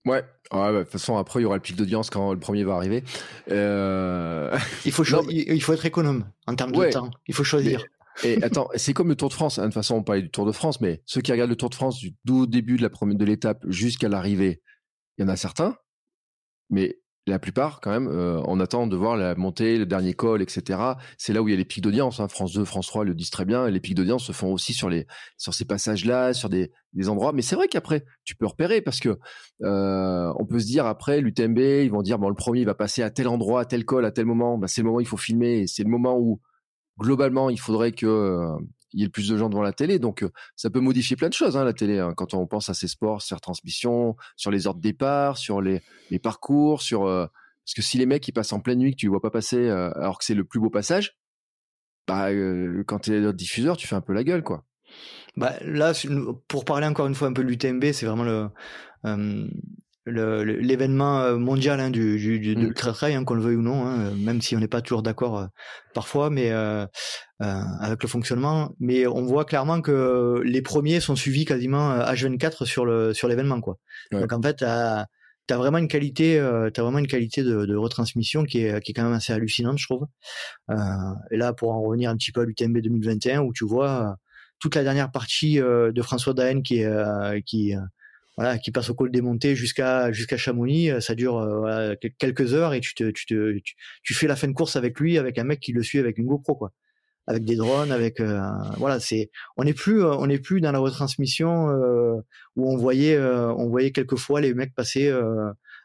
Ouais. Ouais, de toute façon, après, il y aura le pic d'audience quand le premier va arriver. Euh... *laughs* Il faut il faut être économe en termes de temps. Il faut choisir. et attends, *laughs* c'est comme le Tour de France. Hein. De toute façon, on parlait du Tour de France, mais ceux qui regardent le Tour de France du tout début de la première de l'étape jusqu'à l'arrivée, il y en a certains. Mais la plupart, quand même, euh, on attend de voir la montée, le dernier col, etc. C'est là où il y a les pics d'audience. Hein. France 2, France 3 le disent très bien. les pics d'audience se font aussi sur ces passages-là, sur des, endroits. Mais c'est vrai qu'après, tu peux repérer parce que euh, on peut se dire après l'UTMB, ils vont dire bon le premier va passer à tel endroit, à tel col, à tel moment. Bah, c'est le moment où il faut filmer. C'est le moment où globalement il faudrait que euh, il y ait plus de gens devant la télé. Donc, ça peut modifier plein de choses, hein, la télé, hein, quand on pense à ces sports, sur transmission, sur les heures de départ, sur les, parcours, sur parce que si les mecs ils passent en pleine nuit que tu les vois pas passer euh, alors que c'est le plus beau passage, bah euh, quand tu es diffuseur, tu fais un peu la gueule quoi. Bah là pour parler encore une fois un peu de l'UTMB, c'est vraiment le euh, l'événement mondial hein, du, du, du, de mm. trail hein, qu'on le veuille ou non, hein, même si on n'est pas toujours d'accord parfois, mais euh, avec le fonctionnement. Mais on voit clairement que les premiers sont suivis quasiment H24 sur le sur l'événement, quoi. Donc en fait, t'as vraiment une qualité, euh, t'as vraiment une qualité de, de, retransmission qui est, qui est quand même assez hallucinante, je trouve. Euh, et là, pour en revenir un petit peu à l'UTMB 2021, où tu vois euh, toute la dernière partie euh, de François Daen qui est, euh, qui voilà, qui passe au col des montées jusqu'à jusqu'à Chamonix, ça dure voilà, quelques heures et tu te, tu te, tu, tu, fais la fin de course avec lui, avec un mec qui le suit avec une GoPro, quoi avec des drones, avec euh, voilà, c'est on n'est plus euh, on n'est plus dans la retransmission euh, où on voyait on voyait quelquefois les mecs passer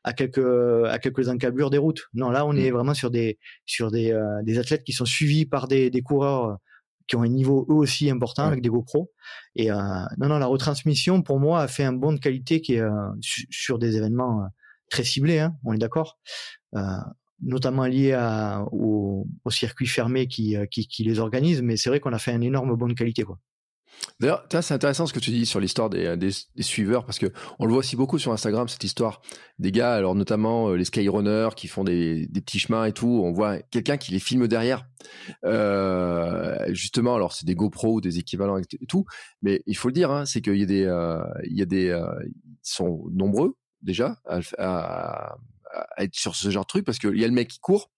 à quelques à quelques encablures des routes. Non, là on est mm. vraiment sur des sur des des athlètes qui sont suivis par des des coureurs qui ont un niveau eux aussi important avec des GoPro. Et euh, non, non, la retransmission pour moi a fait un bon de qualité qui est sur des événements très ciblés. Hein, on est d'accord. Euh, notamment lié à, au, au, circuit fermé qui, euh, qui, qui, les organise, mais c'est vrai qu'on a fait un énorme bonne qualité. Quoi. D'ailleurs, c'est intéressant ce que tu dis sur l'histoire des, des, suiveurs parce que on le voit aussi beaucoup sur Instagram cette histoire des gars, alors notamment euh, les skyrunners qui font des, des, petits chemins et tout. On voit quelqu'un qui les filme derrière. Euh, justement, alors c'est des GoPro ou des équivalents et tout, mais il faut le dire, hein, c'est qu'il y a des, euh, il y a des, euh, ils sont nombreux déjà à, à, être sur ce genre de truc parce qu'il y a le mec qui court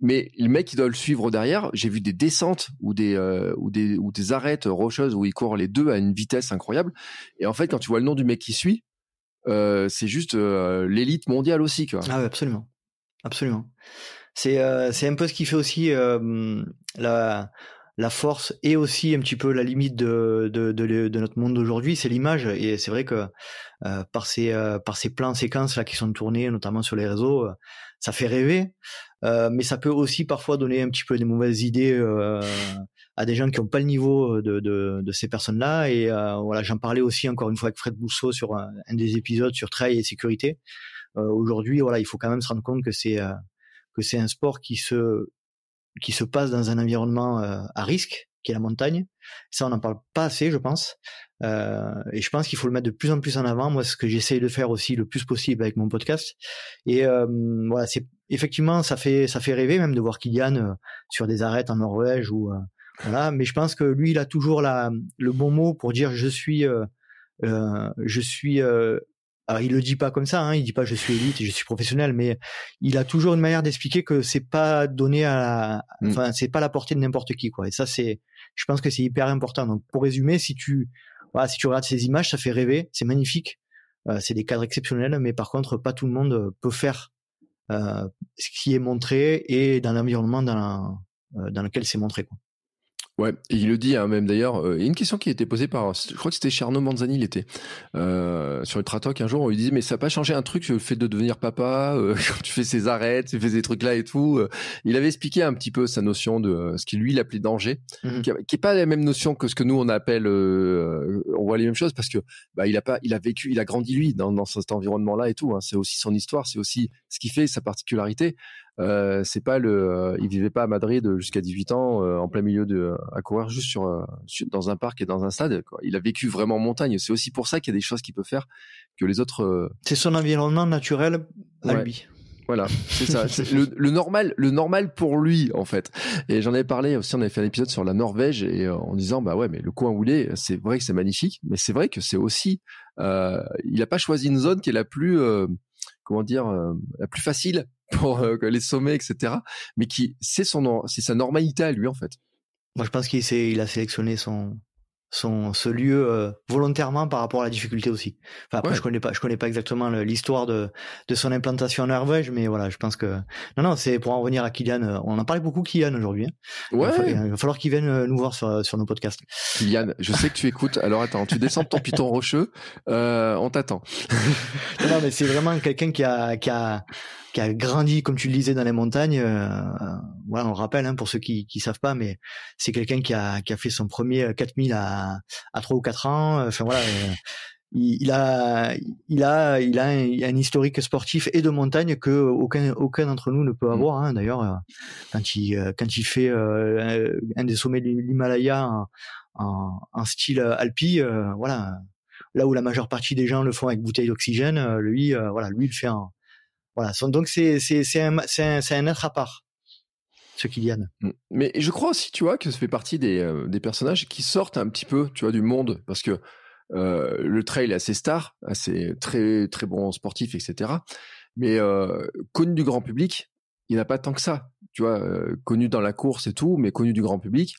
mais le mec qui doit le suivre derrière, j'ai vu des descentes ou des euh, ou des ou des arêtes rocheuses où ils courent les deux à une vitesse incroyable. Et en fait, quand tu vois le nom du mec qui suit, euh, c'est juste euh, l'élite mondiale aussi, quoi. Ah oui, absolument, absolument. C'est c'est un peu ce qui fait aussi la la force et aussi un petit peu la limite de, de, notre monde d'aujourd'hui, c'est l'image. Et c'est vrai que euh, par ces euh, par ces plans séquences là qui sont tournés, notamment sur les réseaux, euh, ça fait rêver. Mais ça peut aussi parfois donner un petit peu des mauvaises idées à des gens qui n'ont pas le niveau de, de, de ces personnes-là. Et voilà, j'en parlais aussi encore une fois avec Fred Bousseau sur un, des épisodes sur trail et sécurité. Aujourd'hui, voilà, il faut quand même se rendre compte que c'est que c'est un sport qui se qui se passe dans un environnement euh, à risque, qui est la montagne. Ça, on n'en parle pas assez, je pense. Euh, et je pense qu'il faut le mettre de plus en plus en avant. Moi, ce que j'essaye de faire aussi le plus possible avec mon podcast. Et euh, voilà, c'est effectivement, ça fait ça fait rêver même de voir Kylian euh, sur des arêtes en Norvège ou voilà. Mais je pense que lui, il a toujours la le bon mot pour dire je suis je suis alors il le dit pas comme ça, hein, il dit pas je suis élite je suis professionnel, mais il a toujours une manière d'expliquer que c'est pas donné à, la... Mm. enfin c'est pas la portée de n'importe qui quoi. Et ça c'est, je pense que c'est hyper important. Donc pour résumer, si tu, voilà, si tu regardes ces images, ça fait rêver, c'est magnifique, euh, c'est des cadres exceptionnels, mais par contre pas tout le monde peut faire euh, ce qui est montré et dans l'environnement dans, euh, dans lequel c'est montré. Ouais, et il le dit hein, même d'ailleurs. Euh, il y a une question qui a été posée par, je crois que c'était Charno Manzani, il était euh, sur le Tratok un jour. On lui disait mais ça n'a pas changé un truc le fait de devenir papa euh, *laughs* quand tu fais ces arrêts, tu fais ces trucs là et tout. Euh. il avait expliqué un petit peu sa notion de ce qu'il lui il appelait danger, mmh qui, qui, est pas la même notion que ce que nous on appelle. on voit les mêmes choses parce que bah il a pas, il a vécu, il a grandi lui dans, dans cet environnement là et tout. Hein. C'est aussi son histoire, c'est aussi ce qui fait sa particularité. Euh, c'est pas le, euh, il vivait pas à Madrid jusqu'à 18 ans euh, en plein milieu de à courir juste sur, dans un parc et dans un stade. Quoi. Il a vécu vraiment en montagne. C'est aussi pour ça qu'il y a des choses qu'il peut faire que les autres. C'est son environnement naturel à lui. Voilà, c'est ça. le, le, normal, le normal pour lui en fait. Et j'en avais parlé aussi. On avait fait un épisode sur la Norvège et en disant bah ouais, mais le coin où il est, c'est vrai que c'est magnifique, mais c'est vrai que c'est aussi, euh, il a pas choisi une zone qui est la plus, euh, comment dire, la plus facile pour euh, les sommets, etc. Mais qui c'est son c'est sa normalité à lui en fait. Moi, je pense qu'il il a sélectionné son son ce lieu euh, volontairement par rapport à la difficulté aussi. Enfin après je connais pas je connais pas exactement l'histoire de de son implantation en Norvège mais voilà, je pense que non non, c'est pour en revenir à Kylian, euh, on en parle beaucoup Kylian aujourd'hui. Hein. Ouais. Il va, falloir qu'il vienne euh, nous voir sur sur nos podcasts. Kylian, je sais que tu écoutes. Alors attends, tu descends de ton piton rocheux, euh, on t'attend. *laughs* non mais c'est vraiment quelqu'un qui a qui a qui a grandi, comme tu le disais, dans les montagnes. Euh, voilà, on le rappelle hein, pour ceux qui qui savent pas, mais c'est quelqu'un qui a qui a fait son premier 4000 à à 3 ou 4 ans. Enfin voilà, euh, il, a il a il a un, historique sportif et de montagne que aucun aucun d'entre nous ne peut mmh. avoir. Hein, D'ailleurs, euh, quand il quand il fait un des sommets de l'Himalaya en, en, en, style alpi, voilà là où la majeure partie des gens le font avec bouteille d'oxygène, lui, voilà, lui il le fait en, voilà. Donc c'est c'est c'est un c'est un, un être à part ce Kylian. Mm. Mais je crois aussi, tu vois, que ça fait partie des, euh, des personnages qui sortent un petit peu, tu vois, du monde, parce que euh, le trail est assez star, assez très très bon sportif, etc. Mais euh, connu du grand public, il n'y a pas tant que ça, tu vois, connu dans la course et tout, mais connu du grand public.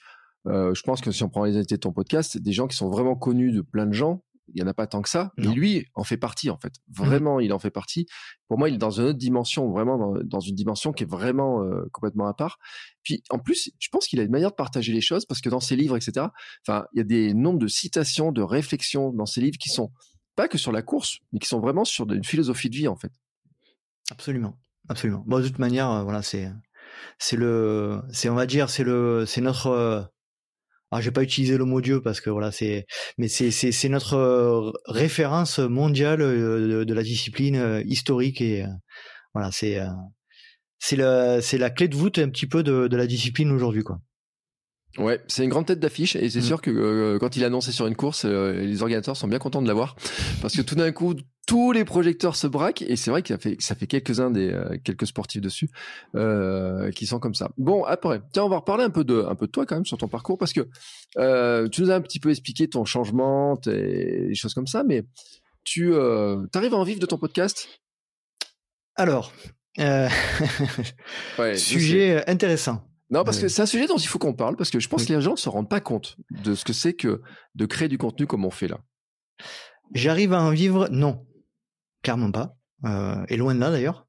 Je pense que si on prend les invités de ton podcast, des gens qui sont vraiment connus de plein de gens, il y en a pas tant que ça, mais lui en fait partie en fait. Mmh vraiment, il en fait partie. Pour moi, il est dans une autre dimension, vraiment dans, une dimension qui est vraiment euh, complètement à part. Puis en plus, je pense qu'il a une manière de partager les choses parce que dans ses livres, etc. Enfin, il y a des nombres de citations, de réflexions dans ses livres qui sont pas que sur la course, mais qui sont vraiment sur une philosophie de vie en fait. Absolument, absolument. Bon, de toute manière, euh, voilà, c'est c'est le, c'est on va dire, c'est le, c'est notre euh, alors j'ai pas utilisé le mot Dieu parce que voilà c'est mais c'est c'est c'est notre euh, référence mondiale euh, de, la discipline euh, historique et voilà c'est c'est la c'est la clé de voûte un petit peu de, de la discipline aujourd'hui quoi. Ouais, c'est une grande tête d'affiche et c'est Mm. sûr que euh, quand il a annoncé sur une course, euh, les organisateurs sont bien contents de l'avoir parce que tout d'un coup, tous les projecteurs se braquent et c'est vrai que ça fait ça fait quelques-uns des euh, quelques sportifs dessus euh, qui sont comme ça. Bon, après, tiens, on va reparler un peu de un peu de toi quand même sur ton parcours parce que euh, tu nous as un petit peu expliqué ton changement, tes, des choses comme ça, mais tu arrives à en vivre de ton podcast? Alors, *laughs* Ouais, sujet intéressant. Non, parce que c'est un sujet dont il faut qu'on parle, parce que je pense Oui. que les gens ne se rendent pas compte de ce que c'est que de créer du contenu comme on fait là. J'arrive à en vivre Non, clairement pas. Euh, et loin de là d'ailleurs.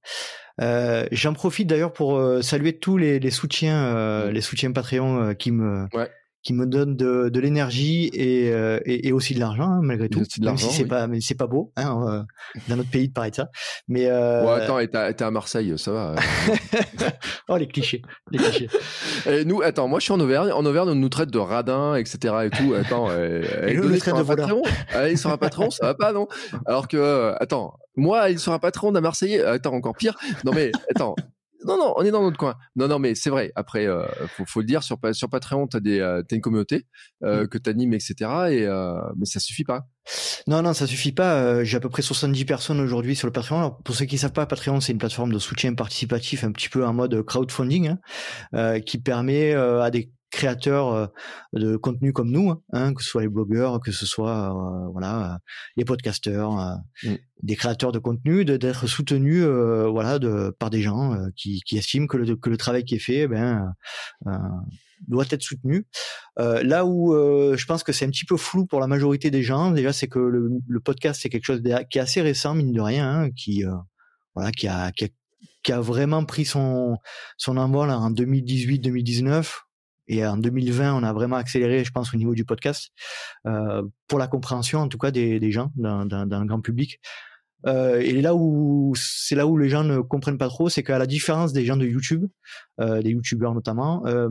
Euh, J'en profite d'ailleurs pour euh, saluer tous les, les soutiens, euh, Mm. les soutiens Patreon qui me Ouais. Qui me donnent de, de l'énergie et, euh, et, et aussi de l'argent hein, malgré tout. de Même si c'est oui. pas, mais c'est pas beau hein, euh, dans notre pays de parler de ça. Mais euh, Ouais, attends, t'es à Marseille, ça va. *laughs* oh les clichés, les clichés. *laughs* et nous, attends, moi je suis en Auvergne. En Auvergne, on nous traite de radins, etc. et tout. Attends, *laughs* euh, Et nous, traite de sur un patron, ça va pas, non? Alors que, euh, attends, moi, sur un patron d'un Marseillais, attends, encore pire. Non mais, attends. Non, non, on est dans notre coin. Non, non, mais c'est vrai. Après, euh, faut, faut le dire, sur, sur Patreon, t'as des, euh, t'as une communauté euh, Mm. que t'animes, etc. Et euh, mais ça suffit pas. Non, non, ça suffit pas. Euh, J'ai à peu près 70 personnes aujourd'hui sur le Patreon. Alors, pour ceux qui savent pas, Patreon, c'est une plateforme de soutien participatif, un petit peu en mode crowdfunding, hein, euh, qui permet euh, à des créateurs euh, de contenu comme nous, hein, que ce soit les blogueurs, que ce soit euh, voilà les podcasteurs, euh, Mm. des créateurs de contenu, d'être soutenus euh, voilà de par des gens euh, qui, qui estiment que le que le travail qui est fait, eh ben euh, doit être soutenu. Euh, là où euh, je pense que c'est un petit peu flou pour la majorité des gens, déjà, c'est que le, le podcast c'est quelque chose de- qui est assez récent, mine de rien, hein, qui euh, voilà, qui a, qui a qui a vraiment pris son son envol en 2018-2019 et en 2020 on a vraiment accéléré, je pense, au niveau du podcast euh, pour la compréhension en tout cas des, des gens le grand public. Euh, et là où c'est là où les gens ne comprennent pas trop, c'est qu'à la différence des gens de YouTube, euh, des YouTubeurs notamment, euh,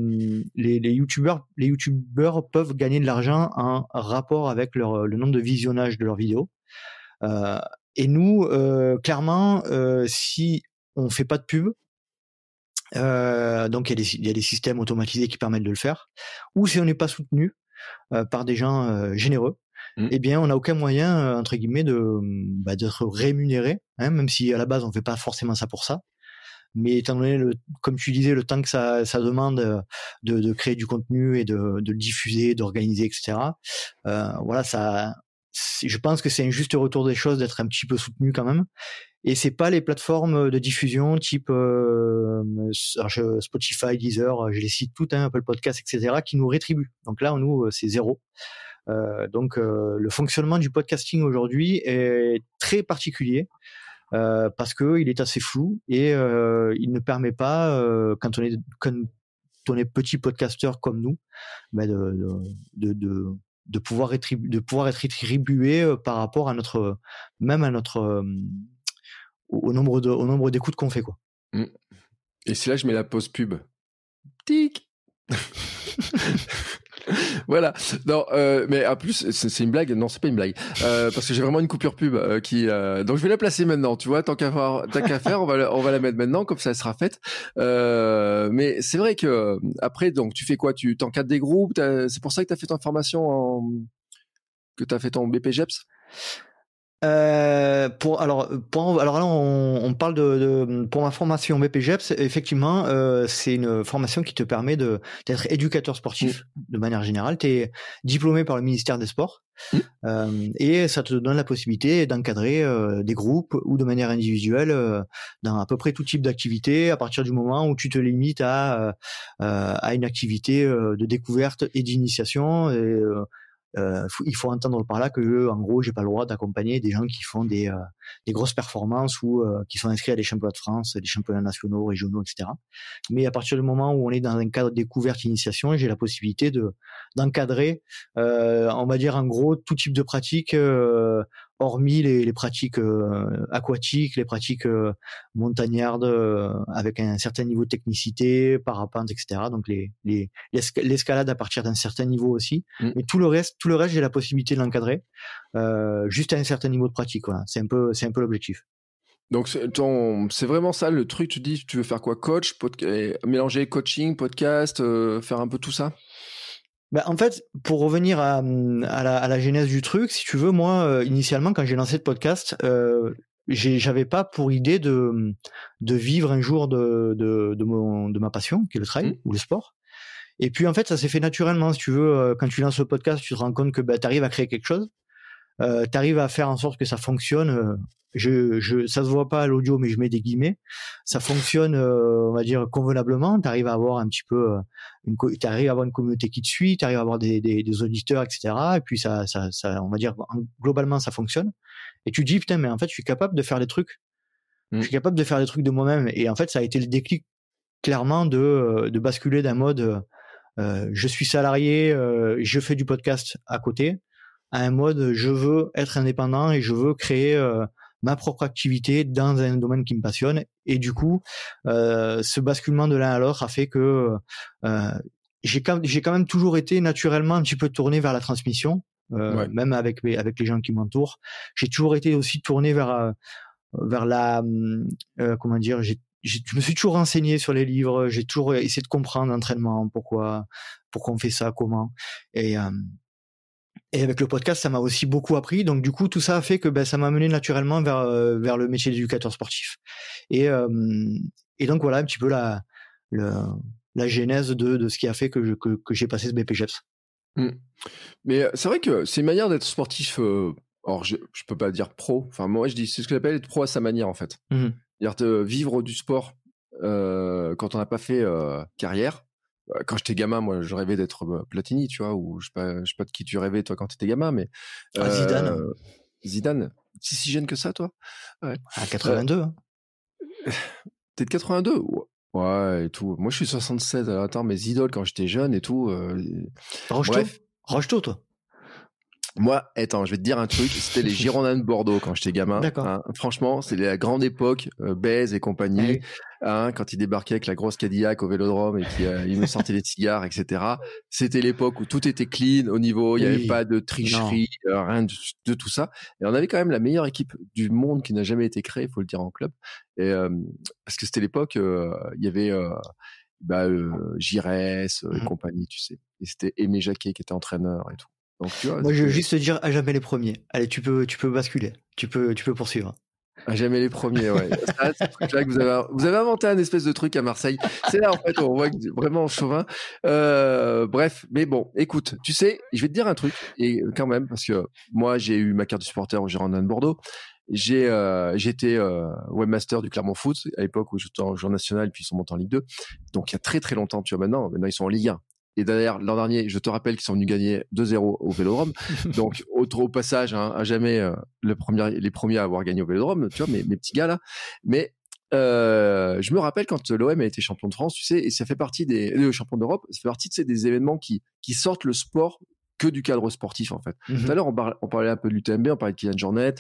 les, les YouTubeurs, les YouTubeurs peuvent gagner de l'argent en rapport avec leur, le nombre de visionnages de leurs vidéos. Euh, et nous, euh, clairement, euh, si on fait pas de pub, euh, donc il y, a des, il y a des systèmes automatisés qui permettent de le faire, ou si on n'est pas soutenu euh, par des gens euh, généreux, Mm. eh bien on n'a aucun moyen euh, entre guillemets de bah, d'être rémunéré, hein, même si à la base on fait pas forcément ça pour ça. Mais étant donné, le, comme tu disais, le temps que ça, ça demande euh, de, de créer du contenu et de, de le diffuser, d'organiser, etc. Euh, voilà, ça, je pense que c'est un juste retour des choses d'être un petit peu soutenu quand même. Et c'est pas les plateformes de diffusion type euh, Spotify, Deezer, je les cite toutes, hein, Apple Podcast, etc., qui nous rétribuent. Donc là, nous, euh, c'est zéro. Euh, donc le fonctionnement du podcasting aujourd'hui est très particulier parce que il est assez flou et il ne permet pas quand on est quand on est petit podcasteur comme nous ben de, de, de pouvoir rétribu- de pouvoir être rétribué euh, par rapport à notre même à notre euh, au nombre de au nombre d'écoutes qu'on fait quoi. Et c'est là je mets la pause pub. Tic. *laughs* *laughs* voilà. Non, euh, mais en plus, c'est une blague. Non, c'est pas une blague. Euh, parce que j'ai vraiment une coupure pub euh, qui. euh, donc je vais la placer maintenant. Tu vois, tant qu'à qu'à faire, on va la, on va la mettre maintenant, comme ça elle sera faite. Euh, mais c'est vrai que euh, après, donc tu fais quoi? Tu t'encadres des groupes? C'est pour ça que tu as fait ton formation en que tu as fait ton BPGEPS Euh, pour alors pour alors là on, on parle de, de pour ma formation BPGEPS effectivement euh, c'est une formation qui te permet de d'être éducateur sportif de manière générale. Tu es diplômé par le ministère des Sports. Euh, et ça te donne la possibilité d'encadrer euh, des groupes ou de manière individuelle euh, dans à peu près tout type d'activité à partir du moment où tu te limites à à une activité euh, de découverte et d'initiation et euh, faut- il faut entendre par là que en gros j'ai pas le droit d'accompagner des gens qui font des, euh, des grosses performances ou euh, qui sont inscrits à des championnats de France, des championnats nationaux, régionaux, etc. Mais à partir du moment où on est dans un cadre découverte initiation, j'ai la possibilité de d'encadrer, euh, on va dire en gros tout type de pratique, euh, hormis les, les pratiques euh, aquatiques, les pratiques euh, montagnardes euh, avec un certain niveau de technicité, parapente, etc. Donc les les l'esca- l'escalade à partir d'un certain niveau aussi. Mm. Mais tout le reste, tout le reste, j'ai la possibilité de l'encadrer juste à un certain niveau de pratique. Voilà, c'est un peu, c'est un peu l'objectif. Donc c'est vraiment ça le truc. Tu dis, tu veux faire quoi, coach, mélanger coaching, podcast, faire un peu tout ça? Bah, en fait, pour revenir à, à, la, à, la, genèse du truc, si tu veux, moi, initialement, quand j'ai lancé le podcast, euh, j'avais pas pour idée de, de vivre un jour de, de, de, mon, de ma passion, qui est le trail mmh. ou le sport. Et puis en fait, ça s'est fait naturellement. Si tu veux, euh, quand tu lances le podcast, tu te rends compte que bah, tu arrives à créer quelque chose. Euh, tu arrives à faire en sorte que ça fonctionne. Euh, je, je, ça se voit pas à l'audio, mais je mets des guillemets. Ça fonctionne, euh, on va dire convenablement. Tu arrives à avoir un petit peu, une, tu arrives à avoir une communauté qui te suit, tu arrives à avoir des, des, des, auditeurs, etc. Et puis ça, ça, ça, on va dire globalement, ça fonctionne. Et tu te dis putain, mais en fait, je suis capable de faire des trucs. Je suis mmh. capable de faire des trucs de moi-même. Et en fait, ça a été le déclic clairement de, de basculer d'un mode euh, je suis salarié, euh, je fais du podcast à côté, à un mode je veux être indépendant et je veux créer euh, ma propre activité dans un domaine qui me passionne. Et du coup, ce basculement de l'un à l'autre a fait que j'ai quand, quand, même toujours été naturellement un petit peu tourné vers la transmission, même avec les, avec les gens qui m'entourent. J'ai toujours été aussi tourné vers vers la comment dire je me suis toujours renseigné sur les livres, j'ai toujours essayé de comprendre l'entraînement, pourquoi, pourquoi on fait ça, comment. Et, euh, et avec le podcast, ça m'a aussi beaucoup appris. Donc du coup, tout ça a fait que ben, ça m'a mené naturellement vers, euh, vers le métier d'éducateur sportif. Et, euh, et donc voilà un petit peu la, la, la genèse de, de ce qui a fait que, je, que, que j'ai passé ce BPGEPS. Mmh. Mais c'est vrai que c'est une manière d'être sportif. alors je, je peux pas dire pro. Enfin moi je dis c'est ce que j'appelle être pro à sa manière en fait. Mmh dire de vivre du sport euh, quand on n'a pas fait euh, carrière. Euh, quand j'étais gamin, moi, je rêvais d'être Platini, tu vois, ou je sais pas, je sais pas de qui tu rêvais toi quand t'étais gamin, mais ah, Zidane. Zidane, si si jeune que ça, toi ouais. À 82. Hein. T'es de 82 Ouais, et tout. Moi, je suis 76. Alors, attends, mes idoles quand j'étais jeune et tout. Euh... Rocheteau, toi? Moi, attends, je vais te dire un truc. C'était les Girondins de Bordeaux quand j'étais gamin. Hein. Franchement, c'est la grande époque, euh, et compagnie. Hein, quand ils débarquaient avec la grosse Cadillac au Vélodrome et qu'ils euh, me sortaient des cigares, etc. C'était l'époque où tout était clean au niveau. Il n'y avait pas de tricherie, euh, rien de, tout ça. Et on avait quand même la meilleure équipe du monde qui n'a jamais été créée, il faut le dire en club. Et euh, parce que c'était l'époque, il y avait bah, et mmh compagnie, tu sais. Et c'était Aimé Jacquet qui était entraîneur et tout. Donc, tu vois, Moi, je veux juste te dire à jamais les premiers. Allez, tu peux, tu peux basculer. Tu peux, tu peux poursuivre. À jamais les premiers, ouais. là que vous avez, vous avez inventé un espèce de truc à Marseille. C'est là, en fait, on voit vraiment chauvin. Euh, bref, mais bon, écoute, tu sais, je vais te dire un truc, et quand même, parce que moi, j'ai eu ma carte de supporter au Girondin de Bordeaux. J'ai, euh, j'étais euh, webmaster du Clermont Foot à l'époque où j'étais en joueur national, puis ils sont montés en Ligue 2. Donc, il y a très très longtemps, tu vois, maintenant, maintenant ils sont en Ligue 1. Et d'ailleurs, l'an dernier, je te rappelle qu'ils sont venus gagner 2-0 au Vélodrome. *laughs* Donc, au, au passage, hein, à jamais euh, le premier, les premiers à avoir gagné au Vélodrome, tu vois, mes, mes petits gars là. Mais euh, je me rappelle quand l'OM a été champion de France, tu sais, et ça fait partie des euh, champions d'Europe, ça fait partie de des événements qui qui sortent le sport que du cadre sportif en fait. Tout à mhm. l'heure, on, on, parlait un peu de l'UTMB, on parlait de Kylian Jornet,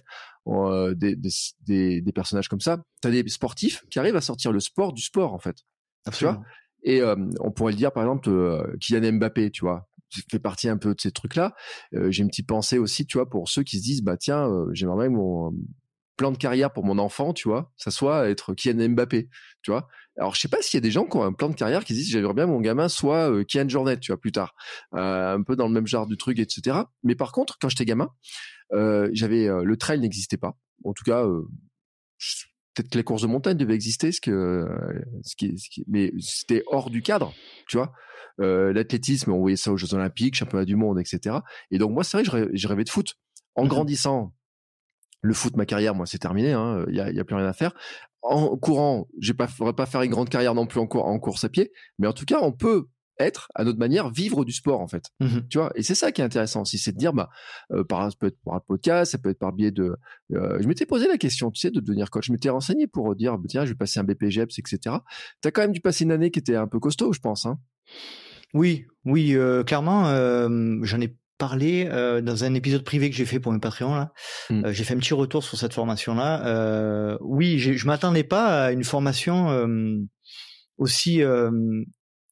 euh, des, des, des, des, personnages comme ça. Tu as des sportifs qui arrivent à sortir le sport du sport en fait. Tu vois? Et euh, on pourrait le dire par exemple euh, Kylian Mbappé, tu vois, fait partie un peu de ces trucs-là. Euh, j'ai une petite pensée aussi, tu vois, pour ceux qui se disent bah tiens, j'aimerais bien mon plan de carrière pour mon enfant, tu vois, ça soit être Kylian Mbappé, tu vois. Alors je sais pas s'il y a des gens qui ont un plan de carrière qui se disent j'aimerais bien mon gamin soit euh, Kylian Jornet, tu vois, plus tard, un peu dans le même genre du truc, etc. Mais par contre, quand j'étais gamin, j'avais le trail n'existait pas. En tout cas, peut-être que les courses de montagne devaient exister, ce que, ce qui, ce qui mais c'était hors du cadre, tu vois. Euh, L'athlétisme, on voyait ça aux Jeux Olympiques, championnat du monde, etc. Et donc moi, c'est vrai, j'ai rêvé de foot. En mmh grandissant, le foot, ma carrière, moi, c'est terminé. Hein, il hein, y, a, y a plus rien à faire. En courant, je ne pourrais pas faire une grande carrière non plus en, en course à pied, mais en tout cas, on peut être à notre manière vivre du sport en fait mmh tu vois et c'est ça qui est intéressant aussi c'est de dire bah euh, par ça peut être par un podcast ça peut être par biais de euh, je m'étais posé la question tu sais de devenir coach je m'étais renseigné pour dire bah, tiens je vais passer un BPGEPS etc t'as quand même dû passer une année qui était un peu costaud je pense hein oui oui euh, clairement j'en ai parlé dans un épisode privé que j'ai fait pour mes Patreon là. Mmh. j'ai fait un petit retour sur cette formation là. oui, je m'attendais pas à une formation aussi euh,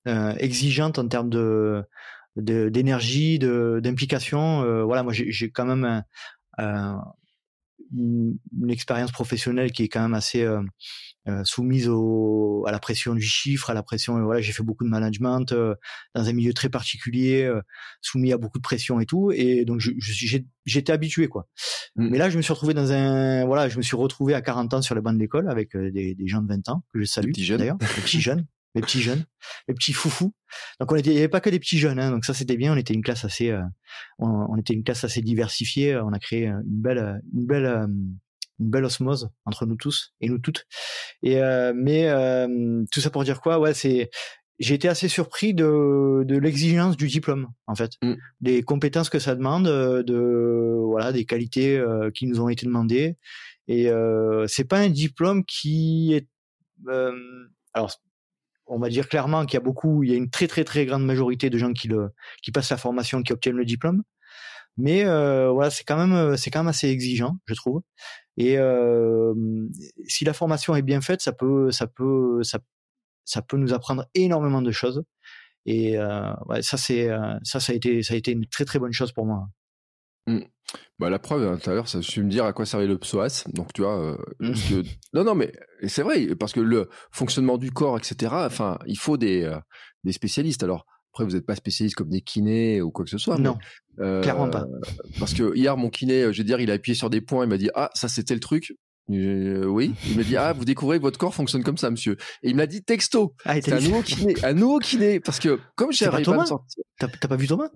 exigeante en termes de d'énergie, de, d'implication. Euh, voilà, moi j'ai quand même un, une, une, expérience professionnelle qui est quand même assez euh, soumise au, à la pression du chiffre, à la pression. Voilà, j'ai fait beaucoup de management euh, dans un milieu très particulier, euh, soumis à beaucoup de pression et tout. Et donc, j'étais habitué quoi. Mmh. Mais là, je me suis retrouvé dans un, voilà, je me suis retrouvé à 40 ans sur les bancs de l'école avec des, des, gens de 20 ans que je salue d'ailleurs, des petits jeunes. Les petits jeunes, les petits foufous. Donc on était, il n'y avait pas que des petits jeunes, hein, donc ça c'était bien. On était une classe assez, on, on, était une classe assez diversifiée. On a créé une belle, une belle, une belle osmose entre nous tous et nous toutes. Et euh, mais euh, tout ça pour dire quoi? Ouais, c'est j'ai été assez surpris de, de l'exigence du diplôme en fait, mm. des compétences que ça demande, euh, de voilà des qualités euh, qui nous ont été demandées. Et euh, c'est pas un diplôme qui est alors on va dire clairement qu'il y a beaucoup, il y a une très très très grande majorité de gens qui passent la formation, qui obtiennent le diplôme. Mais euh, voilà, c'est quand même c'est quand même assez exigeant, je trouve. Et euh, si la formation est bien faite, ça peut, ça peut, ça, peut nous apprendre énormément de choses. Et euh, ça, c'est, ça, ça a été, ça a été une très très bonne chose pour moi. Mmh. Bah, la preuve, tout à l'heure, ça su me dire à quoi servait le psoas. Donc, tu vois, mmh. que... *laughs* non, non, mais c'est vrai, parce que le fonctionnement du corps, etc., enfin, il faut des, des spécialistes. Alors, après, vous n'êtes pas spécialiste comme des kinés ou quoi que ce soit. Non, clairement pas. Parce que hier, mon kiné, je veux dire, il a appuyé sur des points, il m'a dit ah ça c'était le truc. Euh, oui, il m'a dit ah vous découvrez que votre corps fonctionne comme ça, monsieur. Et il m'a dit texto. Ah, c'est un nouveau kiné, un nouveau kiné, parce que comme j'ai pas, pas sortir. T'as pas vu Thomas?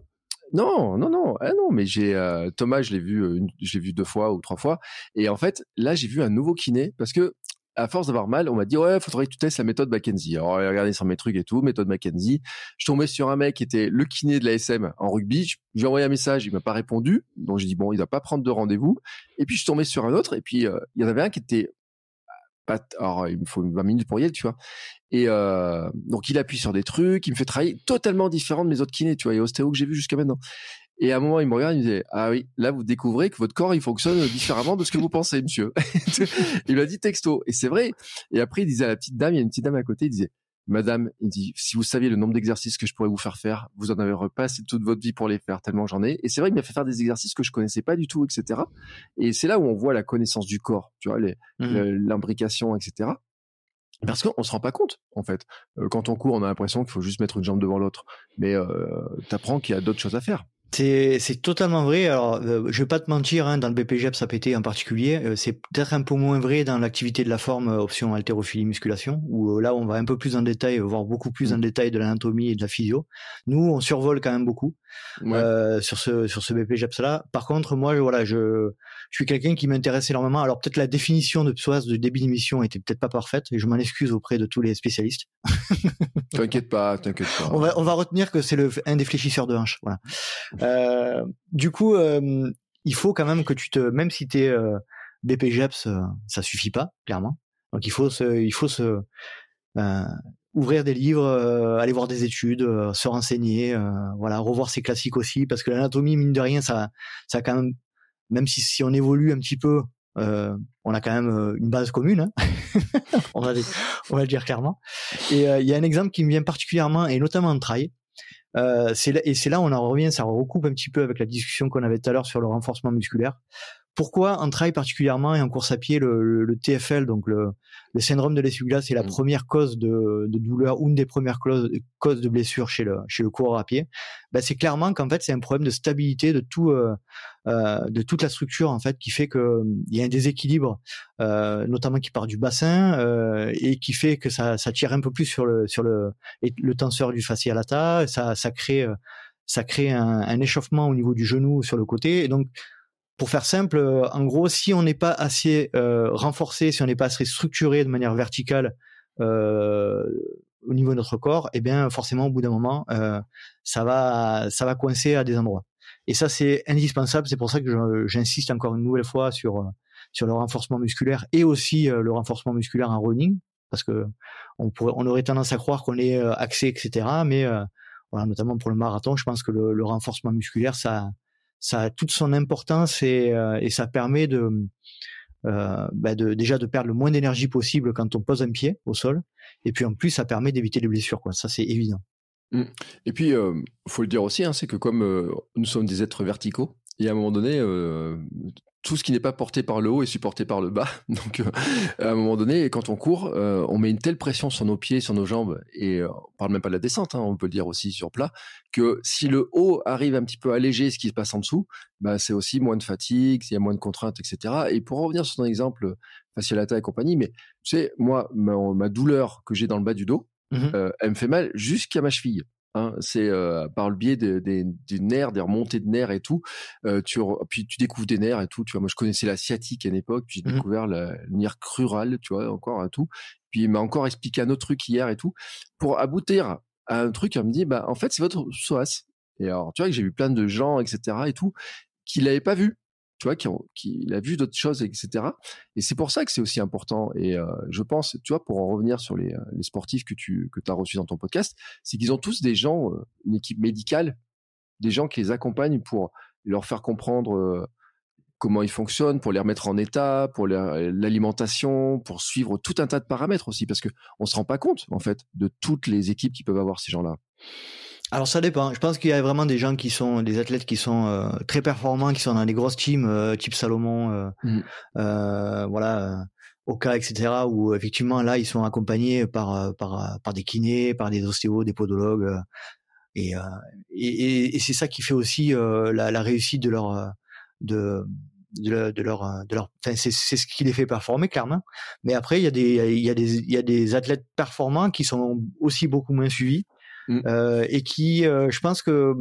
Non, non, non, ah non, mais j'ai euh, Thomas, je l'ai vu, euh, je l'ai vu deux fois ou trois fois, et en fait, là, j'ai vu un nouveau kiné parce que à force d'avoir mal, on m'a dit ouais, faudrait que tu testes la méthode Mackenzie. Alors regardez sur mes trucs et tout, méthode Mackenzie. Je tombais sur un mec qui était le kiné de la SM en rugby. Je lui ai envoyé un message, il m'a pas répondu. Donc j'ai dit bon, il doit pas prendre de rendez-vous. Et puis je tombé sur un autre et puis euh, il y en avait un qui était alors il me faut 20 minutes pour y aller, tu vois. Et euh, donc il appuie sur des trucs, il me fait travailler totalement différent de mes autres kinés, tu vois, et ostéo que j'ai vu jusqu'à maintenant. Et à un moment, il me regarde, il me dit Ah oui, là, vous découvrez que votre corps, il fonctionne différemment de ce que vous pensez, monsieur. *laughs* il m'a dit texto. Et c'est vrai. Et après, il disait à la petite dame, il y a une petite dame à côté, il disait Madame, il dit, si vous saviez le nombre d'exercices que je pourrais vous faire faire, vous en avez pas assez toute votre vie pour les faire, tellement j'en ai. Et c'est vrai, il m'a fait faire des exercices que je connaissais pas du tout, etc. Et c'est là où on voit la connaissance du corps, tu vois, mmh l'imbrication, etc. Parce qu'on se rend pas compte, en fait. Euh, quand on court, on a l'impression qu'il faut juste mettre une jambe devant l'autre. Mais euh, apprends qu'il y a d'autres choses à faire. C'est, totalement vrai. Alors, euh, je vais pas te mentir, hein, dans le BPGEPS APT en particulier, euh, c'est peut-être un peu moins vrai dans l'activité de la forme euh, option haltérophilie musculation, où là, on va un peu plus en détail, voir beaucoup plus en mmh. détail de l'anatomie et de la physio. Nous, on survole quand même beaucoup sur ce sur ce BPGEPS là. Par contre, moi, je, voilà, je je suis quelqu'un qui m'intéresse énormément. Alors peut-être la définition de psoas de débit d'émission était peut-être pas parfaite, et je m'en excuse auprès de tous les spécialistes. *laughs* t'inquiète pas, t'inquiète pas. On va on va retenir que c'est le un des fléchisseurs de hanche. Voilà. Euh, du coup, euh, il faut quand même que tu te, même si t'es euh, BPGEPS, euh, ça suffit pas, clairement. Donc il faut se, il faut se euh, ouvrir des livres, aller voir des études, se renseigner, voilà, revoir ses classiques aussi, parce que l'anatomie, mine de rien, ça, ça quand même, même si, si on évolue un petit peu, on a quand même une base commune, hein *laughs* on, va, on va le dire clairement. Et il y a un exemple qui me vient particulièrement, et notamment en trail, euh, et c'est là où on en revient, ça recoupe un petit peu avec la discussion qu'on avait tout à l'heure sur le renforcement musculaire. Pourquoi en trail particulièrement et en course à pied, le, le TFL, donc le, le syndrome de l'essuie-glace, est la mmh. première cause de, de, douleur ou une des premières causes, causes de blessure chez le, chez le coureur à pied? Ben C'est clairement qu'en fait, c'est un problème de stabilité de tout, euh, euh, de toute la structure en fait qui fait que il y a un déséquilibre, euh, notamment qui part du bassin euh, et qui fait que ça, ça tire un peu plus sur le, sur le, le tenseur du fascia lata, ça, ça crée, ça crée un, un échauffement au niveau du genou sur le côté et donc pour faire simple, euh, en gros, si on n'est pas assez euh, renforcé, si on n'est pas assez structuré de manière verticale euh, au niveau de notre corps, eh bien forcément au bout d'un moment, euh, ça va ça va coincer à des endroits. Et ça c'est indispensable. C'est pour ça que j'insiste encore une nouvelle fois sur sur le renforcement musculaire et aussi le renforcement musculaire en running, parce que on pourrait on aurait tendance à croire qu'on est axé, etc. Mais voilà, notamment pour le marathon, je pense que le, le renforcement musculaire ça ça a toute son importance et, euh, ça permet de, euh, bah de, déjà de perdre le moins d'énergie possible quand on pose un pied au sol. Et puis en plus, ça permet d'éviter les blessures. Ça, c'est évident. Mmh. Et puis, euh, faut le dire aussi, hein, c'est que comme nous sommes des êtres verticaux, Et à un moment donné, euh, tout ce qui n'est pas porté par le haut est supporté par le bas. *laughs* Donc, euh, à un moment donné, quand on court, euh, on met une telle pression sur nos pieds, sur nos jambes, et on parle même pas de la descente, hein, on peut le dire aussi sur plat, que si le haut arrive un petit peu à alléger ce qui se passe en dessous, bah, c'est aussi moins de fatigue, il y a moins de contraintes, etc. Et pour revenir sur ton exemple, facialata et compagnie, mais tu sais, moi, ma, ma douleur que j'ai dans le bas du dos, euh, elle me fait mal jusqu'à ma cheville. Hein, c'est euh, par le biais des, des, des nerfs, des remontées de nerfs et tout. Euh, tu, re- puis tu découvres des nerfs et tout. Tu vois, moi je connaissais la sciatique à une époque, puis j'ai Mhm. découvert la- le nerf crural, tu vois, encore et tout. Puis il m'a encore expliqué un autre truc hier et tout, pour aboutir à un truc. Elle me dit, bah en fait c'est votre psoas. Et alors tu vois que j'ai vu plein de gens, etc. et tout, qui l'avaient pas vu. Tu vois, qui, ont, il a vu d'autres choses, etc. Et c'est pour ça que c'est aussi important. Et euh, je pense, tu vois, pour en revenir sur les, euh, sportifs que tu que as reçus dans ton podcast, c'est qu'ils ont tous des gens, euh, une équipe médicale, des gens qui les accompagnent pour leur faire comprendre comment ils fonctionnent, pour les remettre en état, pour l'alimentation, pour suivre tout un tas de paramètres aussi, parce que on se rend pas compte en fait de toutes les équipes qui peuvent avoir ces gens-là. Alors ça dépend. Je pense qu'il y a vraiment des gens qui sont des athlètes qui sont euh, très performants, qui sont dans des grosses teams euh, type Salomon, euh, Mhm. euh, voilà, euh, Oka, etc. Où effectivement là ils sont accompagnés par par par des kinés, par des ostéos, des podologues, et, euh, et et, c'est ça qui fait aussi euh, la, la réussite de leur de de, leur- de leur de leur enfin, c'est c'est ce qui les fait performer clairement mais après il y a des il y a des il y a des athlètes performants qui sont aussi beaucoup moins suivis Mm. euh, et qui euh, je pense que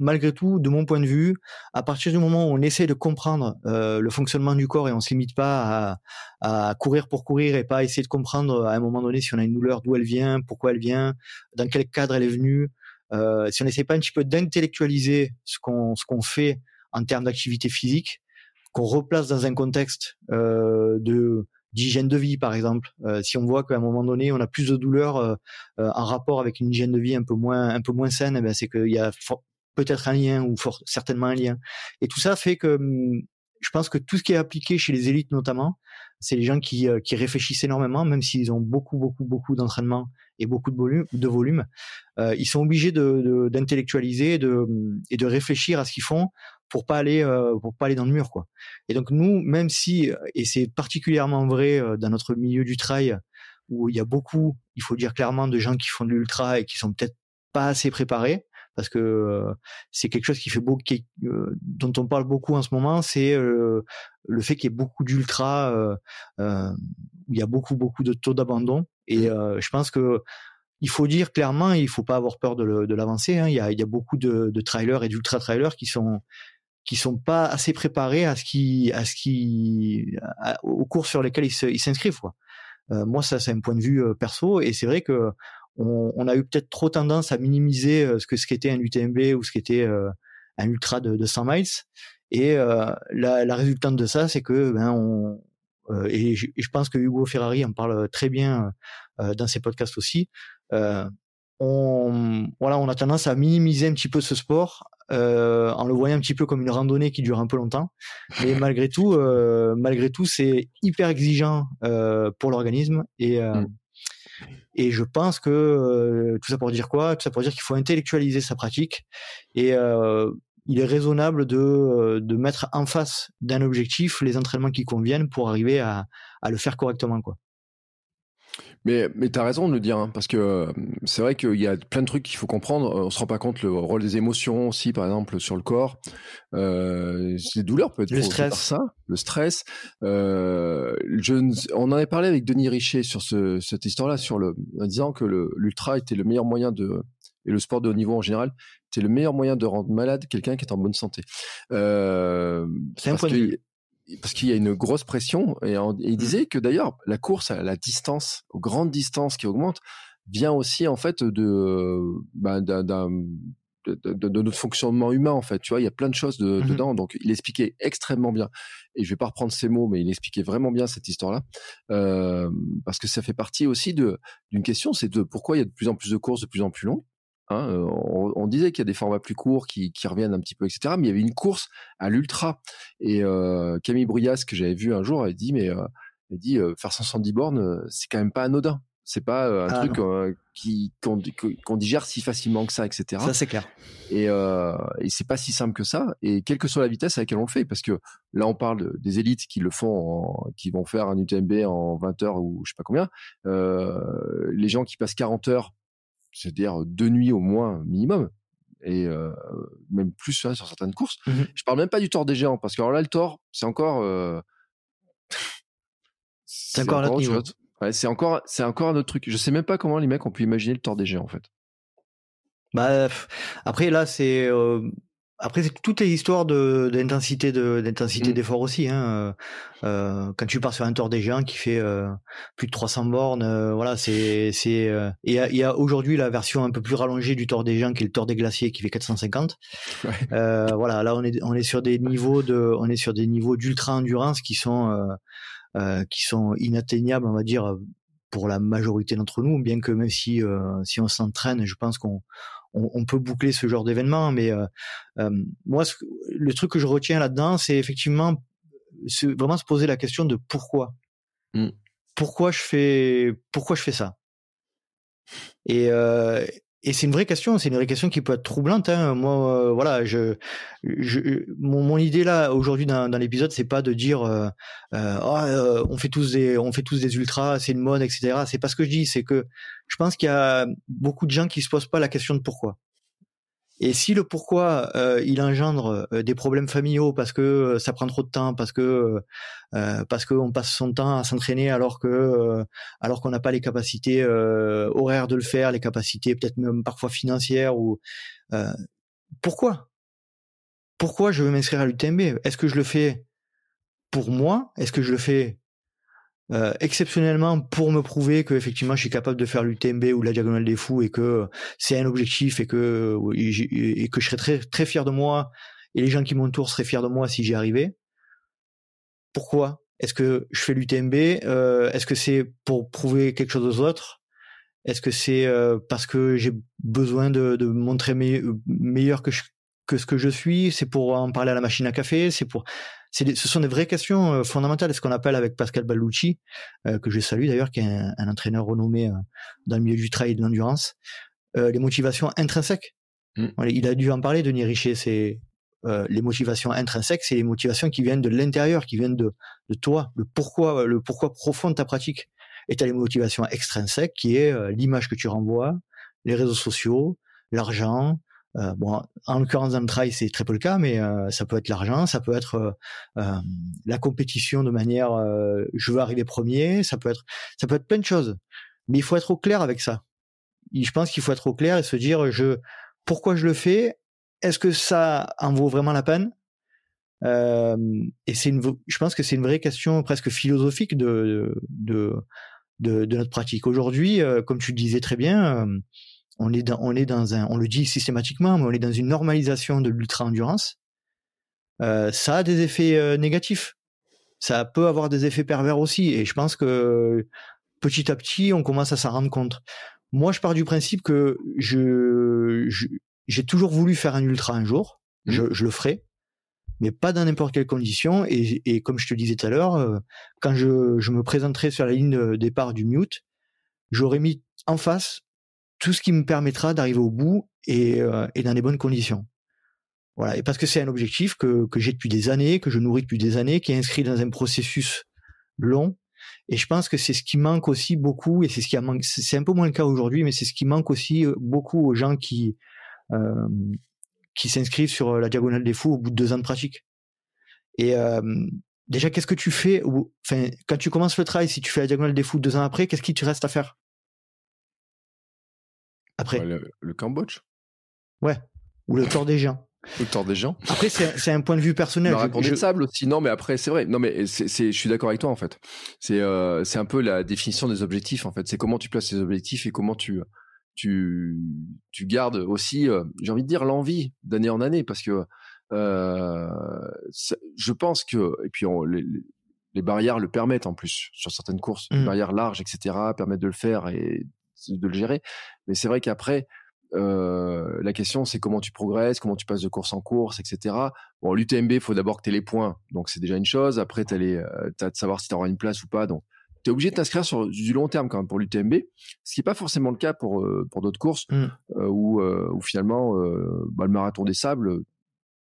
malgré tout de mon point de vue à partir du moment où on essaie de comprendre euh, le fonctionnement du corps et on se limite pas à, courir pour courir et pas essayer de comprendre à un moment donné si on a une douleur d'où elle vient pourquoi elle vient dans quel cadre elle est venue si on n'essaie pas un petit peu d'intellectualiser ce qu'on ce qu'on fait en termes d'activité physique qu'on replace dans un contexte de d'hygiène de vie par exemple. Euh, si on voit qu'à un moment donné on a plus de douleurs euh, euh, en rapport avec une hygiène de vie un peu moins un peu moins saine eh ben c'est qu'il y a peut-être un lien ou certainement un lien. Et tout ça fait que hum, je pense que tout ce qui est appliqué chez les élites notamment c'est les gens qui euh, qui réfléchissent énormément même s'ils ont beaucoup beaucoup beaucoup d'entraînement et beaucoup de volume de volume euh, ils sont obligés de de- d'intellectualiser de, et de réfléchir à ce qu'ils font pour pas aller euh, pour pas aller dans le mur quoi et donc nous même si et c'est particulièrement vrai euh, dans notre milieu du trail où il y a beaucoup il faut dire clairement de gens qui font de l'ultra et qui sont peut-être pas assez préparés parce que euh, c'est quelque chose qui fait qui euh, dont on parle beaucoup en ce moment c'est euh, le fait qu'il y ait beaucoup d'ultra euh, euh, où il y a beaucoup beaucoup de taux d'abandon et euh, je pense que il faut dire clairement, il faut pas avoir peur de, l'avancer. Hein. Il, y a, il y a beaucoup de, de trailers et d'ultra trailers qui sont qui sont pas assez préparés à ce qui à ce qui à- aux cours sur lesquels ils s'inscrivent. Euh, moi, ça, c'est un point de vue euh, perso, et c'est vrai que on, a eu peut-être trop tendance à minimiser euh, ce que ce qu'était un UTMB ou ce qu'était euh, un ultra de, de 100 miles. Et la, résultante de ça, c'est que ben on euh, et, je, pense que Hugo Ferrari en parle très bien dans ses podcasts aussi. Euh, on voilà, on a tendance à minimiser un petit peu ce sport euh, en le voyant un petit peu comme une randonnée qui dure un peu longtemps. Mais *laughs* malgré tout, euh, malgré tout, c'est hyper exigeant euh, pour l'organisme et euh, Mm. et je pense que tout ça pour dire quoi? Tout ça pour dire qu'il faut intellectualiser sa pratique et il est raisonnable de, de mettre en face d'un objectif les entraînements qui conviennent pour arriver à, à le faire correctement. Quoi. Mais, mais tu as raison de le dire, hein, parce que euh, c'est vrai qu'il y a plein de trucs qu'il faut comprendre. Euh, On se rend pas compte le rôle des émotions aussi, par exemple, sur le corps. Euh, les douleurs peut être Le stress. par ça, le stress. Euh, je, on en avait parlé avec Denis Richer sur ce, cette histoire-là, sur le, en disant que l'ultra était le meilleur moyen de, et le sport de haut niveau en général, était le meilleur moyen de rendre malade quelqu'un qui est en bonne santé. Euh, C'est un point de vue. Parce qu'il y a une grosse pression et, en- Mmh. et il disait que d'ailleurs la course à la distance, aux grandes distances qui augmentent, vient aussi en fait de bah, d'un- d'un- de, de- de notre fonctionnement humain en fait. Tu vois, il y a plein de choses de- Mhm. dedans. Donc il expliquait extrêmement bien. Et je vais pas reprendre ces mots, mais il expliquait vraiment bien cette histoire-là euh, parce que ça fait partie aussi de d'une question, c'est de pourquoi il y a de plus en plus de courses de plus en plus longues. Hein, euh, on, on disait qu'il y a des formats plus courts qui, qui reviennent un petit peu, etc. Mais il y avait une course à l'ultra. Et euh, Camille Bruyas, que j'avais vu un jour, elle dit, mais euh, elle dit, euh, faire 170 bornes, c'est quand même pas anodin. C'est pas un Ah, truc qui qu'on digère si facilement que ça, etc. Ça, c'est clair. Et, et c'est pas si simple que ça. Et quelle que soit la vitesse à laquelle on le fait, parce que là on parle de- des élites qui le font, en- qui vont faire un UTMB en 20 heures ou je sais pas combien. Les gens qui passent 40 heures, c'est-à-dire deux nuits au moins minimum, et euh, même plus hein, sur certaines courses. Mhm. Je parle même pas du tort des géants, parce que alors là le tort, c'est encore. euh, c'est encore niveau. Ouais, c'est encore, c'est encore un autre truc. Je sais même pas comment les mecs ont pu imaginer le tort des géants en fait. Bah, après, là, c'est. euh, après, c'est toutes les histoires de d'intensité de d'intensité Mm. d'effort aussi. Hein. Euh, euh, quand tu pars sur un tour des géants qui fait euh, plus de 300 bornes, euh, voilà, c'est c'est. euh, et il y a, y a aujourd'hui la version un peu plus rallongée du tour des géants qui est le tour des glaciers qui fait 450. Ouais. Euh, voilà, là, on est on est sur des niveaux de on est sur des niveaux d'ultra endurance qui sont euh, euh, qui sont inatteignables, on va dire, pour la majorité d'entre nous. Bien que même si euh, si on s'entraîne, je pense qu'on on, on peut boucler ce genre d'événement, mais euh, euh, moi, ce le truc que je retiens là-dedans, c'est effectivement se- vraiment se poser la question de pourquoi. Mm. Pourquoi je fais, pourquoi je fais ça? Et euh, et c'est une vraie question, c'est une vraie question qui peut être troublante. Hein. Moi, euh, voilà, je, je, mon, mon idée là aujourd'hui dans, dans l'épisode, c'est pas de dire, euh, euh, Ah, euh, on fait tous des, on fait tous des ultras, c'est une mode, etc. C'est pas ce que je dis, c'est que je pense qu'il y a beaucoup de gens qui se posent pas la question de pourquoi. Et si le pourquoi euh, il engendre euh, des problèmes familiaux parce que euh, ça prend trop de temps, parce que euh, parce qu'on passe son temps à s'entraîner alors que euh, alors qu'on n'a pas les capacités euh, horaires de le faire, les capacités peut-être même parfois financières ou euh, pourquoi? Pourquoi je veux m'inscrire à l'UTMB Est-ce que je le fais pour moi? Est-ce que je le fais euh, exceptionnellement pour me prouver que effectivement je suis capable de faire l'UTMB ou la diagonale des fous et que c'est un objectif et que et, que je serais très très fier de moi et les gens qui m'entourent seraient fiers de moi si j'y arrivais. Pourquoi? Est-ce que je fais l'UTMB euh, Est-ce que c'est pour prouver quelque chose aux autres? Est-ce que c'est euh, parce que j'ai besoin de, de montrer me- meilleur que je, que ce que je suis? C'est pour en parler à la machine à café? C'est pour des- ce sont des vraies questions euh, fondamentales. Ce qu'on appelle avec Pascal Ballucci, euh, que je salue d'ailleurs, qui est un, un entraîneur renommé euh, dans le milieu du trail et de l'endurance, euh, les motivations intrinsèques. Mm. Il a dû en parler, Denis Richer. C'est euh, les motivations intrinsèques, c'est les motivations qui viennent de l'intérieur, qui viennent de, de toi, le pourquoi, le pourquoi profond de ta pratique. Et tu as les motivations extrinsèques, qui est euh, l'image que tu renvoies, les réseaux sociaux, l'argent. Euh, bon, en l'occurrence dans le trail, c'est très peu le cas, mais euh, ça peut être l'argent, ça peut être euh, euh, la compétition de manière euh, je veux arriver premier, ça peut être ça peut être plein de choses. Mais il faut être au clair avec ça. Je pense qu'il faut être au clair et se dire je pourquoi je le fais, est-ce que ça en vaut vraiment la peine? Euh, Et c'est une, je pense que c'est une vraie question presque philosophique de de de, de notre pratique. Aujourd'hui, comme tu le disais très bien, on est dans, on est dans un, on le dit systématiquement, mais on est dans une normalisation de l'ultra endurance. Euh, ça a des effets euh, négatifs. Ça peut avoir des effets pervers aussi, et je pense que petit à petit, on commence à s'en rendre compte. Moi, je pars du principe que je, j'ai toujours voulu faire un ultra un jour. Je, je le ferai, mais pas dans n'importe quelle condition. Et, et comme je te disais tout à l'heure, euh, quand je, je me présenterai sur la ligne de départ du mute, j'aurai mis en face tout ce qui me permettra d'arriver au bout et, euh, dans des bonnes conditions. Voilà. Et parce que c'est un objectif que, que j'ai depuis des années, que je nourris depuis des années, qui est inscrit dans un processus long. Et je pense que c'est ce qui manque aussi beaucoup, et c'est ce qui a manqué, c'est un peu moins le cas aujourd'hui, mais c'est ce qui manque aussi euh, beaucoup aux gens qui, euh, qui s'inscrivent sur la diagonale des fous au bout de deux ans de pratique. Et euh, déjà, qu'est-ce que tu fais Enfin, quand tu commences le trail, si tu fais la diagonale des fous deux ans après, qu'est-ce qui te reste à faire? Après, Ouais, le, le Cambodge, ouais, ou le tort des gens. *laughs* le tort des gens. Après, c'est un point de vue personnel. Le Je- de sable aussi. Non, mais après, c'est vrai. Non, mais c'est, je suis d'accord avec toi, en fait. C'est, euh, un peu la définition des objectifs, en fait. C'est comment tu places tes objectifs et comment tu, tu, tu gardes aussi, euh, j'ai envie de dire, l'envie d'année en année, parce que, euh, je pense que, et puis on, les, les barrières le permettent en plus sur certaines courses, les Mm. barrières larges, etc., permettent de le faire et de le gérer. Mais c'est vrai qu'après, euh, la question, c'est comment tu progresses, comment tu passes de course en course, etc. Bon, l'UTMB, il faut d'abord que tu aies les points, donc c'est déjà une chose. Après, tu as, de savoir si tu auras une place ou pas, donc tu es obligé de t'inscrire sur du long terme quand même pour l'UTMB, ce qui n'est pas forcément le cas pour, pour d'autres courses Mm. où, où finalement bah, le marathon des sables,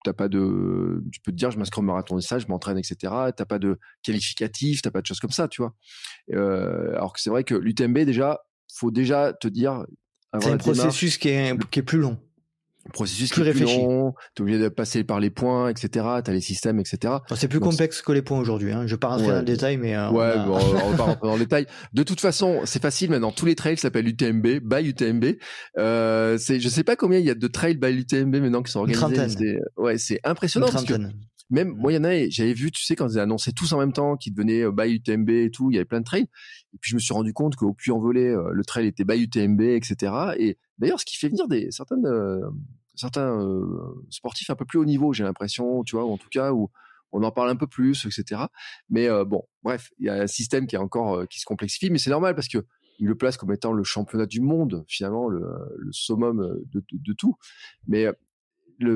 t'as pas de, tu peux te dire je m'inscris au marathon des sables, je m'entraîne, etc. T'as pas de qualificatif, t'as pas de choses comme ça, tu vois. alors que c'est vrai que l'UTMB déjà, faut déjà te dire. C'est un processus qui est, qui est plus long processus plus réfléchi. Tu es obligé de passer par les points, etc. Tu as les systèmes, etc. Enfin, c'est plus Donc, complexe que les points aujourd'hui. Hein. Je vais pas rentrer ouais. dans le détail, mais euh, ouais, on, a... bon, on va pas rentrer dans le détail. De toute façon, c'est facile maintenant. Tous les trails s'appellent UTMB, by UTMB. Euh, je sais pas combien il y a de trails by UTMB maintenant qui sont organisés. C'est, ouais, c'est impressionnant parce que même moi, il y en a. J'avais vu, tu sais, quand ils annoncé tous en même temps qu'ils devenaient euh, by UTMB et tout, il y avait plein de trails. Et puis je me suis rendu compte qu'au puy en volée, le trail était by UTMB, etc. Et d'ailleurs, ce qui fait venir des euh, certains euh, sportifs un peu plus haut niveau, j'ai l'impression, tu vois, en tout cas où on en parle un peu plus, etc. Mais euh, bon, bref, il y a un système qui est encore euh, qui se complexifie, mais c'est normal parce que il le place comme étant le championnat du monde, finalement, le, summum de, tout. Mais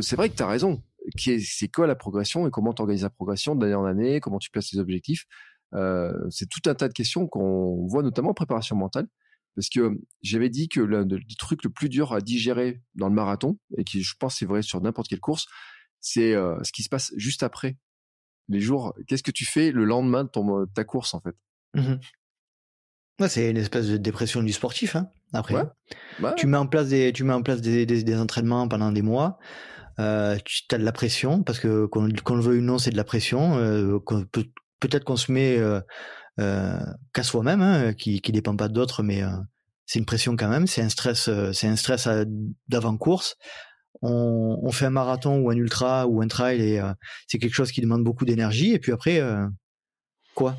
c'est vrai que tu as raison. C'est quoi la progression et comment tu organises la progression d'année en année, comment tu places tes objectifs? euh, C'est tout un tas de questions qu'on voit notamment en préparation mentale parce que j'avais dit que l'un des trucs le plus dur à digérer dans le marathon, et qui je pense c'est vrai sur n'importe quelle course, c'est ce qui se passe juste après. Les jours, qu'est-ce que tu fais le lendemain de ton, ta course en fait? Mmh ouais, C'est une espèce de dépression du sportif. Hein, après, ouais. bah, tu mets en place des, tu mets en place des, des, des entraînements pendant des mois. Euh, tu as de la pression parce que qu'on qu le veuille ou non, c'est de la pression. Euh, peut, peut-être qu'on se met euh, euh, qu'à soi-même, hein, qui qui dépend pas d'autres, mais euh, c'est une pression quand même. C'est un stress, c'est un stress d'avant course. On, fait un marathon ou un ultra ou un trail et c'est quelque chose qui demande beaucoup d'énergie. Et puis après, quoi?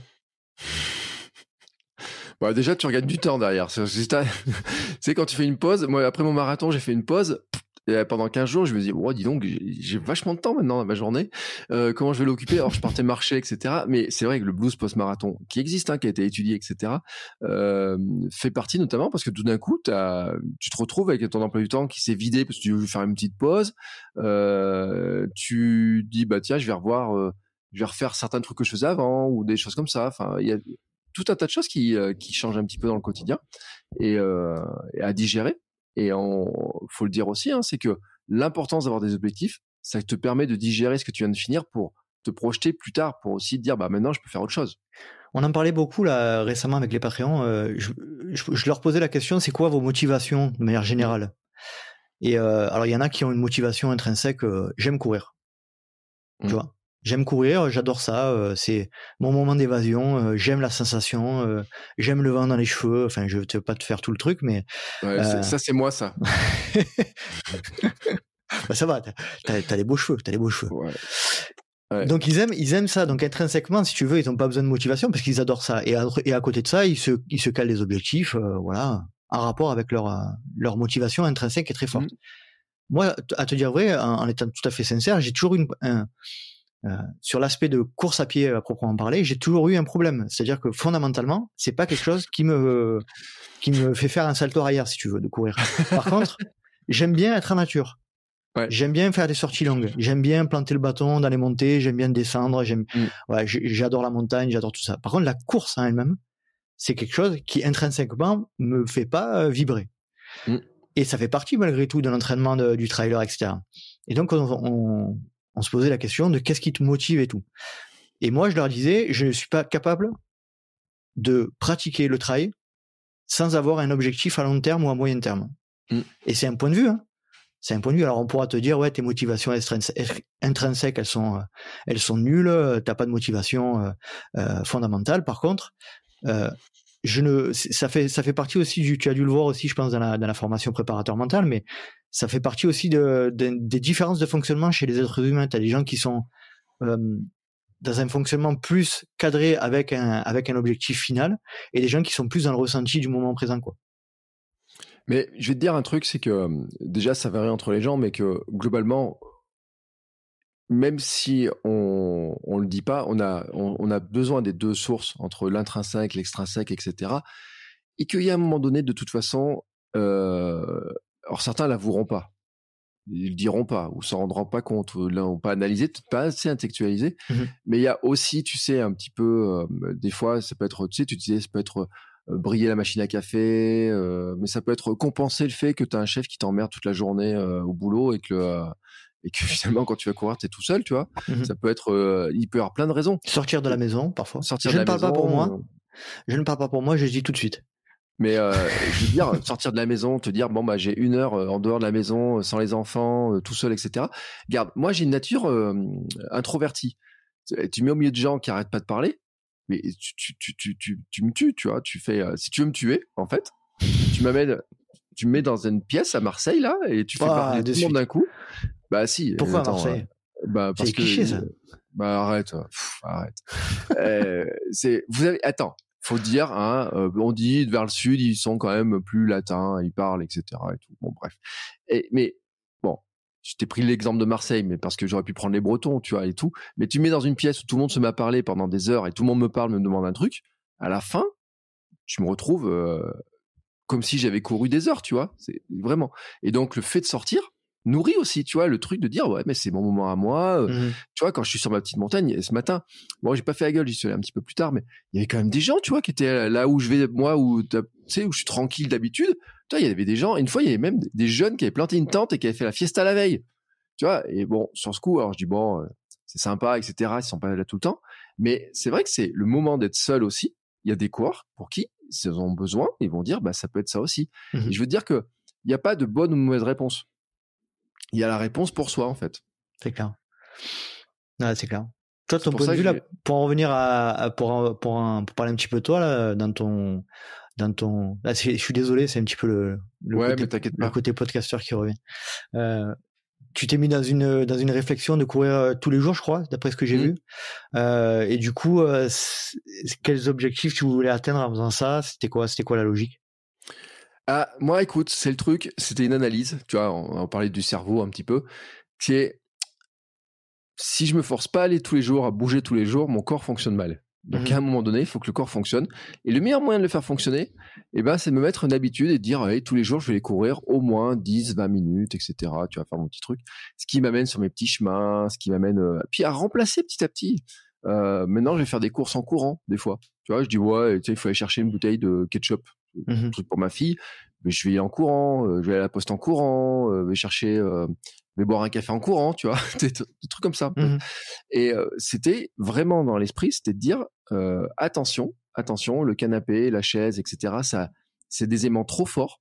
Bah déjà, tu regagnes du temps derrière. *laughs* C'est quand tu fais une pause. Moi, après mon marathon, j'ai fait une pause. Et pendant 15 jours, je me dis, oh, dis donc, j'ai vachement de temps maintenant dans ma journée. Euh, comment je vais l'occuper? Alors, je partais marcher, etc. Mais c'est vrai que le blues post-marathon, qui existe, hein, qui a été étudié, etc., euh, fait partie notamment parce que tout d'un coup, as, tu te retrouves avec ton emploi du temps qui s'est vidé parce que tu veux faire une petite pause. Euh, tu dis, bah tiens, je vais revoir, euh, je vais refaire certains trucs que je faisais avant ou des choses comme ça. Enfin, il y a tout un tas de choses qui, euh, qui changent un petit peu dans le quotidien et, euh, et à digérer. Et on, faut le dire aussi, hein, c'est que l'importance d'avoir des objectifs, ça te permet de digérer ce que tu viens de finir pour te projeter plus tard, pour aussi te dire, bah maintenant, je peux faire autre chose. On en parlait beaucoup là récemment avec les Patreons. Euh, je, je, je, leur posais la question, c'est quoi vos motivations de manière générale? Et euh, alors il y en a qui ont une motivation intrinsèque, euh, j'aime courir. Mmh. Tu vois? J'aime courir, j'adore ça, euh, c'est mon moment d'évasion, euh, j'aime la sensation, euh, j'aime le vent dans les cheveux, enfin je ne veux pas te faire tout le truc, mais... Ouais, ça c'est moi ça. *laughs* bah, ça va, t'as as, des beaux cheveux, t'as des beaux cheveux. Ouais. Ouais. Donc ils aiment, ils aiment ça. Donc intrinsèquement, si tu veux, ils n'ont pas besoin de motivation parce qu'ils adorent ça. Et à, et à côté de ça, ils se, ils se calent des objectifs, voilà, en rapport avec leur, leur motivation intrinsèque est très forte. Mmh. Moi, à te dire vrai, en, en, étant tout à fait sincère, j'ai toujours une, un, euh, sur l'aspect de course à pied à proprement parler, j'ai toujours eu un problème. C'est-à-dire que fondamentalement, c'est pas quelque chose qui me qui me fait faire un salto arrière, si tu veux, de courir. Par contre, j'aime bien être en nature. Ouais. J'aime bien faire des sorties longues. J'aime bien planter le bâton dans les montées. J'aime bien descendre. J'aime, mm. ouais, j'adore la montagne. J'adore tout ça. Par contre, la course en elle-même, c'est quelque chose qui intrinsèquement me fait pas vibrer. Mm. Et ça fait partie malgré tout de l'entraînement du trailer, etc. Et donc, on, on, on se posait la question de qu'est-ce qui te motive et tout. Et moi, je leur disais, je ne suis pas capable de pratiquer le trail sans avoir un objectif à long terme ou à moyen terme. Mm. Et c'est un point de vue. Hein. C'est un point de vue. Alors on pourra te dire, ouais, tes motivations intrinsèques, elles sont, elles sont nulles. T'as pas de motivation euh, fondamentale. Par contre, euh, je ne, ça fait, ça fait partie aussi du, tu as dû le voir aussi, je pense, dans la, dans la formation préparateur mental, mais ça fait partie aussi de, de, des différences de fonctionnement chez les êtres humains. Tu as des gens qui sont dans un fonctionnement plus cadré avec un, avec un objectif final et des gens qui sont plus dans le ressenti du moment présent. Quoi. Mais je vais te dire un truc, c'est que déjà ça varie entre les gens, mais que globalement, même si on on le dit pas, on a on, on a besoin des deux sources entre l'intrinsèque, l'extrinsèque, etc. Et qu'il y a un moment donné, de toute façon, euh, alors certains l'avoueront pas, ils le diront pas ou s'en rendront pas compte ou l'ont pas analysé, pas assez intellectualisé. Mhm. Mais il y a aussi, tu sais, un petit peu, euh, des fois, ça peut être, tu sais, tu disais, ça peut être euh, briller la machine à café, euh, mais ça peut être compenser le fait que tu as un chef qui t'emmerde toute la journée au boulot et que et que *laughs* finalement quand tu vas courir, tu es tout seul, tu vois. Mhm. Ça peut être, euh, il peut y avoir plein de raisons. Sortir de la maison, parfois. Sortir je de ne la parle pas pour moi. euh, Je ne parle pas pour moi, je dis tout de suite. Mais euh, je veux dire, *laughs* sortir de la maison, te dire bon bah j'ai une heure euh, en dehors de la maison, euh, sans les enfants, euh, tout seul, etc. Regarde, moi j'ai une nature euh, introvertie. Tu- Tu mets au milieu de gens qui arrêtent pas de parler, mais tu, tu, tu, tu, tu, tu me tues, tu vois. Tu fais, euh, si tu veux me tuer, en fait, tu m'amènes, tu me mets dans une pièce à Marseille là et tu fais Ah, parler tout le monde d'un coup. Bah si. Pourquoi attends, Marseille euh, Bah parce C'est que cliché, ça. bah arrête, euh, pff, arrête. Euh, c'est vous avez attends, faut dire hein, euh, on dit vers le sud ils sont quand même plus latins, ils parlent etc et tout. Bon bref. Et mais bon, je t'ai pris l'exemple de Marseille, mais parce que j'aurais pu prendre les Bretons, tu vois et tout. Mais tu me mets dans une pièce où tout le monde se met à parler pendant des heures et tout le monde me parle, me demande un truc. À la fin, tu me retrouves euh, comme si j'avais couru des heures, tu vois. C'est vraiment. Et donc le fait de sortir nourrit aussi, tu vois, le truc de dire ouais mais c'est mon moment à moi. euh, Mhm. tu vois, quand je suis sur ma petite montagne, ce matin, bon, j'ai pas fait la gueule, j'y suis allé un petit peu plus tard, mais il y avait quand même des gens, tu vois, qui étaient là où je vais, moi, où, tu sais, où je suis tranquille d'habitude. Tu vois, il y avait des gens, une fois, il y avait même des jeunes qui avaient planté une tente et qui avaient fait la fiesta la veille. Tu vois, et bon, sur ce coup, alors je dis, bon, euh, c'est sympa, etc., ils sont pas là tout le temps. Mais c'est vrai que c'est le moment d'être seul aussi. Il y a des coureurs pour qui, s'ils en ont besoin, ils vont dire, bah, ça peut être ça aussi. Mhm. Et je veux dire que il n'y a pas de bonne ou de mauvaise réponse. Il y a la réponse pour soi, en fait. C'est clair. Ouais, c'est clair. Toi, ton point de vue, là, pour en revenir à, à- pour, un- pour, un- pour parler un petit peu de toi, là, dans ton, dans ton, là, je suis désolé, c'est un petit peu le, le Ouais, côté, le côté podcasteur qui revient. Euh, tu t'es mis dans une, dans une réflexion de courir euh, tous les jours, je crois, d'après ce que j'ai Mhm. vu. Euh, et du coup, euh, quels objectifs tu voulais atteindre en faisant ça? C'était quoi, c'était quoi la logique? Ah, moi, écoute, c'est le truc, c'était une analyse, tu vois, on, on parlait du cerveau un petit peu, qui est, si je me force pas à aller tous les jours, à bouger tous les jours, mon corps fonctionne mal. Donc, Mhm. à un moment donné, il faut que le corps fonctionne. Et le meilleur moyen de le faire fonctionner, eh ben, c'est de me mettre une habitude et de dire, allez, tous les jours, je vais courir au moins 10, 20 minutes, etc. Tu vas faire mon petit truc. Ce qui m'amène sur mes petits chemins, ce qui m'amène, euh, puis à remplacer petit à petit. Euh, maintenant, je vais faire des courses en courant, des fois. Tu vois, je dis, ouais, tu sais, il faut aller chercher une bouteille de ketchup Un truc pour ma fille, mais je vais en courant, euh, je vais à la poste en courant, euh, je vais chercher, euh, je vais boire un café en courant, tu vois, *laughs* des, tr- des trucs comme ça. Mhm. Et c'était vraiment dans l'esprit, c'était de dire attention, attention, le canapé, la chaise, etc. Ça, c'est des aimants trop forts.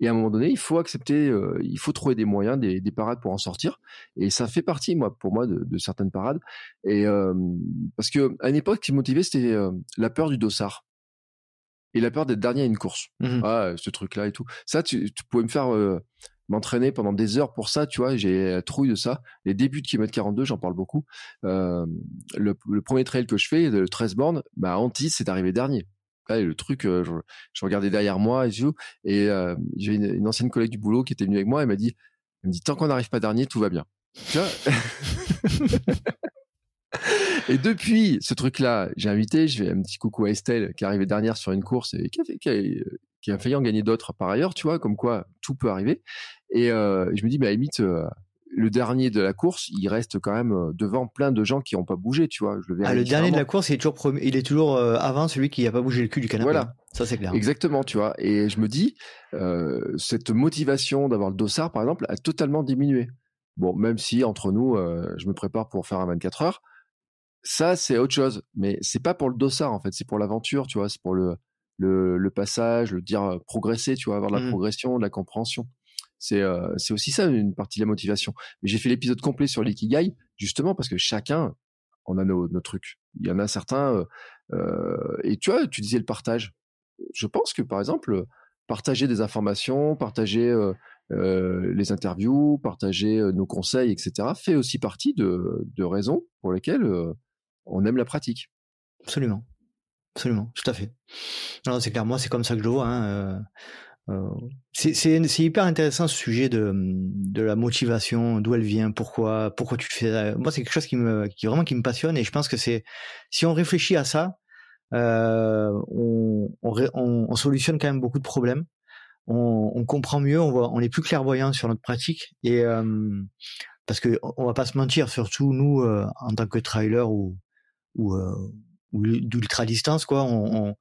Et à un moment donné, il faut accepter, euh, il faut trouver des moyens, des, des parades pour en sortir. Et ça fait partie, moi, pour moi, de, de certaines parades. Et euh, parce que à une époque, ce qui me motivait, c'était euh, la peur du dossard et la peur d'être dernier à une course. Mhm. Ah, ce truc-là et tout. Ça, tu, tu pouvais me faire euh, m'entraîner pendant des heures pour ça, tu vois. J'ai la trouille de ça. Les débuts de kilomètre 42, j'en parle beaucoup. Euh, le, le premier trail que je fais, le 13 bornes, bah, Antis, c'est arrivé dernier. Là, le truc, euh, je, je regardais derrière moi et tout. Et euh, j'ai une, une ancienne collègue du boulot qui était venue avec moi. Elle m'a dit, elle me dit, tant qu'on n'arrive pas dernier, tout va bien. Tu vois? *laughs* *laughs* Et depuis ce truc-là, j'ai invité, je fais un petit coucou à Estelle qui est arrivée dernière sur une course et qui a, fait- qui a, qui a failli en gagner d'autres par ailleurs, tu vois, comme quoi tout peut arriver. Et euh, je me dis, bah, à la limite, euh, le dernier de la course, il reste quand même euh, devant plein de gens qui n'ont pas bougé, tu vois. Je le verrai Ah, le dernier de la course, il est toujours, premier- il est toujours avant celui qui n'a pas bougé le cul du canapé. Voilà. hein. Ça, c'est clair. Exactement, tu vois. Et je me dis, euh, cette motivation d'avoir le dossard, par exemple, a totalement diminué. Bon, même si entre nous, je me prépare pour faire un 24 heures, ça c'est autre chose. Mais c'est pas pour le dossard en fait, c'est pour l'aventure, tu vois. C'est pour le, le le passage, le dire progresser, tu vois, avoir de la Mhm. progression, de la compréhension. C'est euh, c'est aussi ça une partie de la motivation. Mais j'ai fait l'épisode complet sur l'ikigai justement parce que chacun on a nos, nos trucs. Il y en a certains euh, et tu vois, tu disais le partage je pense que par exemple partager des informations, partager euh, euh, les interviews, partager euh, nos conseils, etc. fait aussi partie de, de raisons pour lesquelles on aime la pratique. Absolument. Absolument, tout à fait. Non, c'est clair, moi, c'est comme ça que je le vois. Hein. euh, euh, c'est hyper intéressant ce sujet de, la motivation, d'où elle vient, pourquoi, pourquoi tu le fais. euh, Moi, c'est quelque chose qui me, qui vraiment qui me passionne et je pense que c'est, si on réfléchit à ça, on, solutionne quand même beaucoup de problèmes. on, comprend mieux, on est plus clairvoyant sur notre pratique et parce que on va pas se mentir, surtout nous en tant que trailer ou ou, ou d'ultra distance quoi, on, on,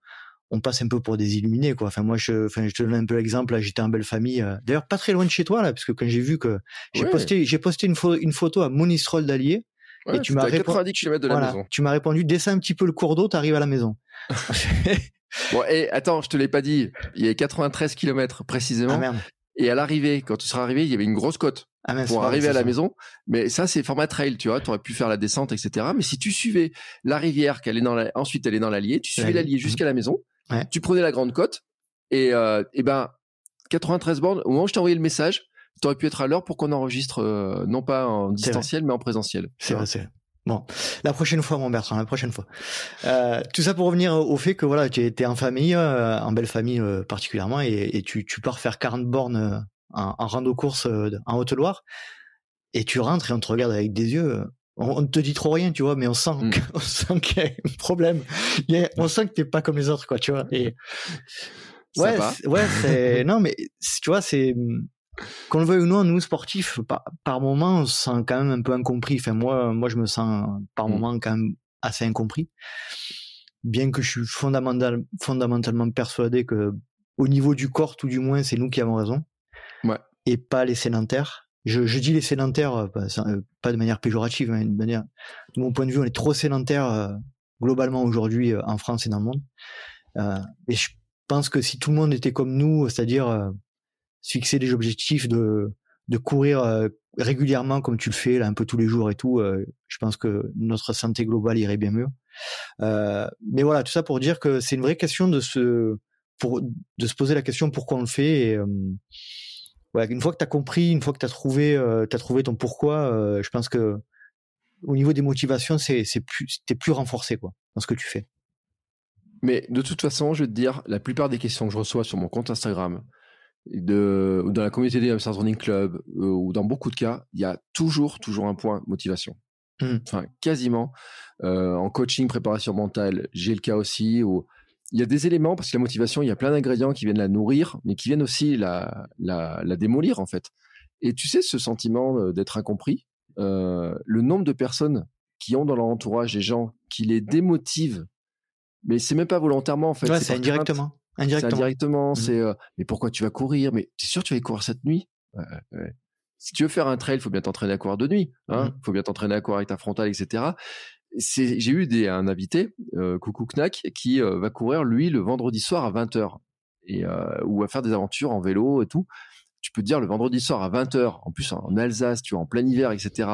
on, passe un peu pour des illuminés quoi. Enfin moi je, enfin je te donne un peu l'exemple. J'étais en belle famille, d'ailleurs pas très loin de chez toi là, parce que quand j'ai vu que j'ai posté j'ai posté une, une photo à Monistrol d'Allier et tu m'as répondu, de la maison. Tu m'as répondu, descends un petit peu le cours d'eau, t'arrives à la maison. *laughs* bon, et attends, je te l'ai pas dit. Il y a 93 km précisément. Ah, et à l'arrivée, quand tu seras arrivé, il y avait une grosse côte ah, pour arriver à la maison. Mais ça, c'est format trail, tu vois. Tu aurais pu faire la descente, etc. Mais si tu suivais la rivière, qu'elle est dans la... ensuite elle est dans l'Allier, tu suivais l'Allier jusqu'à la maison, tu prenais la grande côte, et, euh, et ben 93 bornes. Au moment où je t'ai envoyé le message, tu aurais pu être à l'heure pour qu'on enregistre euh, non pas en distanciel, mais en présentiel. C'est vrai, c'est Bon, la prochaine fois, mon Bertrand, la prochaine fois. Euh, tout ça pour revenir au fait que voilà, tu es en famille, euh, en belle famille euh, particulièrement, et, et, tu, tu pars faire 40 bornes euh, en, en rando course en Haute-Loire, et tu rentres et on te regarde avec des yeux. On, ne te dit trop rien, tu vois, mais on sent, mm. *laughs* on sent qu'il y a un problème. on sent que t'es pas comme les autres, quoi, tu vois. Et ouais, ouais, c'est *laughs* non, mais tu vois, c'est qu'on le veuille ou non, nous sportifs, par, par moment, on se sent quand même un peu incompris. Enfin, moi, moi, je me sens par mmh. moment quand même assez incompris. Bien que je suis fondamental, fondamentalement persuadé que, au niveau du corps, tout du moins, c'est nous qui avons raison. Et pas les sédentaires. Je, je dis les sédentaires, euh, pas, euh, pas de manière péjorative, hein, de manière, de mon point de vue, on est trop sédentaires euh, globalement aujourd'hui en France et dans le monde. Euh, et je pense que si tout le monde était comme nous, c'est-à-dire fixer des objectifs de de courir euh, régulièrement comme tu le fais là un peu tous les jours et tout euh, je pense que notre santé globale irait bien mieux euh, mais voilà tout ça pour dire que c'est une vraie question de se pour de se poser la question pourquoi on le fait et ouais, une fois que tu as compris une fois que tu as trouvé as trouvé ton pourquoi je pense que au niveau des motivations c'est plus t'es plus renforcé quoi dans ce que tu fais mais de toute façon je vais te dire la plupart des questions que je reçois sur mon compte Instagram de, dans la communauté des Hamsters Running Club, euh, ou dans beaucoup de cas, il y a toujours, toujours un point motivation. Mmh. Enfin, quasiment. Euh, en coaching, préparation mentale, j'ai le cas aussi où il y a des éléments, parce que la motivation, il y a plein d'ingrédients qui viennent la nourrir, mais qui viennent aussi la, la, la démolir, en fait. Et tu sais, ce sentiment euh, d'être incompris, euh, le nombre de personnes qui ont dans leur entourage des gens qui les démotivent, mais c'est même pas volontairement, en fait. Ouais, c'est indirectement. Indirectement. indirectement, Mmh. c'est euh, mais pourquoi tu vas courir? Mais t'es sûr que tu vas courir cette nuit? Ouais, ouais. Si tu veux faire un trail, faut bien t'entraîner à courir de nuit. Hein Mmh. Faut bien t'entraîner à courir avec ta frontale, etc. J'ai eu un invité, euh, Coucou Knack, qui euh, va courir lui le vendredi soir à 20h et euh, ou à faire des aventures en vélo et tout. Tu peux te dire le vendredi soir à 20h, en plus en Alsace, tu vois, en plein hiver, etc.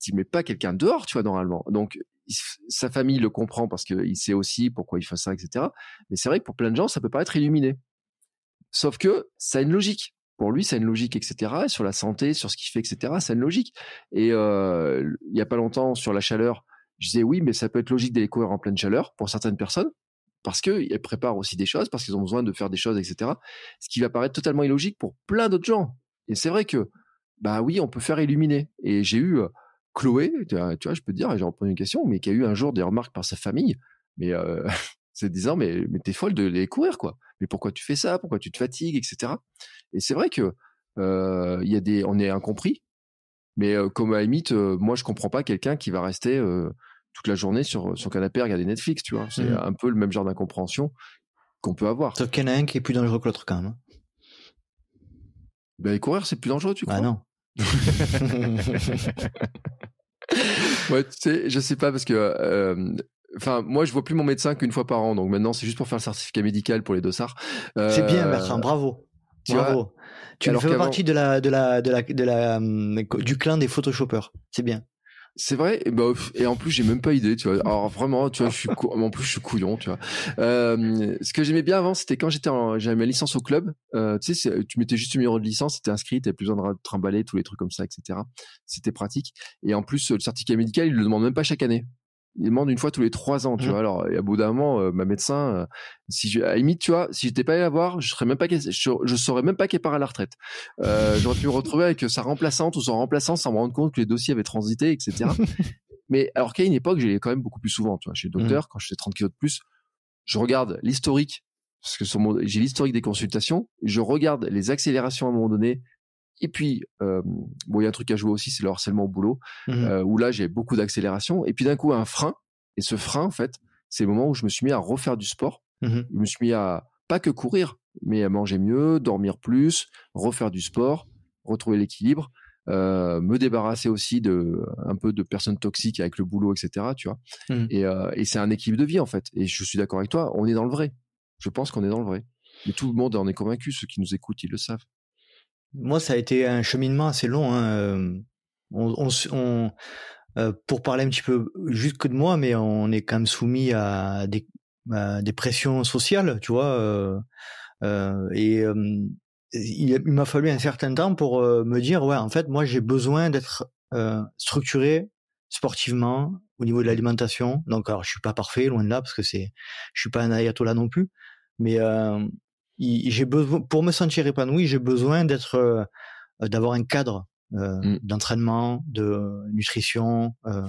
Tu mets pas quelqu'un dehors, tu vois, normalement. Donc sa famille le comprend parce qu'il sait aussi pourquoi il fait ça, etc. Mais c'est vrai que pour plein de gens, ça peut paraître illuminé. Sauf que ça a une logique. Pour lui, ça a une logique, etc. Et sur la santé, sur ce qu'il fait, etc. Ça a une logique. Et il y a pas longtemps, sur la chaleur, je disais oui, mais ça peut être logique d'aller courir en pleine chaleur pour certaines personnes parce qu'elles préparent aussi des choses, parce qu'ils ont besoin de faire des choses, etc. Ce qui va paraître totalement illogique pour plein d'autres gens. Et c'est vrai que, bah oui, on peut faire illuminer. Et j'ai eu Chloé, tu vois, je peux te dire, j'ai repris une question, mais qui a eu un jour des remarques par sa famille, mais euh, *laughs* c'est disant, mais, t'es folle de les courir, quoi. Mais pourquoi tu fais ça? Pourquoi tu te fatigues, etc. Et c'est vrai que euh, y a des, on est incompris, mais euh, comme à la limite, euh, moi je comprends pas quelqu'un qui va rester euh, toute la journée sur son canapé à regarder Netflix, tu vois. C'est Mhm. un peu le même genre d'incompréhension qu'on peut avoir. sauf qu'il y en a un qui est plus dangereux que l'autre quand même. Ben, courir, c'est plus dangereux, tu crois? bah non *laughs* Ouais, tu sais, je sais pas parce que, euh, enfin, moi, je vois plus mon médecin qu'une fois par an, donc maintenant, c'est juste pour faire le certificat médical pour les dossards. c'est bien Euh, Bertrand bravo tu vois, bravo tu fais partie de la de la de la de la hum, du clan des photoshoppers c'est bien C'est vrai, et, bah, et en plus j'ai même pas idée, tu vois. Alors vraiment, tu vois, je suis cou- en plus je suis couillon, tu vois. Euh, ce que j'aimais bien avant, c'était quand j'étais, en- j'avais ma licence au club. Euh, tu sais, tu mettais juste le numéro de licence, c'était inscrit, t'avais plus besoin de trimballer tous les trucs comme ça, etc. C'était pratique. Et en plus, le certificat médical, il le demande même pas chaque année. Il demande une fois tous les trois ans, tu Mhm. vois. Alors, et à bout d'un moment, euh, ma médecin, euh, si je, à la limite, tu vois, si j'étais pas allé la voir, je serais même pas, je, je saurais même pas qu'elle part à la retraite. Euh, j'aurais pu me retrouver avec sa remplaçante ou son remplaçant sans me rendre compte que les dossiers avaient transité, etc. *laughs* Mais alors qu'à une époque, j'allais quand même beaucoup plus souvent, tu vois, chez le docteur, quand je fais 30 kilos de plus, je regarde l'historique parce que sur mon, j'ai l'historique des consultations, je regarde les accélérations à un moment donné, et puis euh, bon, il y a un truc à jouer aussi, c'est le harcèlement au boulot, Mhm. euh, où là j'ai beaucoup d'accélération, et puis d'un coup un frein, et ce frein en fait, c'est le moment où je me suis mis à refaire du sport, Mhm. je me suis mis à pas que courir, mais à manger mieux, dormir plus, refaire du sport, retrouver l'équilibre, euh, me débarrasser aussi de un peu de personnes toxiques avec le boulot, etc. Tu vois. Et, euh, et c'est un équilibre de vie en fait. Et je suis d'accord avec toi, on est dans le vrai. Je pense qu'on est dans le vrai. Mais tout le monde en est convaincu. Ceux qui nous écoutent, ils le savent. Moi, ça a été un cheminement assez long. Hein. euh, On, on on, euh, pour parler un petit peu juste que de moi, mais on est quand même soumis à des, des pressions sociales, tu vois. euh, euh, et il, m'a fallu un certain temps pour euh, me dire, ouais, en fait, moi, j'ai besoin d'être euh, structuré sportivement au niveau de l'alimentation. Donc, alors, je suis pas parfait, loin de là, parce que c'est, je suis pas un ayatollah non plus, mais j'ai besoin, pour me sentir épanoui, j'ai besoin d'être, euh, d'avoir un cadre euh, Mm. d'entraînement, de nutrition. euh,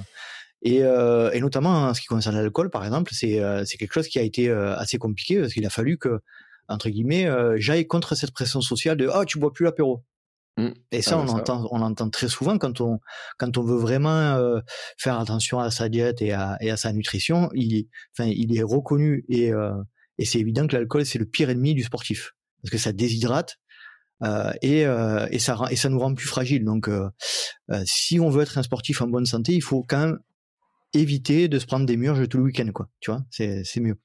et, euh, et notamment en ce qui concerne l'alcool, par exemple, c'est euh, quelque chose qui a été euh, assez compliqué parce qu'il a fallu que, entre guillemets, euh, j'aille contre cette pression sociale de ah tu bois plus l'apéro. Mm. Et ça, Ah on ça- entend, on entend très souvent quand on quand on veut vraiment euh, faire attention à sa diète et à, et à sa nutrition. Il, enfin, il est reconnu et euh, et c'est évident que l'alcool c'est le pire ennemi du sportif parce que ça déshydrate euh, et euh, et ça rend- et ça nous rend plus fragiles. Donc, euh, euh, si on veut être un sportif en bonne santé, il faut quand même éviter de se prendre des murs tout le week-end, quoi. Tu vois, c'est c'est mieux.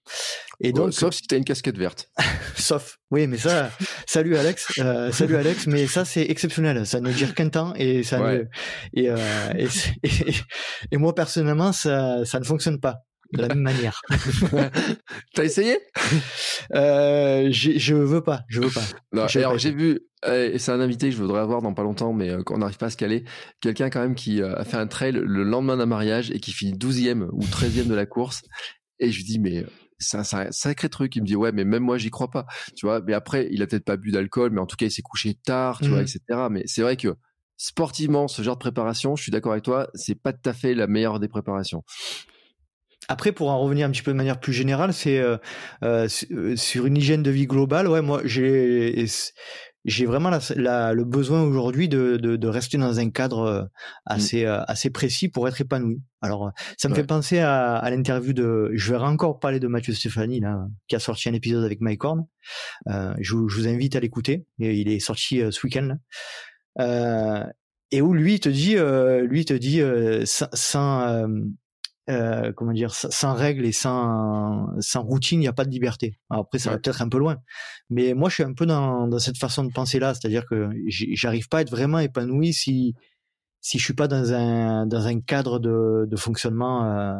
Et donc, Ouais, sauf si t'as une casquette verte. *laughs* Sauf, oui, mais ça, salut Alex, euh, salut Alex, mais ça c'est exceptionnel, ça ne dure qu'un temps et ça Ouais. ne, et, euh, et, et, et moi personnellement ça, ça ne fonctionne pas de la même manière. *laughs* T'as essayé? Euh, je veux pas, je veux pas. Non, Je alors j'ai vu, et c'est un invité que je voudrais avoir dans pas longtemps, mais euh, qu'on n'arrive pas à se caler. Quelqu'un quand même qui euh, a fait un trail le lendemain d'un mariage et qui finit 12e ou 13e de la course. Et je lui dis, mais c'est un, sacré truc. Il me dit, ouais, mais même moi, j'y crois pas. Tu vois, mais après, il a peut-être pas bu d'alcool, mais en tout cas, il s'est couché tard, tu vois, Mhm. etc. Mais c'est vrai que sportivement, ce genre de préparation, je suis d'accord avec toi, c'est pas tout à fait la meilleure des préparations. Après, pour en revenir un petit peu de manière plus générale, c'est euh, euh, euh, sur une hygiène de vie globale. Ouais, moi, j'ai j'ai vraiment la, la- le besoin aujourd'hui de, de, de rester dans un cadre euh, assez euh, assez précis pour être épanoui. Alors, ça me Ouais. fait penser à, à l'interview de. Je vais encore parler de Mathieu Stéphanie là, qui a sorti un épisode avec Mike Horn. Euh, je, vous- je vous invite à l'écouter. Il est sorti euh, ce week-end. Euh, et où lui il te dit, euh, lui il te dit euh, sans, sans, euh, comment dire, sans, règles et sans, sans routine, il n'y a pas de liberté. Alors après, ça va peut-être un peu loin, mais moi, je suis un peu dans, dans cette façon de penser là, c'est-à-dire que j'arrive pas à être vraiment épanoui si si je suis pas dans un dans un cadre de, de fonctionnement, euh,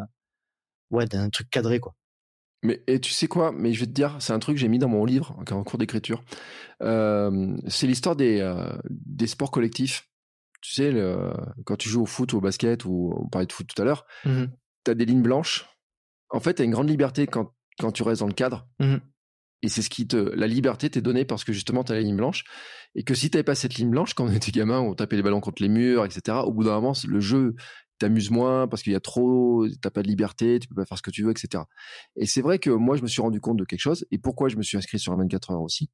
ouais, d'un truc cadré quoi. Mais et tu sais quoi? Mais je vais te dire, c'est un truc que j'ai mis dans mon livre en cours d'écriture. Euh, c'est l'histoire des euh, des sports collectifs. Tu sais, le, quand tu joues au foot ou au basket ou on parlait de foot tout à l'heure, Mhm. Tu as des lignes blanches. En fait, tu as une grande liberté quand quand tu restes dans le cadre. Mhm. Et c'est ce qui te la liberté t'est donnée parce que justement tu as la ligne blanche et que si t'avais pas cette ligne blanche quand on était gamin, on tapait les ballons contre les murs, etc. Au bout d'un moment, le jeu t'amuse moins parce qu'il y a trop, t'as pas de liberté, tu peux pas faire ce que tu veux, etc. Et c'est vrai que moi, je me suis rendu compte de quelque chose. Et pourquoi je me suis inscrit sur un 24 heures aussi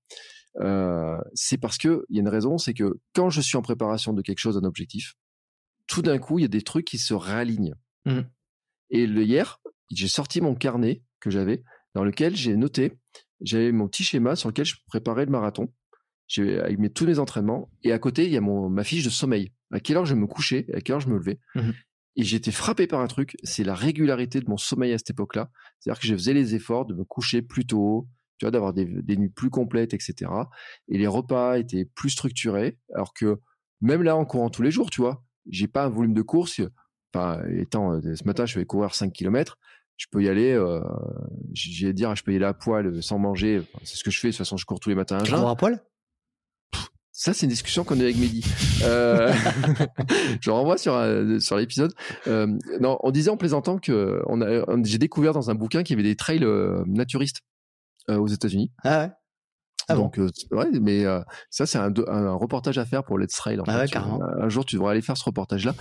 euh, C'est parce que il y a une raison, c'est que quand je suis en préparation de quelque chose, d'un objectif, tout d'un coup, il y a des trucs qui se réalignent. Mhm. Et le hier, j'ai sorti mon carnet que j'avais, dans lequel j'ai noté, j'avais mon petit schéma sur lequel je préparais le marathon. J'ai avec mes, tous mes entraînements. Et à côté, il y a mon, ma fiche de sommeil. À quelle heure je me couchais, à quelle heure je me levais. Mhm. Et été frappé par un truc, c'est la régularité de mon sommeil à cette époque-là. C'est-à-dire que je faisais les efforts de me coucher plus tôt, tu vois, d'avoir des, des nuits plus complètes, etc. Et les repas étaient plus structurés. Alors que même là, en courant tous les jours, tu vois, j'ai pas un volume de course. Enfin, étant euh, ce matin, je vais courir 5 km. Je peux y aller, euh, j'ai dire, je peux y aller à poil sans manger. Enfin, c'est ce que je fais. De toute façon, je cours tous les matins à Tu cours à poil? Ça, c'est une discussion qu'on a eu avec Mehdi. Euh, *laughs* je renvoie sur, euh, sur l'épisode. Euh, non, on disait en plaisantant que on a, j'ai découvert dans un bouquin qu'il y avait des trails euh, naturistes euh, aux États-Unis. Ah ouais? Ah bon? Donc, euh, ouais, mais euh, ça, c'est un, un reportage à faire pour Let's Trail. En Ah fait, ouais, carrément. Un jour, tu devrais aller faire ce reportage-là.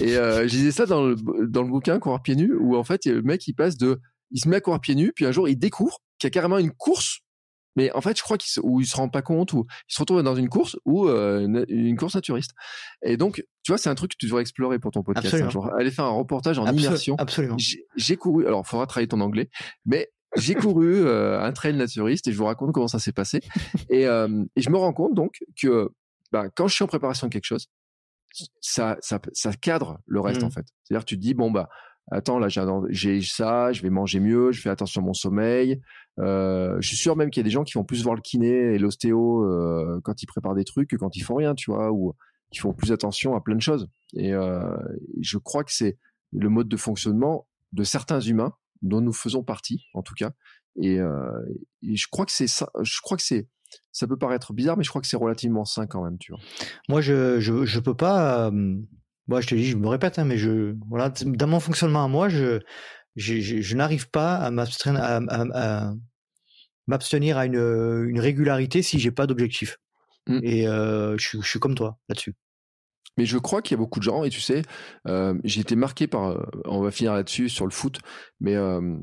Et euh, je disais ça dans le, dans le bouquin Courir pieds nus, où en fait, il le mec, il passe de, il se met à courir pieds nus, puis un jour, il découvre qu'il y a carrément une course Mais en fait, je crois qu'il se, ou il se rend pas compte, ou il se retrouve dans une course ou une, une, course naturiste. Et donc, tu vois, c'est un truc que tu devrais explorer pour ton podcast. Un jour. Aller faire un reportage en immersion. Absolument. J'ai couru. Alors, faudra travailler ton anglais, mais j'ai couru un trail naturiste et je vous raconte comment ça s'est passé. Et, et, je me rends compte donc que bah, quand je suis en préparation de quelque chose, ça, ça, ça cadre le reste en mmh. fait. C'est-à-dire tu te dis bon bah attends là j'ai ça, je vais manger mieux, je fais attention à mon sommeil. Euh, je suis sûr même qu'il y a des gens qui vont plus voir le kiné et l'ostéo euh, quand ils préparent des trucs que quand ils font rien, tu vois, ou qui font plus attention à plein de choses. Et euh, je crois que c'est le mode de fonctionnement de certains humains dont nous faisons partie, en tout cas. Et, euh, et je crois que c'est ça. Je crois que c'est ça peut paraître bizarre, mais je crois que c'est relativement sain quand même, tu vois. Moi, je je, je peux pas. moi, je te dis, je me répète, hein, mais je voilà, dans mon fonctionnement à moi, je je, je, n'arrive pas à m'abstenir à, à, m'abstenir à une, une régularité si j'ai pas d'objectif. Mmh. Et euh, je, je suis comme toi là-dessus. Mais je crois qu'il y a beaucoup de gens, et tu sais, euh, j'ai été marqué par, euh, on va finir là-dessus sur le foot, mais euh,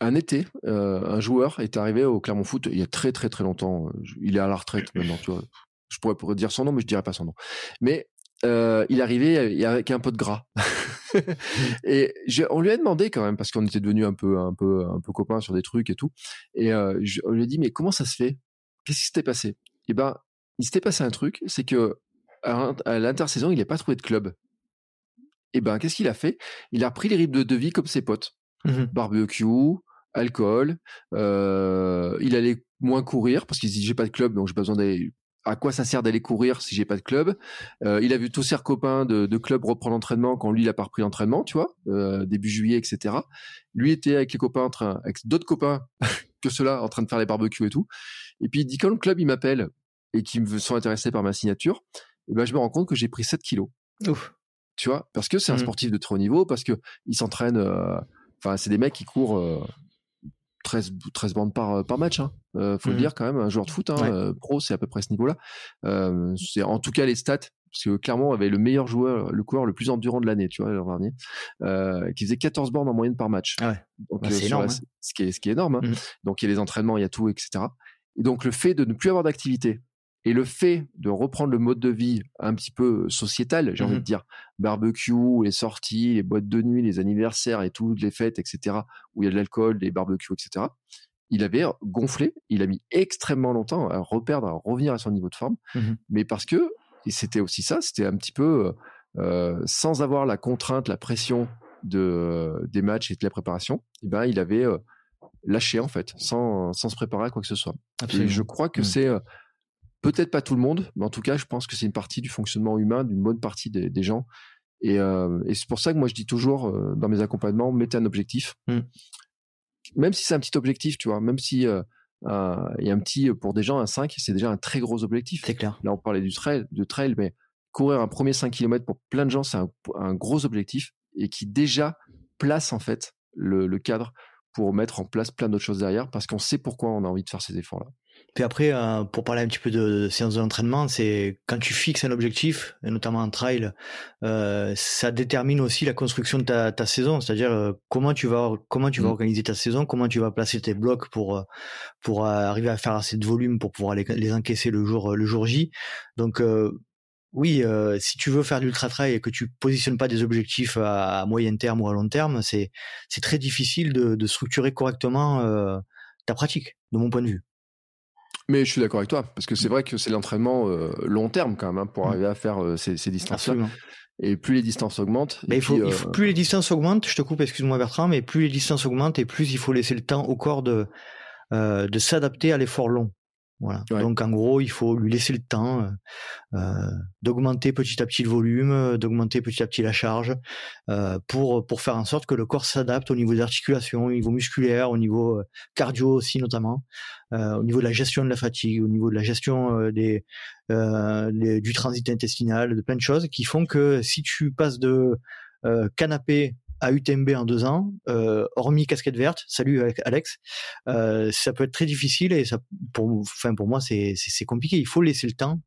un été, euh, un joueur est arrivé au Clermont Foot il y a très très très longtemps. Il est à la retraite maintenant, tu vois. Je pourrais, pourrais dire son nom, mais je dirais pas son nom. Mais euh, il est arrivé avec un peu de gras. *laughs* et on lui a demandé quand même parce qu'on était devenus un peu un peu un peu copains sur des trucs et tout. Et euh, je, on lui a dit mais comment ça se fait? Qu'est-ce qui s'était passé? Eh ben, il s'était passé un truc, c'est que à, l'intersaison, il n'a pas trouvé de club. Et ben, qu'est-ce qu'il a fait? Il a repris les rythmes de, vie comme ses potes. Mmh Barbecue, alcool. Euh, il allait moins courir parce qu'il dit j'ai pas de club, donc j'ai pas besoin d'aller. À quoi ça sert d'aller courir si j'ai pas de club? Euh, Il a vu tous ses copains de, de club reprendre l'entraînement quand lui il a pas repris l'entraînement, tu vois, euh, début juillet, etc. Lui était avec les copains, en train, avec d'autres copains *laughs* que ceux-là, en train de faire les barbecues et tout. Et puis il dit quand le club il m'appelle et qu'ils me sont intéressés par ma signature, et ben je me rends compte que j'ai pris 7 kilos. Ouf. Tu vois, parce que c'est un mmh. sportif de très haut niveau, parce que il s'entraîne. Euh, enfin, c'est des mecs qui courent 13, euh, 13 bandes par, euh, par match. Hein. faut le mmh. dire quand même, un joueur de foot hein, pro, c'est à peu près ce niveau-là. c'est en tout cas les stats, parce que clairement, on avait le meilleur joueur, le coureur le plus endurant de l'année, tu vois, l'an dernier, qui faisait 14 bornes en moyenne par match. Ah ouais. Donc, bah, c'est énorme. Hein. ce, qui est, ce qui est énorme. Hein. Mmh. Donc il y a les entraînements, il y a tout, etc. Et donc le fait de ne plus avoir d'activité, et le fait de reprendre le mode de vie un petit peu sociétal, j'ai envie de mmh dire, barbecue, les sorties, les boîtes de nuit, les anniversaires et toutes les fêtes, etc., où il y a de l'alcool, des barbecues, etc., il avait gonflé, il a mis extrêmement longtemps à reperdre, à revenir à son niveau de forme, mmh mais parce que, et c'était aussi ça, c'était un petit peu euh, sans avoir la contrainte, la pression de, des matchs et de la préparation, et eh ben, il avait euh, lâché en fait, sans, sans se préparer à quoi que ce soit. Et je crois que mmh. c'est euh, Peut-être pas tout le monde, mais en tout cas, je pense que c'est une partie du fonctionnement humain d'une bonne partie des, gens. Euh, et, c'est pour ça que moi, je dis toujours euh, dans mes accompagnements, mettez un objectif. Mmh. Même si c'est un petit objectif, tu vois, même si euh, il y a un petit, pour des gens, un 5, c'est déjà un très gros objectif. C'est clair. Là, on parlait du trail, de trail, mais courir un premier 5 km pour plein de gens, c'est un, gros objectif et qui déjà place en fait le cadre pour mettre en place plein d'autres choses derrière parce qu'on sait pourquoi on a envie de faire ces efforts-là. Puis après, euh, pour parler un petit peu de, séance d'entraînement, c'est quand tu fixes un objectif, et notamment un trail, euh, ça détermine aussi la construction de ta, ta saison, c'est-à-dire euh, comment tu vas comment tu vas mmh. organiser ta saison, comment tu vas placer tes blocs pour pour arriver à faire assez de volume pour pouvoir les, les encaisser le jour le jour J. Donc oui, si tu veux faire de l'ultra trail et que tu positionnes pas des objectifs à, moyen terme ou à long terme, c'est c'est très difficile de, de structurer correctement ta pratique, de mon point de vue. Mais je suis d'accord avec toi, parce que c'est vrai que c'est l'entraînement euh, long terme quand même hein, pour mmh. arriver à faire euh, ces, ces distances-là. Et plus les distances augmentent. il faut, il faut, euh, plus les distances augmentent, je te coupe, excuse-moi Bertrand, mais plus les distances augmentent et plus il faut laisser le temps au corps de, de s'adapter à l'effort long. Voilà. Donc en gros, il faut lui laisser le temps euh, euh, d'augmenter petit à petit le volume, euh, d'augmenter petit à petit la charge, euh, pour pour faire en sorte que le corps s'adapte au niveau des articulations, au niveau musculaire, au niveau cardio aussi notamment, au niveau de la gestion de la fatigue, au niveau de la gestion des, du transit intestinal, de plein de choses qui font que si tu passes de canapé à UTMB en deux ans, euh, hormis casquette verte, salut Alex, euh, ça peut être très difficile et ça, pour, enfin pour moi c'est c'est compliqué. Il faut laisser le temps,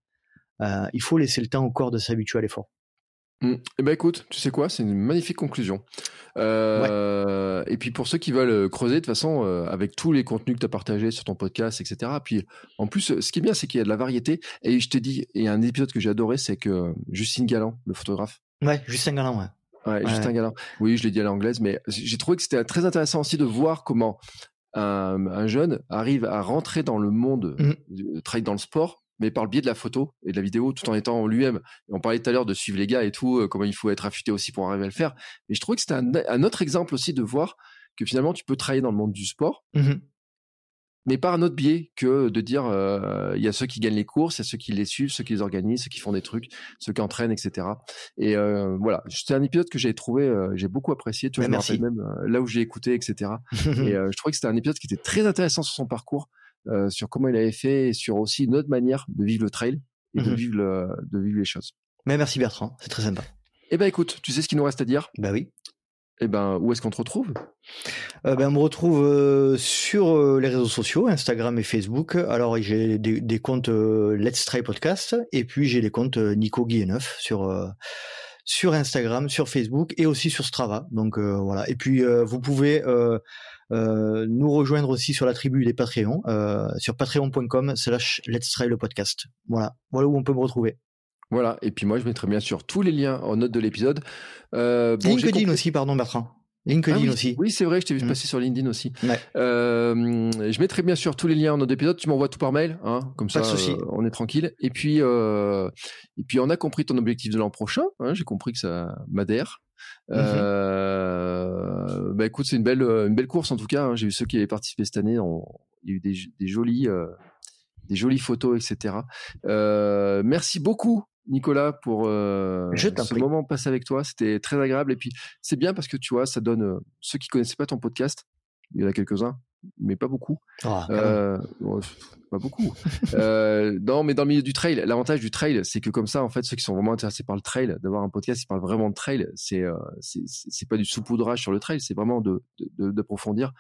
euh, il faut laisser le temps au corps de s'habituer à l'effort. Mm. Eh ben écoute, tu sais quoi, c'est une magnifique conclusion. Euh, Et puis pour ceux qui veulent creuser, de toute façon, euh, avec tous les contenus que tu as partagés sur ton podcast, etc. Puis en plus, ce qui est bien, c'est qu'il y a de la variété. Et je t'ai dit, et un épisode que j'ai adoré, c'est que Justine Galland, le photographe. Ouais, Justin Galland, ouais. Ouais, Justin Galland. Oui, je l'ai dit à l'anglaise, mais j'ai trouvé que c'était très intéressant aussi de voir comment un, un, jeune arrive à rentrer dans le monde, mm. travailler dans le sport, mais par le biais de la photo et de la vidéo, tout en étant lui-même. On parlait tout à l'heure de suivre les gars et tout, euh, comment il faut être affûté aussi pour arriver à le faire. Mais je trouvais que c'était un, un, autre exemple aussi de voir que finalement tu peux travailler dans le monde du sport, mmh mais par un autre biais que de dire euh, il y a ceux qui gagnent les courses, il y a ceux qui les suivent, ceux qui les organisent, ceux qui font des trucs, ceux qui entraînent, etc. Et euh, voilà, c'était un épisode que j'ai trouvé, euh, j'ai beaucoup apprécié. Tu vois, je me rappelle même euh, là où j'ai écouté, etc. *laughs* et euh, je trouvais que c'était un épisode qui était très intéressant sur son parcours. Euh, sur comment il avait fait et sur aussi une autre manière de vivre le trail et de, mmh vivre le, de vivre les choses. Mais merci Bertrand, c'est très sympa. Eh ben écoute, tu sais ce qu'il nous reste à dire? Bah oui. Eh ben où est-ce qu'on te retrouve? Euh, ben, on me retrouve euh, sur euh, les réseaux sociaux, Instagram et Facebook. Alors j'ai des, comptes Let's Try Podcast et puis j'ai les comptes Nico Guilleneuf sur sur Instagram, sur Facebook et aussi sur Strava. Donc voilà. Et puis vous pouvez nous rejoindre aussi sur la tribu des Patreons, sur patreon.com slash let's try le podcast. Voilà, voilà où on peut me retrouver. Voilà, et puis moi je mettrai bien sûr tous les liens en note de l'épisode. Euh, bon, LinkedIn aussi, pardon Bertrand. LinkedIn ah oui, aussi. Oui, c'est vrai, je t'ai vu mmh. passer sur LinkedIn aussi. Ouais. Euh, je mettrai bien sûr tous les liens en note d'épisode. Tu m'envoies tout par mail, hein, comme Pas ça, euh, on est tranquille. Et puis, euh, et puis, on a compris ton objectif de l'an prochain. Hein, J'ai compris que ça m'adhère. Mmh bah écoute, c'est une belle, une belle course en tout cas. Hein. J'ai vu ceux qui avaient participé cette année. On, il y a eu des, des jolies, des jolies photos, etc. Euh, merci beaucoup. Nicolas, pour euh, ce moment passé avec toi, c'était très agréable et puis c'est bien parce que tu vois, ça donne ceux qui connaissaient pas ton podcast, il y en a quelques-uns, mais pas beaucoup. Oh, euh, pas beaucoup. *laughs* euh, non, mais dans le milieu du trail, l'avantage du trail, c'est que comme ça, en fait, ceux qui sont vraiment intéressés par le trail, d'avoir un podcast qui parle vraiment de trail, c'est euh, c'est pas du saupoudrage sur le trail, c'est vraiment de d'approfondir.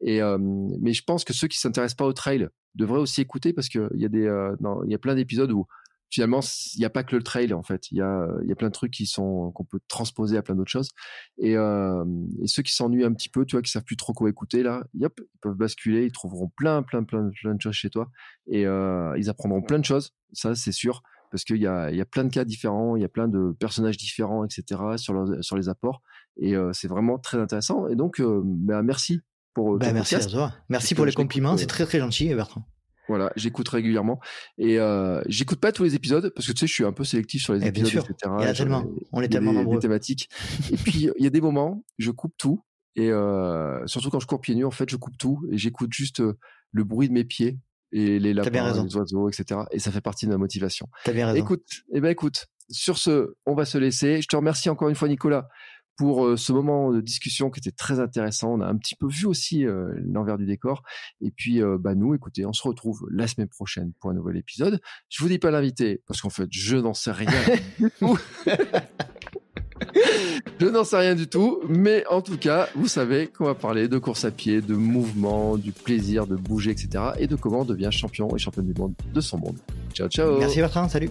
Et euh, mais je pense que ceux qui s'intéressent pas au trail devraient aussi écouter parce que il y a des euh, il y a plein d'épisodes où finalement, il n'y a pas que le trail en fait. Il y a, y a plein de trucs qui sont qu'on peut transposer à plein d'autres choses. Et, euh, et ceux qui s'ennuient un petit peu, tu vois, qui savent plus trop quoi écouter là, yep, ils peuvent basculer, ils trouveront plein, plein, plein, plein de choses chez toi et euh, ils apprendront plein de choses. Ça, c'est sûr, parce qu'il y a, y a plein de cas différents, il y a plein de personnages différents, etc. sur leur, sur les apports. Et euh, c'est vraiment très intéressant. Et donc, bah, merci pour. Bah, merci à toi. Merci pour les compliments. C'est très très gentil, Bertrand. Voilà, j'écoute régulièrement et euh, j'écoute pas tous les épisodes parce que tu sais, je suis un peu sélectif sur les et épisodes, etc. Il y a tellement, on est tellement des, nombreux. Des thématiques. et puis il y a des moments, je coupe tout et euh, surtout quand je cours pieds nus, en fait, je coupe tout et j'écoute juste euh, le bruit de mes pieds et les lapins, les oiseaux, etc. Et ça fait partie de ma motivation. T'as bien raison. Écoute, eh ben écoute, sur ce, on va se laisser. Je te remercie encore une fois, Nicolas, pour euh, ce moment de discussion qui était très intéressant. On a un petit peu vu aussi euh, l'envers du décor. Et puis, euh, bah, nous, écoutez, on se retrouve la semaine prochaine pour un nouvel épisode. Je vous dis pas l'invité parce qu'en fait, je n'en sais rien *laughs* du tout. *laughs* je n'en sais rien du tout, mais en tout cas, vous savez qu'on va parler de course à pied, de mouvement, du plaisir de bouger, etc. et de comment on devient champion et championne du monde de son monde. Ciao, ciao. Merci Bertrand, salut.